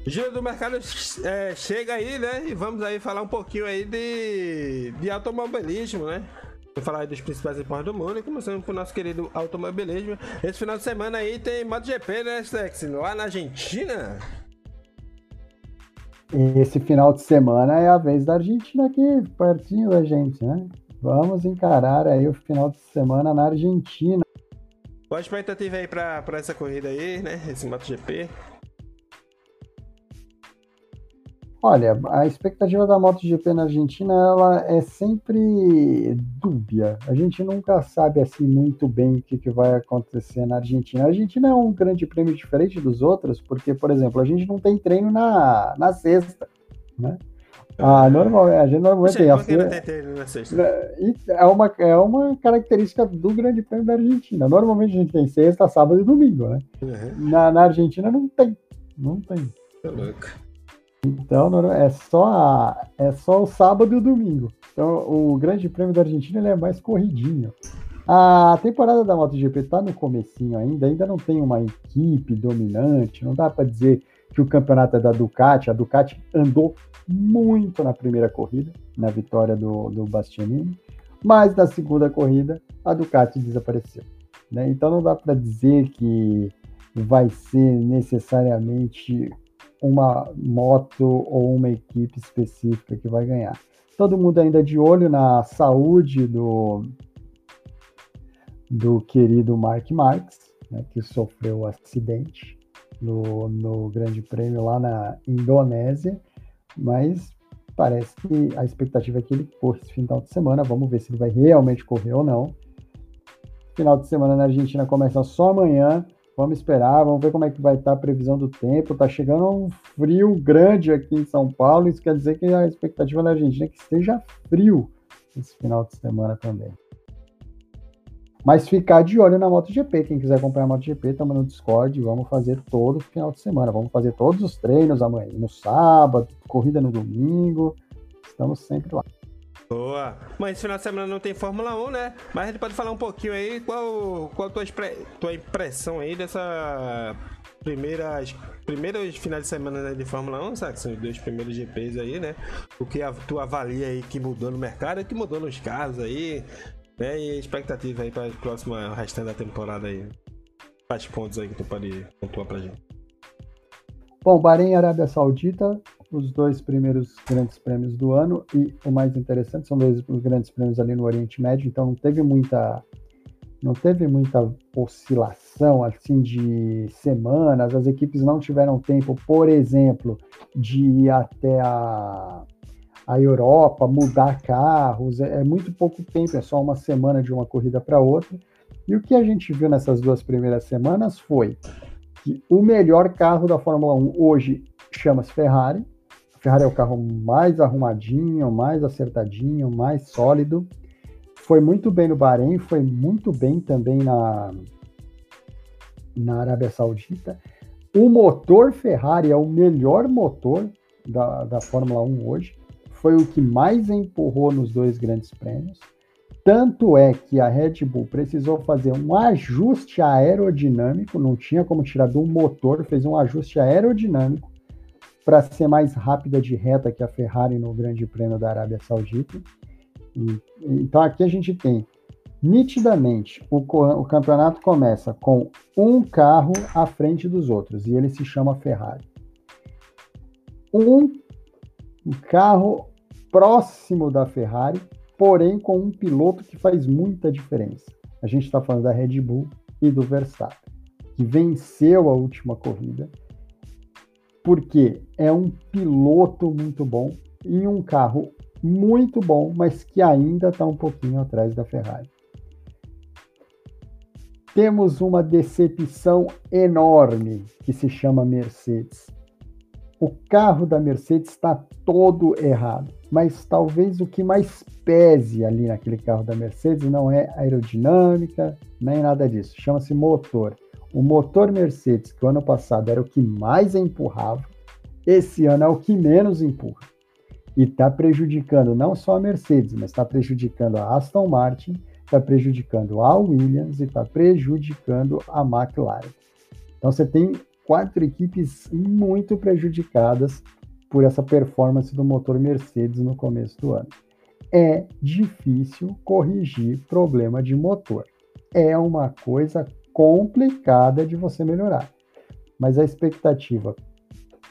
Giro do mercado é, chega aí, né? E vamos aí falar um pouquinho aí de, de automobilismo, né? Vou falar aí dos principais esportes do mundo e começando com o nosso querido automobilismo. Esse final de semana aí tem MotoGP, né, Sex? Lá na Argentina. Esse final de semana é a vez da Argentina aqui, pertinho da gente, né? Vamos encarar aí o final de semana na Argentina. Qual a expectativa aí para essa corrida aí, né? Esse MotoGP? Olha, a expectativa da MotoGP na Argentina ela é sempre dúbia. A gente nunca sabe assim muito bem o que, que vai acontecer na Argentina. A Argentina é um grande prêmio diferente dos outros, porque, por exemplo, a gente não tem treino na, na sexta, né? Ah, normal, a gente normalmente tem. Por que não tem treino na sexta? É uma, é uma característica do Grande Prêmio da Argentina. Normalmente a gente tem sexta, sábado e domingo, né? Uhum. Na, na Argentina não tem. Não tem. Tô louco. Então é só, a, é só o sábado e o domingo. Então o Grande Prêmio da Argentina ele é mais corridinho. A temporada da MotoGP está no comecinho ainda, ainda não tem uma equipe dominante, não dá para dizer que o campeonato é da Ducati. A Ducati andou muito na primeira corrida, na vitória do, do Bastianini, mas na segunda corrida a Ducati desapareceu. Né? Então não dá para dizer que vai ser necessariamente uma moto ou uma equipe específica que vai ganhar. Todo mundo ainda de olho na saúde do, do querido Mark Marques, né, que sofreu um acidente no, no Grande Prêmio lá na Indonésia, mas parece que a expectativa é que ele corra esse final de semana. Vamos ver se ele vai realmente correr ou não. Final de semana na Argentina começa só amanhã. Vamos esperar, vamos ver como é que vai estar a previsão do tempo. Tá chegando um frio grande aqui em São Paulo, isso quer dizer que a expectativa na Argentina é que esteja frio esse final de semana também. Mas ficar de olho na MotoGP. Quem quiser acompanhar a MotoGP, estamos no Discord. Vamos fazer todo final de semana. Vamos fazer todos os treinos amanhã, no sábado, corrida no domingo. Estamos sempre lá. Boa. Mas esse final de semana não tem Fórmula 1, né? Mas a gente pode falar um pouquinho aí qual, qual a tua, tua impressão aí dessa primeiras primeiros finais de semana de Fórmula 1, sabe? São os dois primeiros GPs aí, né? O que tu avalia aí que mudou no mercado, que mudou nos carros aí, né? E expectativa aí para a próxima restante da temporada aí. Quais pontos aí que tu pode pontuar pra gente? Bom, Bahrein e Arábia Saudita os dois primeiros grandes prêmios do ano e o mais interessante são dois grandes prêmios ali no Oriente Médio, então não teve muita não teve muita oscilação assim de semanas, as equipes não tiveram tempo, por exemplo, de ir até a, a Europa, mudar carros, é, é muito pouco tempo, é só uma semana de uma corrida para outra. E o que a gente viu nessas duas primeiras semanas foi que o melhor carro da Fórmula 1 hoje chama-se Ferrari, a Ferrari é o carro mais arrumadinho, mais acertadinho, mais sólido. foi muito bem no Bahrein, foi muito bem também na, na Arábia Saudita. O motor Ferrari é o melhor motor da, da Fórmula 1 hoje, foi o que mais empurrou nos dois grandes prêmios. Tanto é que a Red Bull precisou fazer um ajuste aerodinâmico, não tinha como tirar do motor, fez um ajuste aerodinâmico para ser mais rápida de reta que a Ferrari no Grande Prêmio da Arábia Saudita. E, então aqui a gente tem nitidamente o, o campeonato começa com um carro à frente dos outros e ele se chama Ferrari. Um carro próximo da Ferrari porém com um piloto que faz muita diferença. A gente está falando da Red Bull e do Verstappen, que venceu a última corrida, porque é um piloto muito bom e um carro muito bom, mas que ainda está um pouquinho atrás da Ferrari. Temos uma decepção enorme que se chama Mercedes. O carro da Mercedes está todo errado mas talvez o que mais pese ali naquele carro da Mercedes não é aerodinâmica, nem nada disso. Chama-se motor. O motor Mercedes, que o ano passado era o que mais empurrava, esse ano é o que menos empurra. E está prejudicando não só a Mercedes, mas está prejudicando a Aston Martin, está prejudicando a Williams e está prejudicando a McLaren. Então você tem quatro equipes muito prejudicadas por essa performance do motor Mercedes no começo do ano. É difícil corrigir problema de motor. É uma coisa complicada de você melhorar. Mas a expectativa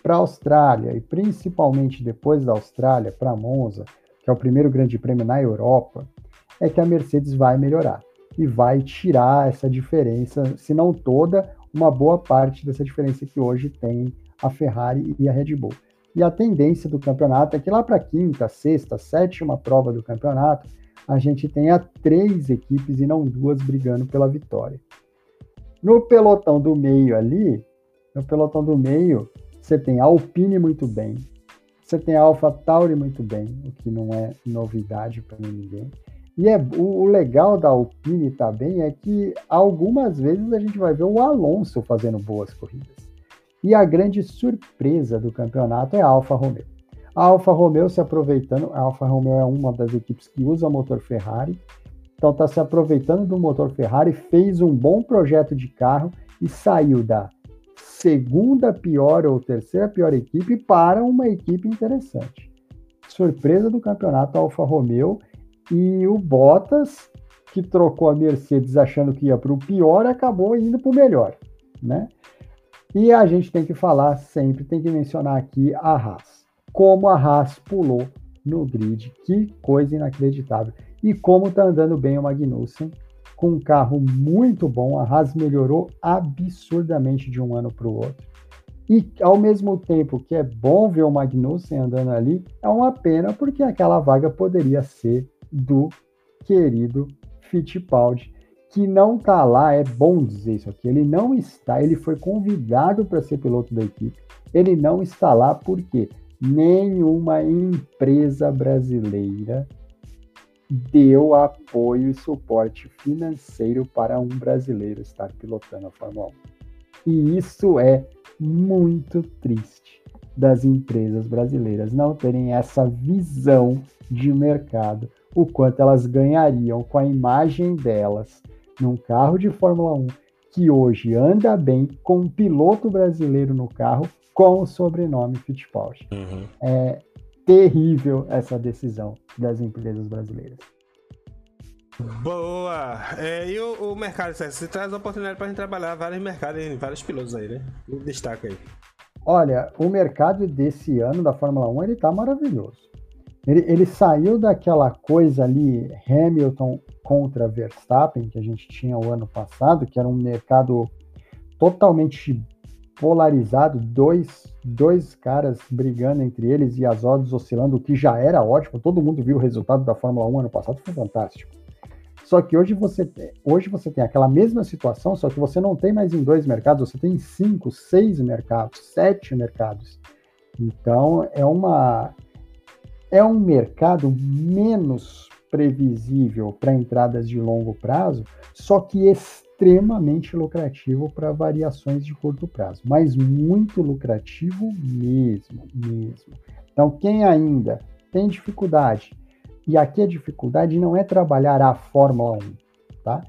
para a Austrália e principalmente depois da Austrália para Monza, que é o primeiro grande prêmio na Europa, é que a Mercedes vai melhorar e vai tirar essa diferença, se não toda, uma boa parte dessa diferença que hoje tem a Ferrari e a Red Bull. E a tendência do campeonato é que lá para quinta, sexta, sétima prova do campeonato, a gente tenha três equipes e não duas brigando pela vitória. No pelotão do meio ali, no pelotão do meio, você tem a Alpine muito bem, você tem a Alpha Tauri muito bem, o que não é novidade para ninguém. E é, o, o, legal da Alpine também é que algumas vezes a gente vai ver o Alonso fazendo boas corridas. E a grande surpresa do campeonato é a Alfa Romeo. A Alfa Romeo se aproveitando, a Alfa Romeo é uma das equipes que usa motor Ferrari, então está se aproveitando do motor Ferrari, fez um bom projeto de carro e saiu da segunda pior ou terceira pior equipe para uma equipe interessante. Surpresa do campeonato Alfa Romeo e o Bottas, que trocou a Mercedes achando que ia para o pior, acabou indo para o melhor, né? E a gente tem que falar sempre, tem que mencionar aqui a Haas. Como a Haas pulou no grid, que coisa inacreditável. E como está andando bem o Magnussen, com um carro muito bom, a Haas melhorou absurdamente de um ano para o outro. E ao mesmo tempo que é bom ver o Magnussen andando ali, é uma pena porque aquela vaga poderia ser do querido Fittipaldi, que não está lá, é bom dizer isso aqui, ele não está, ele foi convidado para ser piloto da equipe, ele não está lá porque nenhuma empresa brasileira deu apoio e suporte financeiro para um brasileiro estar pilotando a Fórmula 1. E isso é muito triste das empresas brasileiras não terem essa visão de mercado, o quanto elas ganhariam com a imagem delas num carro de Fórmula 1 que hoje anda bem com um piloto brasileiro no carro com o sobrenome Fittipaldi. Uhum. É terrível essa decisão das empresas brasileiras. Boa! É, e o, o mercado, você traz oportunidade para a gente trabalhar vários mercados vários pilotos aí, né? Destaca aí. Olha, o mercado desse ano da Fórmula 1 ele tá maravilhoso. Ele, ele saiu daquela coisa ali, Hamilton contra Verstappen, que a gente tinha o ano passado, que era um mercado totalmente polarizado, dois, dois caras brigando entre eles e as odds oscilando, o que já era ótimo. Todo mundo viu o resultado da Fórmula 1 ano passado, foi fantástico. Só que hoje você, hoje você tem aquela mesma situação, só que você não tem mais em dois mercados, você tem em cinco, seis mercados, sete mercados. Então é uma, é um mercado menos previsível para entradas de longo prazo, só que extremamente lucrativo para variações de curto prazo, mas muito lucrativo mesmo, mesmo. Então, quem ainda tem dificuldade, e aqui a dificuldade não é trabalhar a Fórmula 1, tá?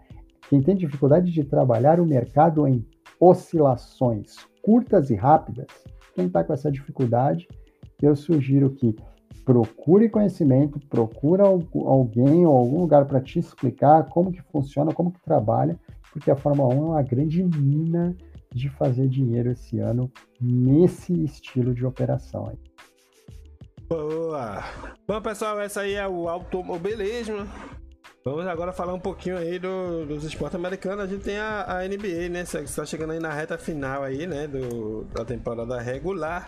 Quem tem dificuldade de trabalhar o mercado em oscilações curtas e rápidas, quem está com essa dificuldade, eu sugiro que procure conhecimento, procura alguém ou algum lugar para te explicar como que funciona, como que trabalha, porque a Fórmula 1 é uma grande mina de fazer dinheiro esse ano nesse estilo de operação. Aí. Boa! Bom, pessoal, essa aí é o automobilismo. Vamos agora falar um pouquinho aí do, dos esportes americanos. A gente tem a, a NBA, né? Que está chegando aí na reta final aí, né? Do, da temporada regular,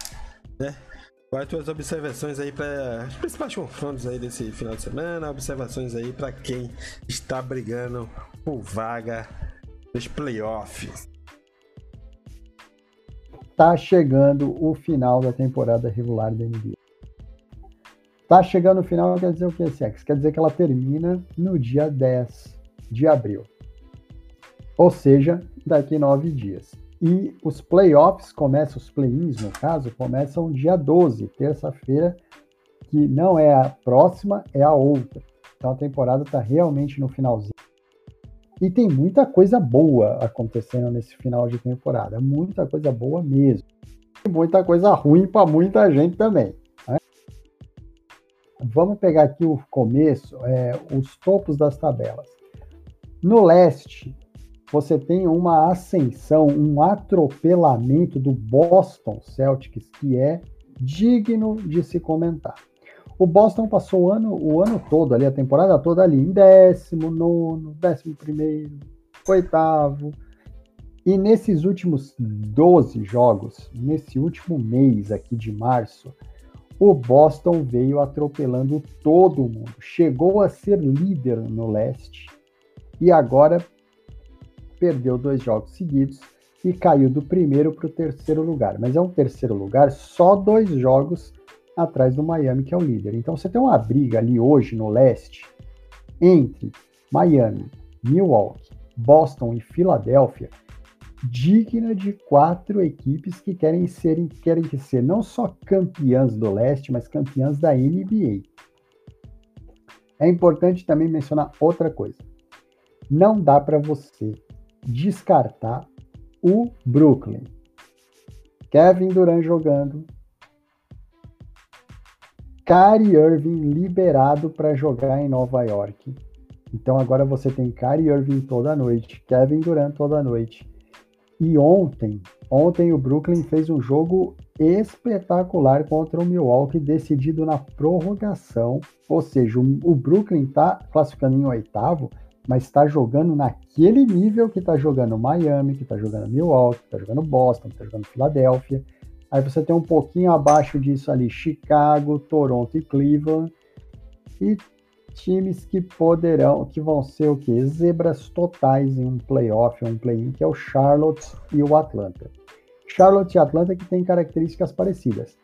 né? Quais tuas observações aí para os principais confrontos aí desse final de semana? Observações aí para quem está brigando por vaga nos playoffs. Tá chegando o final da temporada regular da NBA. Tá chegando o final quer dizer o que, Sex? Quer dizer que ela termina no dia 10 de abril. Ou seja, daqui nove dias. E os playoffs começam, os play-ins, no caso, começam dia 12, terça-feira, que não é a próxima, é a outra. Então a temporada está realmente no finalzinho. E tem muita coisa boa acontecendo nesse final de temporada. Muita coisa boa mesmo. E muita coisa ruim para muita gente também. Né? Vamos pegar aqui o começo, é, os topos das tabelas. No leste, você tem uma ascensão, um atropelamento do Boston Celtics que é digno de se comentar. O Boston passou o ano, o ano todo ali, a temporada toda ali, em décimo, nono, décimo primeiro, oitavo. E nesses últimos 12 jogos, nesse último mês aqui de março, o Boston veio atropelando todo mundo. Chegou a ser líder no leste e agora perdeu dois jogos seguidos e caiu do primeiro para o terceiro lugar. Mas é um terceiro lugar só dois jogos atrás do Miami, que é o líder. Então você tem uma briga ali hoje no leste entre Miami, Milwaukee, Boston e Filadélfia, digna de quatro equipes que querem ser, querem ser não só campeãs do leste, mas campeãs da NBA. É importante também mencionar outra coisa. Não dá para você descartar o Brooklyn. Kevin Durant jogando. Kyrie Irving liberado para jogar em Nova York. Então agora você tem Kyrie Irving toda noite, Kevin Durant toda noite. E ontem, ontem o Brooklyn fez um jogo espetacular contra o Milwaukee, decidido na prorrogação. Ou seja, o Brooklyn está classificando em oitavo, mas está jogando naquele nível que está jogando Miami, que está jogando Milwaukee, que está jogando Boston, que está jogando Filadélfia. Aí você tem um pouquinho abaixo disso ali Chicago, Toronto e Cleveland. E times que poderão, que vão ser o quê? Zebras totais em um playoff, um play-in, que é o Charlotte e o Atlanta. Charlotte e Atlanta que têm características parecidas.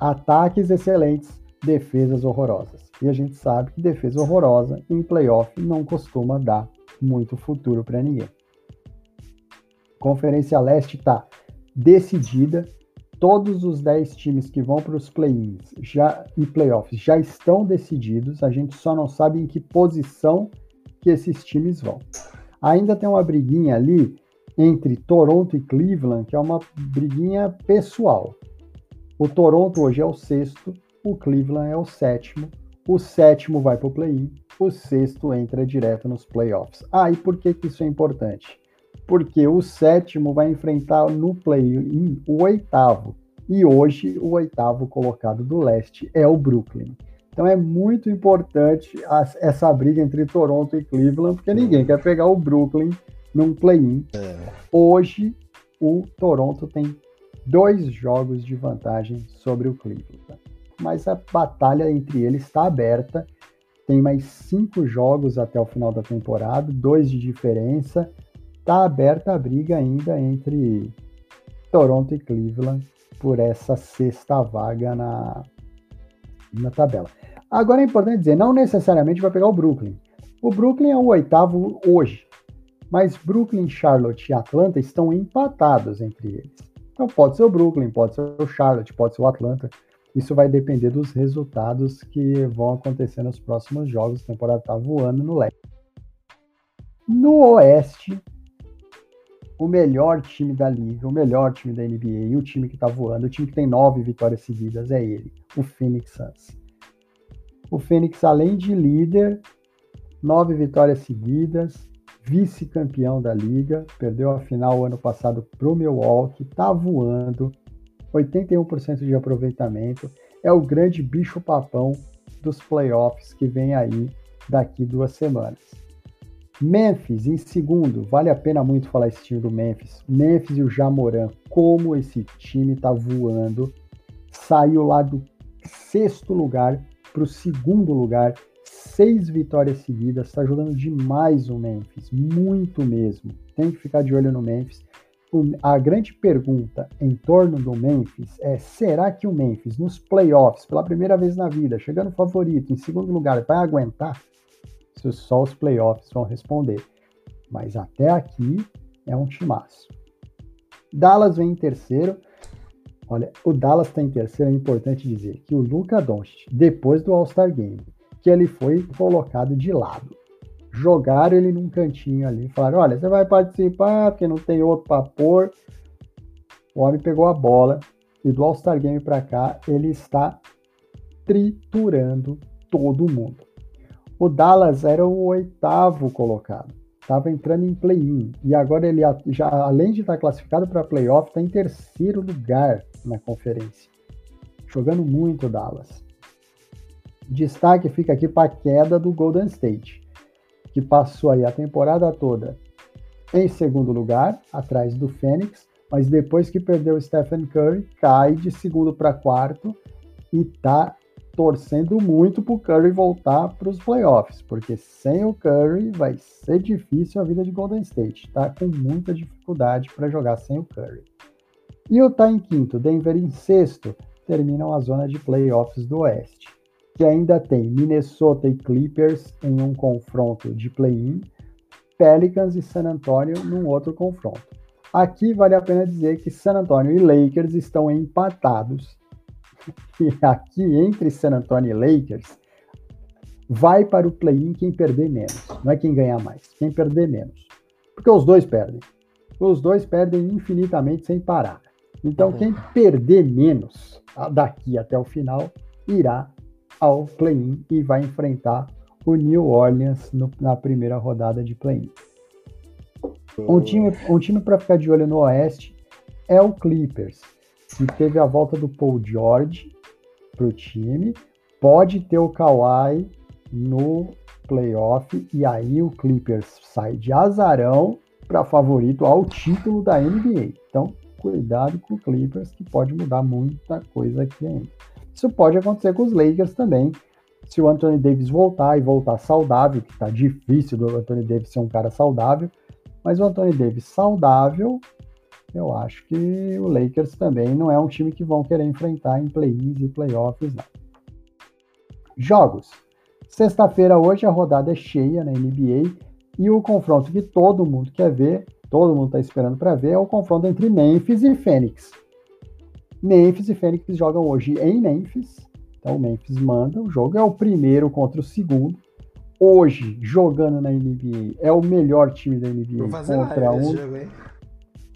Ataques excelentes, defesas horrorosas. E a gente sabe que defesa horrorosa em playoff não costuma dar muito futuro para ninguém. Conferência Leste está decidida. Todos os 10 times que vão para os play-ins já, e playoffs já estão decididos. A gente só não sabe em que posição que esses times vão. Ainda tem uma briguinha ali entre Toronto e Cleveland, que é uma briguinha pessoal. O Toronto hoje é o sexto, o Cleveland é o sétimo, o sétimo vai para o play-in, o sexto entra direto nos playoffs. Ah, e por que, que isso é importante? Porque o sétimo vai enfrentar no play-in o oitavo. E hoje o oitavo colocado do leste é o Brooklyn. Então é muito importante essa briga entre Toronto e Cleveland, porque ninguém quer pegar o Brooklyn num play-in. É. Hoje o Toronto tem dois jogos de vantagem sobre o Cleveland mas a batalha entre eles está aberta. Tem mais cinco jogos até o final da temporada, dois de diferença. Está aberta a briga ainda entre Toronto e Cleveland por essa sexta vaga na, na tabela. Agora é importante dizer, não necessariamente vai pegar o Brooklyn. O Brooklyn é o oitavo hoje, mas Brooklyn, Charlotte e Atlanta estão empatados entre eles. Então pode ser o Brooklyn, pode ser o Charlotte, pode ser o Atlanta. Isso vai depender dos resultados que vão acontecer nos próximos jogos. A temporada está voando no leste. No oeste, o melhor time da liga, o melhor time da NBA o time que está voando, o time que tem nove vitórias seguidas é ele, o Phoenix Suns. O Phoenix, além de líder, nove vitórias seguidas, vice-campeão da liga, perdeu a final ano passado para o Milwaukee, está voando, 81% de aproveitamento, é o grande bicho-papão dos playoffs que vem aí daqui duas semanas. Memphis em segundo, vale a pena muito falar esse time do Memphis. Memphis e o Jamoran, como esse time tá voando. Saiu lá do sexto lugar para o segundo lugar, seis vitórias seguidas, está jogando demais o Memphis, muito mesmo. Tem que ficar de olho no Memphis. a grande pergunta em torno do Memphis é: será que o Memphis, nos playoffs, pela primeira vez na vida, chegando favorito, em segundo lugar, vai aguentar? Só os playoffs vão responder. Mas até aqui é um timaço. Dallas vem em terceiro. Olha, o Dallas está em terceiro, é importante dizer que o Luca Doncic, depois do All-Star Game, que ele foi colocado de lado. Jogaram ele num cantinho ali, falaram: olha, você vai participar porque não tem outro para pôr. O homem pegou a bola e do All-Star Game para cá ele está triturando todo mundo. O Dallas era o oitavo colocado, estava entrando em play-in. E agora ele já além de estar classificado para playoff, está em terceiro lugar na conferência, jogando muito o Dallas. Destaque fica aqui para a queda do Golden State, que passou aí a temporada toda em segundo lugar, atrás do Phoenix, mas depois que perdeu o Stephen Curry, cai de segundo para quarto e está torcendo muito para o Curry voltar para os playoffs, porque sem o Curry vai ser difícil a vida de Golden State. Está com muita dificuldade para jogar sem o Curry. E o tá em quinto, Denver em sexto, terminam a zona de playoffs do Oeste que ainda tem Minnesota e Clippers em um confronto de play-in, Pelicans e San Antonio num outro confronto. Aqui vale a pena dizer que San Antonio e Lakers estão empatados. E aqui entre San Antonio e Lakers vai para o play-in quem perder menos, não é quem ganhar mais, quem perder menos. Porque os dois perdem. Os dois perdem infinitamente sem parar. Então, quem perder menos daqui até o final irá ao play-in e vai enfrentar o New Orleans no, na primeira rodada de play-in. Um time, um time para ficar de olho no Oeste é o Clippers, que teve a volta do Paul George para o time. Pode ter o Kawhi no playoff e aí o Clippers sai de azarão para favorito ao título da NBA. Então, cuidado com o Clippers, que pode mudar muita coisa aqui ainda. Isso pode acontecer com os Lakers também. Se o Anthony Davis voltar e voltar saudável, que está difícil do Anthony Davis ser um cara saudável, mas o Anthony Davis saudável, eu acho que o Lakers também não é um time que vão querer enfrentar em play-ins e playoffs, não. Jogos. Sexta-feira hoje a rodada é cheia na NBA e o confronto que todo mundo quer ver, todo mundo está esperando para ver, é o confronto entre Memphis e Phoenix. Memphis e Fênix jogam hoje em Memphis. Então o Memphis manda o jogo, é o primeiro contra o segundo. Hoje, jogando na NBA, é o melhor time da NBA contra um. Jogo?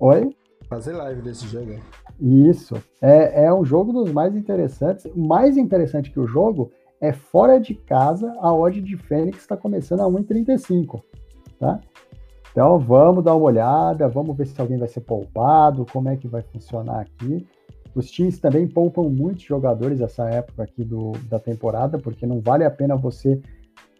Oi? Fazer live desse jogo. Isso. É, é um jogo dos mais interessantes. Mais interessante que o jogo é fora de casa, a odd de Fênix está começando a 1,35. Tá? Então vamos dar uma olhada, vamos ver se alguém vai ser poupado, como é que vai funcionar aqui. Os times também poupam muitos jogadores essa época aqui do, da temporada, porque não vale a pena você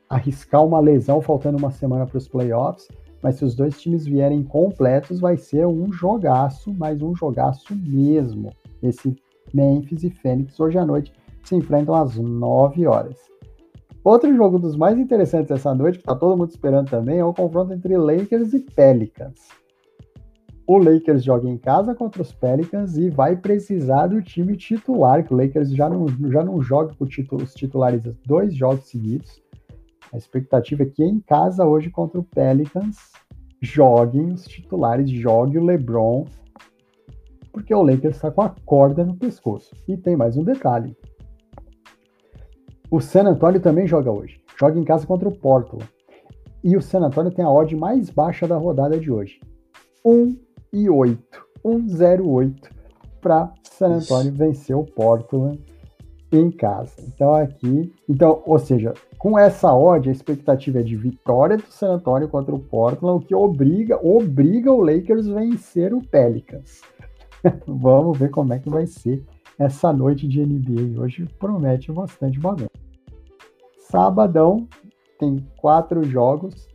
arriscar uma lesão faltando uma semana para os playoffs. Mas se os dois times vierem completos, vai ser um jogaço, mas um jogaço mesmo. Esse Memphis e Fênix hoje à noite se enfrentam às 9 horas. Outro jogo dos mais interessantes essa noite, que está todo mundo esperando também, é o confronto entre Lakers e Pelicans. o Lakers joga em casa contra os Pelicans e vai precisar do time titular, que o Lakers já não, já não joga com os titulares dois jogos seguidos. A expectativa é que em casa hoje contra o Pelicans joguem os titulares, jogue o LeBron, porque o Lakers está com a corda no pescoço. E tem mais um detalhe. O San Antonio também joga hoje. Joga em casa contra o Portland. E o San Antonio tem a odd mais baixa da rodada de hoje. 1 e 8. 108 para San Antonio vencer o Portland em casa. Então aqui, então, ou seja, com essa odd a expectativa é de vitória do San Antonio contra o Portland, o que obriga obriga o Lakers a vencer o Pelicans. Vamos ver como é que vai ser essa noite de NBA. Hoje promete bastante bagunça. Sabadão tem quatro jogos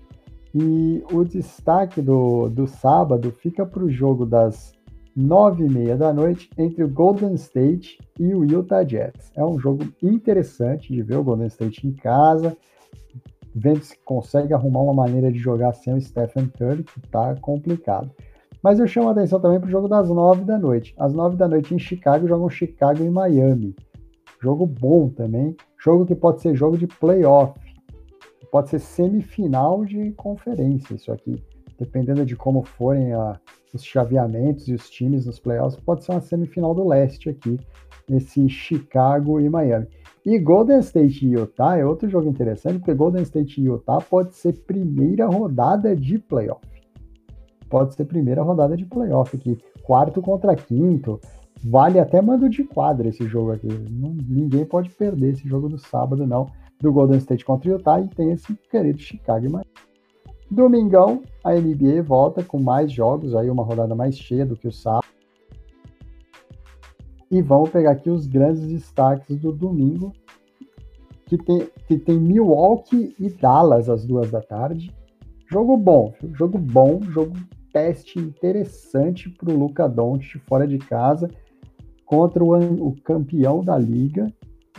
e o destaque do, do sábado fica para o jogo das nove e meia da noite entre o Golden State e o Utah Jazz. É um jogo interessante de ver o Golden State em casa, vendo se consegue arrumar uma maneira de jogar sem o Stephen Curry, que está complicado. Mas eu chamo a atenção também para o jogo das nove da noite. Às nove da noite em Chicago, jogam Chicago e Miami. Jogo bom também. Jogo que pode ser jogo de playoff pode ser semifinal de conferência isso aqui. Dependendo de como forem a, os chaveamentos e os times nos playoffs, pode ser uma semifinal do leste aqui, nesse Chicago e Miami. E Golden State e Utah é outro jogo interessante, porque Golden State e Utah pode ser primeira rodada de playoff. Pode ser primeira rodada de playoff aqui. Quarto contra quinto. Vale até mando de quadra esse jogo aqui. Não, ninguém pode perder esse jogo do sábado, não do Golden State contra Utah e tem esse querido Chicago Miami. Domingão, a NBA volta com mais jogos, aí uma rodada mais cheia do que o sábado. E vamos pegar aqui os grandes destaques do domingo, que tem, que tem Milwaukee e Dallas às duas da tarde. Jogo bom, jogo bom, jogo teste interessante para o Luca Doncic fora de casa contra o, o campeão da liga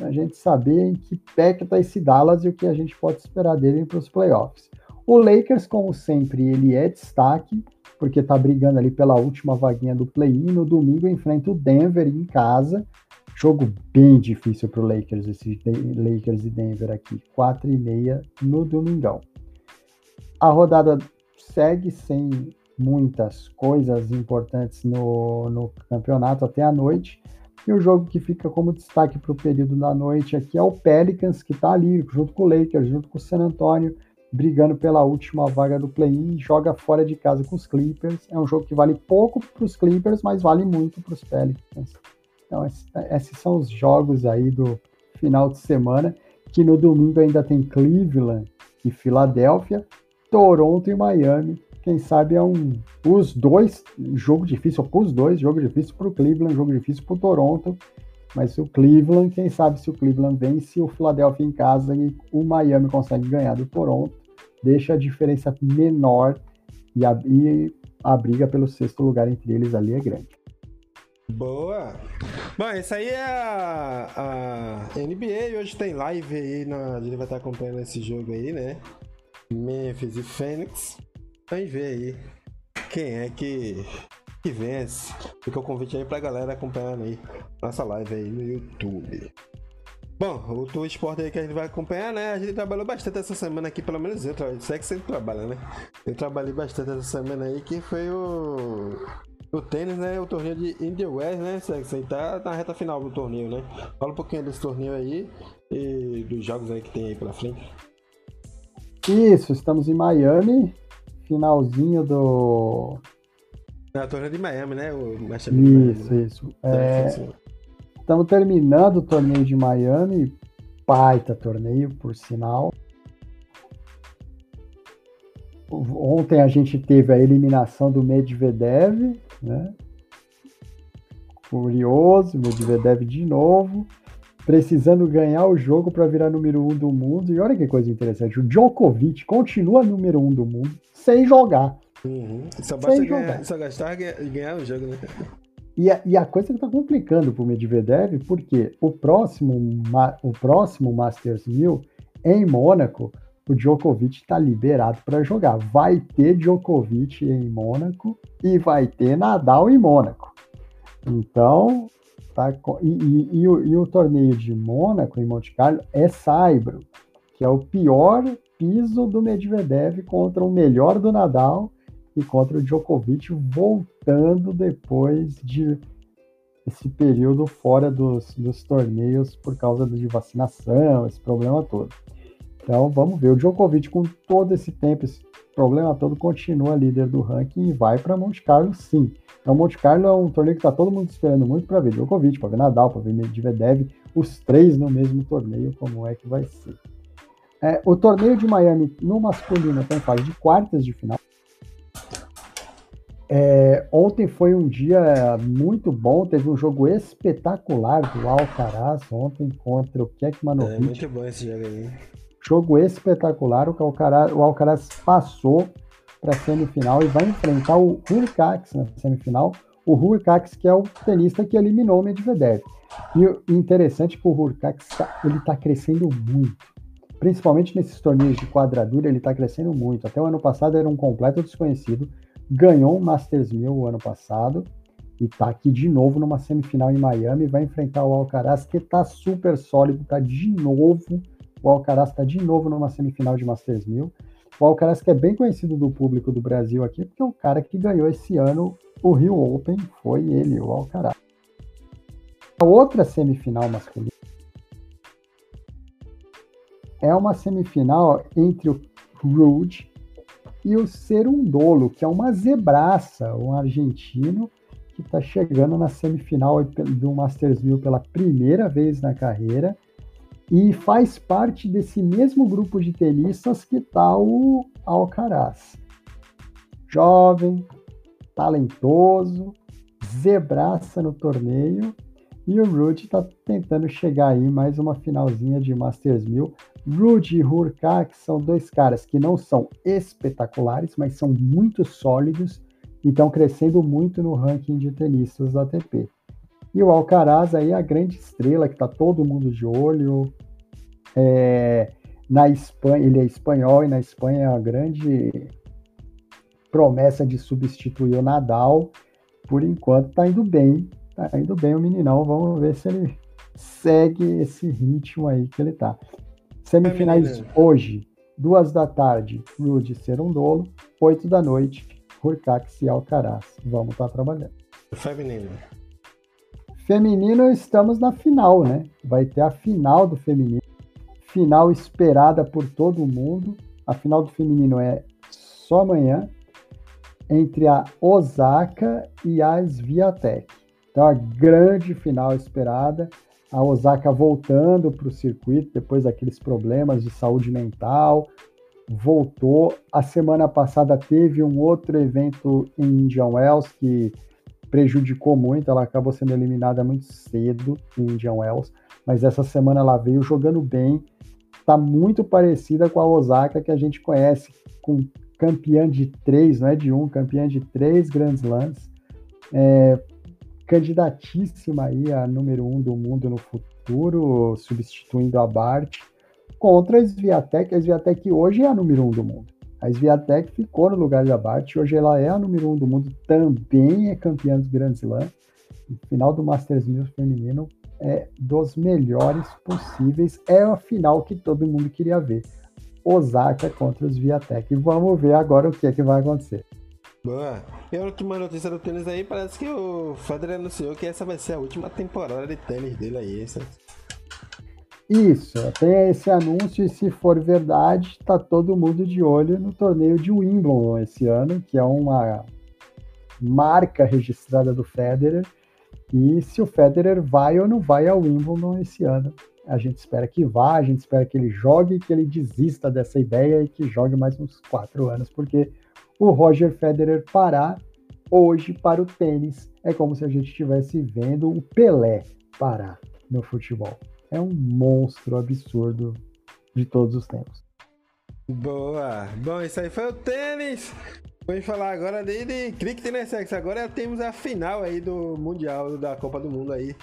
a gente saber em que pé que está esse Dallas e o que a gente pode esperar dele para os playoffs. O Lakers, como sempre, ele é destaque, porque está brigando ali pela última vaguinha do play-in. No domingo enfrenta o Denver em casa. Jogo bem difícil para o Lakers, esse Lakers e Denver aqui. 4 e meia no domingão. A rodada segue sem muitas coisas importantes no, no campeonato até a noite. E o jogo que fica como destaque para o período da noite aqui é o Pelicans, que está ali junto com o Lakers, junto com o San Antonio, brigando pela última vaga do play-in, joga fora de casa com os Clippers. É um jogo que vale pouco para os Clippers, mas vale muito para os Pelicans. Então, esses são os jogos aí do final de semana, que no domingo ainda tem Cleveland e Filadélfia, Toronto e Miami, quem sabe é um. Os dois, jogo difícil para os dois, jogo difícil para o Cleveland, jogo difícil para o Toronto. Mas o Cleveland, quem sabe se o Cleveland vence o Philadelphia em casa e o Miami consegue ganhar do Toronto, deixa a diferença menor e a, e a briga pelo sexto lugar entre eles ali é grande. Boa! Bom, isso aí é a, a NBA hoje tem live aí, na, a gente vai estar acompanhando esse jogo aí, né? Memphis e Phoenix. Vamos ver aí quem é que, que vence. Fica o convite aí pra galera acompanhando aí nossa live aí no YouTube. Bom, o Esporte aí que a gente vai acompanhar, né? A gente trabalhou bastante essa semana aqui, pelo menos eu trabalho. Você é que sempre trabalha, né? Eu trabalhei bastante essa semana aí, que foi o. O tênis, né? O torneio de India West, né? Você tá na reta final do torneio, né? Fala um pouquinho desse torneio aí e dos jogos aí que tem aí pela frente. Isso, estamos em Miami, finalzinho do. É torneio de Miami, né? O isso, Miami, isso. É... Estamos terminando o torneio de Miami. Baita torneio, por sinal. Ontem a gente teve a eliminação do Medvedev, né? Curioso, Medvedev de novo, precisando ganhar o jogo para virar número um do mundo. E olha que coisa interessante, o Djokovic continua número um do mundo sem jogar. Uhum. Só basta ganhar, jogar. só gastar e ganhar o jogo, né? E a, e a coisa que tá complicando pro Medvedev, porque o próximo, o próximo Masters 1000 em Mônaco o Djokovic está liberado para jogar. Vai ter Djokovic em Mônaco e vai ter Nadal em Mônaco. Então, tá, e, e, e, o, e, o, torneio de Mônaco, em Monte Carlo, é Saibro, que é o pior piso do Medvedev contra o melhor do Nadal e contra o Djokovic, voltando depois de esse período fora dos, dos torneios por causa de vacinação, esse problema todo. Então vamos ver. O Djokovic, com todo esse tempo, esse problema todo, continua líder do ranking e vai para Monte Carlo, sim. Então, Monte Carlo é um torneio que está todo mundo esperando muito para ver Djokovic, para ver Nadal, para ver Medvedev, os três no mesmo torneio, como é que vai ser. É, o torneio de Miami no masculino está em fase de quartas de final. É, ontem foi um dia muito bom, teve um jogo espetacular do Alcaraz ontem contra o Kekmanovic. É muito bom esse jogo aí. Jogo espetacular, o Alcaraz, o Alcaraz passou para a semifinal e vai enfrentar o Hurkacz na semifinal. O Hurkacz que é o tenista que eliminou o Medvedev. E o interessante é que o Hurkacz tá, ele está crescendo muito. Principalmente nesses torneios de quadradura, ele está crescendo muito. Até o ano passado era um completo desconhecido ganhou o Masters 1000 o ano passado e está aqui de novo numa semifinal em Miami, vai enfrentar o Alcaraz, que está super sólido, está de novo, o Alcaraz está de novo numa semifinal de Masters 1000. O Alcaraz que é bem conhecido do público do Brasil aqui, porque é o cara que ganhou esse ano o Rio Open foi ele, o Alcaraz. A outra semifinal masculina é uma semifinal entre o Rude e o Serundolo, que é uma zebraça, um argentino que está chegando na semifinal do Masters 1000 pela primeira vez na carreira e faz parte desse mesmo grupo de tenistas que está o Alcaraz. Jovem, talentoso, zebraça no torneio e o Rude está tentando chegar aí mais uma finalzinha de Masters 1000 Rudy e Hurkacz são dois caras que não são espetaculares, mas são muito sólidos e estão crescendo muito no ranking de tenistas da ATP. E o Alcaraz aí é a grande estrela que está todo mundo de olho. É, na Espanha, ele é espanhol e na Espanha é a grande promessa de substituir o Nadal. Por enquanto está indo bem, está indo bem o meninão. Vamos ver se ele segue esse ritmo aí que ele está. Semifinais hoje, duas da tarde, Rude Serundolo, oito da noite, Hurcax e Alcaraz. Vamos estar tá trabalhando. Feminino. Feminino, estamos na final, né? Vai ter a final do feminino. Final esperada por todo mundo. A final do feminino é só amanhã, entre a Osaka e a Sviatek. Então, a grande final esperada a Osaka voltando para o circuito depois daqueles problemas de saúde mental, voltou. A semana passada teve um outro evento em Indian Wells que prejudicou muito, ela acabou sendo eliminada muito cedo em Indian Wells, mas essa semana ela veio jogando bem, está muito parecida com a Osaka que a gente conhece, com campeã de três, não é de um, campeã de três Grand Slams. É, candidatíssima aí a número um do mundo no futuro, substituindo a Bart, contra a Sviatek. A Sviatek hoje é a número um do mundo. A Sviatek ficou no lugar da Bart, hoje ela é a número um do mundo, também é campeã dos Grand Slam. O final do Masters 1000 feminino é dos melhores possíveis. É a final que todo mundo queria ver. Osaka contra os Viatek. Vamos ver agora o que é que vai acontecer. Boa. E a última notícia do tênis aí, parece que o Federer anunciou que essa vai ser a última temporada de tênis dele aí. Essa... Isso, tem esse anúncio e se for verdade, tá todo mundo de olho no torneio de Wimbledon esse ano, que é uma marca registrada do Federer. E se o Federer vai ou não vai ao Wimbledon esse ano. A gente espera que vá, a gente espera que ele jogue, que ele desista dessa ideia e que jogue mais uns quatro anos, porque o Roger Federer parar hoje para o tênis é como se a gente estivesse vendo o Pelé parar no futebol. É um monstro absurdo de todos os tempos. Boa! Bom, isso aí foi o tênis! Vamos falar agora de, de cricket, né, Sex? Agora temos a final aí do Mundial, da Copa do Mundo aí.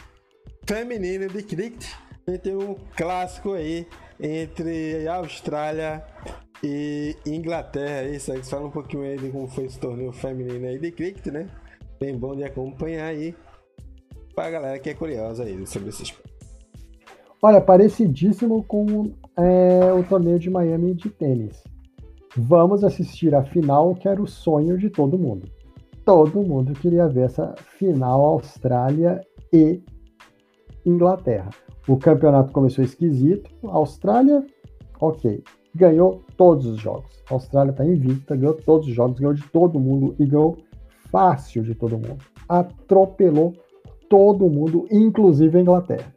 Feminino de cricket. A gente tem um clássico aí entre Austrália e Inglaterra. Isso aí, fala um pouquinho aí de como foi esse torneio feminino aí de cricket, né? Bem bom de acompanhar aí pra galera que é curiosa aí sobre esse esporte. Olha, parecidíssimo com é, o torneio de Miami de tênis. Vamos assistir a final, que era o sonho de todo mundo. Todo mundo queria ver essa final Austrália e Inglaterra. O campeonato começou esquisito. Austrália, ok, ganhou todos os jogos. A Austrália está invicta, ganhou todos os jogos, ganhou de todo mundo e ganhou fácil de todo mundo. Atropelou todo mundo, inclusive a Inglaterra.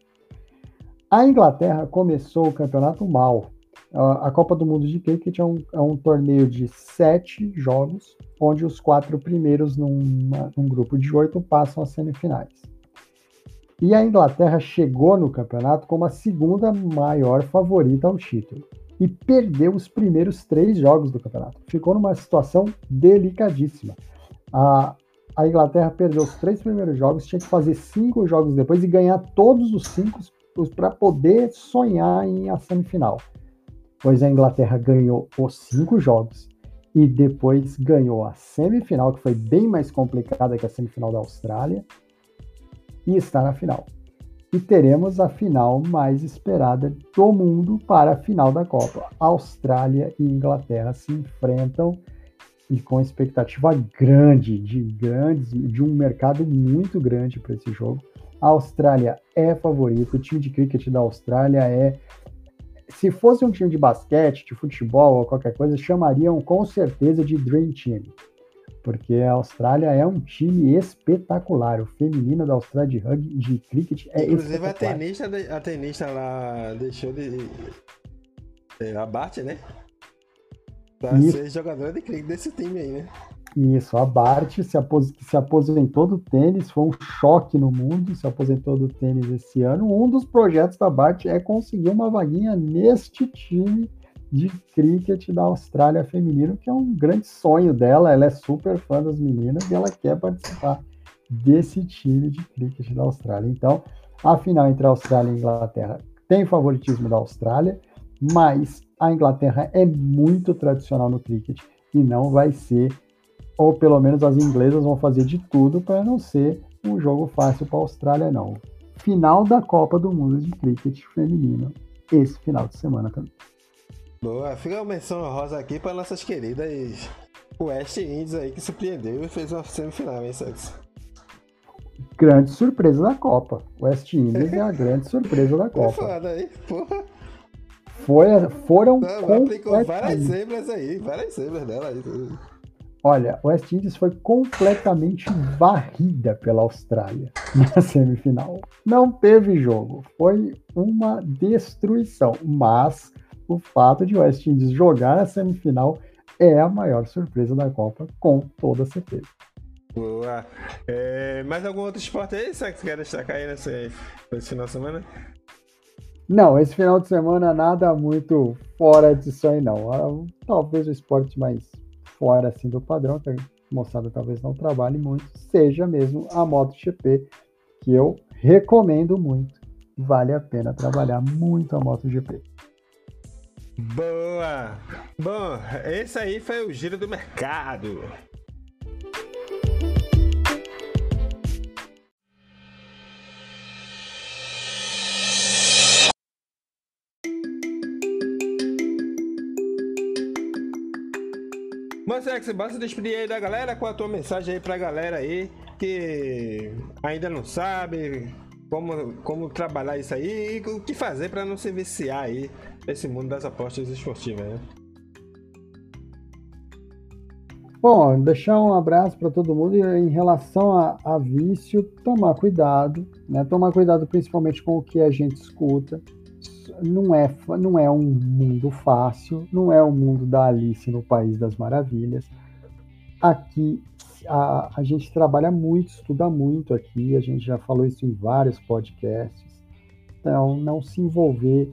A Inglaterra começou o campeonato mal. A Copa do Mundo de Cricket é um, é um torneio de sete jogos, onde os quatro primeiros numa, num grupo de oito passam às semifinais. E a Inglaterra chegou no campeonato como a segunda maior favorita ao título e perdeu os primeiros três jogos do campeonato. Ficou numa situação delicadíssima. A, a Inglaterra perdeu os três primeiros jogos, tinha que fazer cinco jogos depois e ganhar todos os cinco para poder sonhar em a semifinal. Pois a Inglaterra ganhou os cinco jogos e depois ganhou a semifinal, que foi bem mais complicada que a semifinal da Austrália, e está na final. E teremos a final mais esperada do mundo para a final da Copa. Austrália e Inglaterra se enfrentam e com expectativa grande, de grandes, de um mercado muito grande para esse jogo. A Austrália é favorito, o time de cricket da Austrália é. Se fosse um time de basquete, de futebol ou qualquer coisa, chamariam com certeza de Dream Team porque a Austrália é um time espetacular. O feminino da Austrália de rugby, de cricket é Inclusive a tenista, a tenista lá deixou de. É, a Bart, né? Pra Isso. ser jogadora de cricket desse time aí, né? Isso, a Bart se, apos se aposentou do tênis, foi um choque no mundo, se aposentou do tênis esse ano. Um dos projetos da Bart é conseguir uma vaguinha neste time de cricket da Austrália feminino, que é um grande sonho dela. Ela é super fã das meninas e ela quer participar desse time de cricket da Austrália. Então, a final entre a Austrália e a Inglaterra tem favoritismo da Austrália, mas a Inglaterra é muito tradicional no cricket e não vai ser, ou pelo menos as inglesas vão fazer de tudo para não ser um jogo fácil para a Austrália, não. Final da Copa do Mundo de Cricket Feminino esse final de semana também. Boa, fica uma menção rosa aqui para nossas queridas West Indies aí que surpreendeu e fez uma semifinal, hein, Santos? Grande surpresa da Copa. West Indies é a grande surpresa da Copa. Foda aí, porra. Foi, foram. Não, aplicou várias zebras aí, várias zebras dela aí. Olha, o West Indies foi completamente varrida pela Austrália na semifinal. Não teve jogo, foi uma destruição, mas o fato de o West Indies jogar a semifinal é a maior surpresa da Copa, com toda certeza. Boa. É, mais algum outro esporte aí, que você quer destacar aí nesse, nesse final de semana? Não, esse final de semana nada muito fora disso aí não. Ah, talvez o esporte mais fora assim do padrão, que a moçada talvez não trabalhe muito, seja mesmo a MotoGP, que eu recomendo muito. Vale a pena trabalhar muito a MotoGP. Boa! Bom, esse aí foi o giro do mercado. Mas é que você basta despedir aí da galera com a tua mensagem aí pra galera aí que ainda não sabe como, como trabalhar isso aí e o que fazer para não se viciar aí esse mundo das apostas esportivas, né? Bom, deixar um abraço para todo mundo e em relação a, a, vício, tomar cuidado, né? Tomar cuidado principalmente com o que a gente escuta. Não é, não é um mundo fácil, não é o um mundo da Alice no País das Maravilhas. Aqui a, a gente trabalha muito, estuda muito aqui, a gente já falou isso em vários podcasts. Então, não se envolver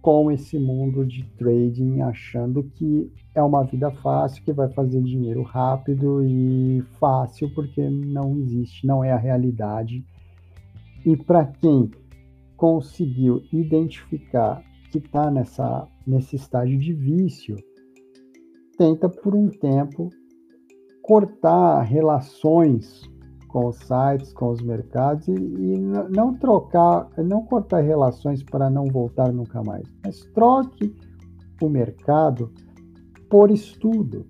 com esse mundo de trading achando que é uma vida fácil, que vai fazer dinheiro rápido e fácil, porque não existe, não é a realidade. E para quem conseguiu identificar que está nesse estágio de vício tenta por um tempo cortar relações com os sites, com os mercados e, e não trocar, não cortar relações para não voltar nunca mais, mas troque o mercado por estudo.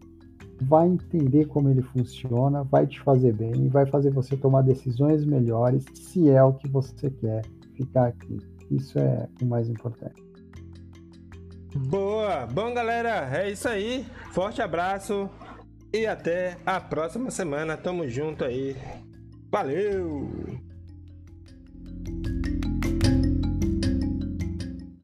Vai entender como ele funciona, vai te fazer bem, vai fazer você tomar decisões melhores se é o que você quer ficar aqui. Isso é o mais importante. Boa! Bom, galera, é isso aí. Forte abraço e até a próxima semana. Tamo junto aí. Valeu!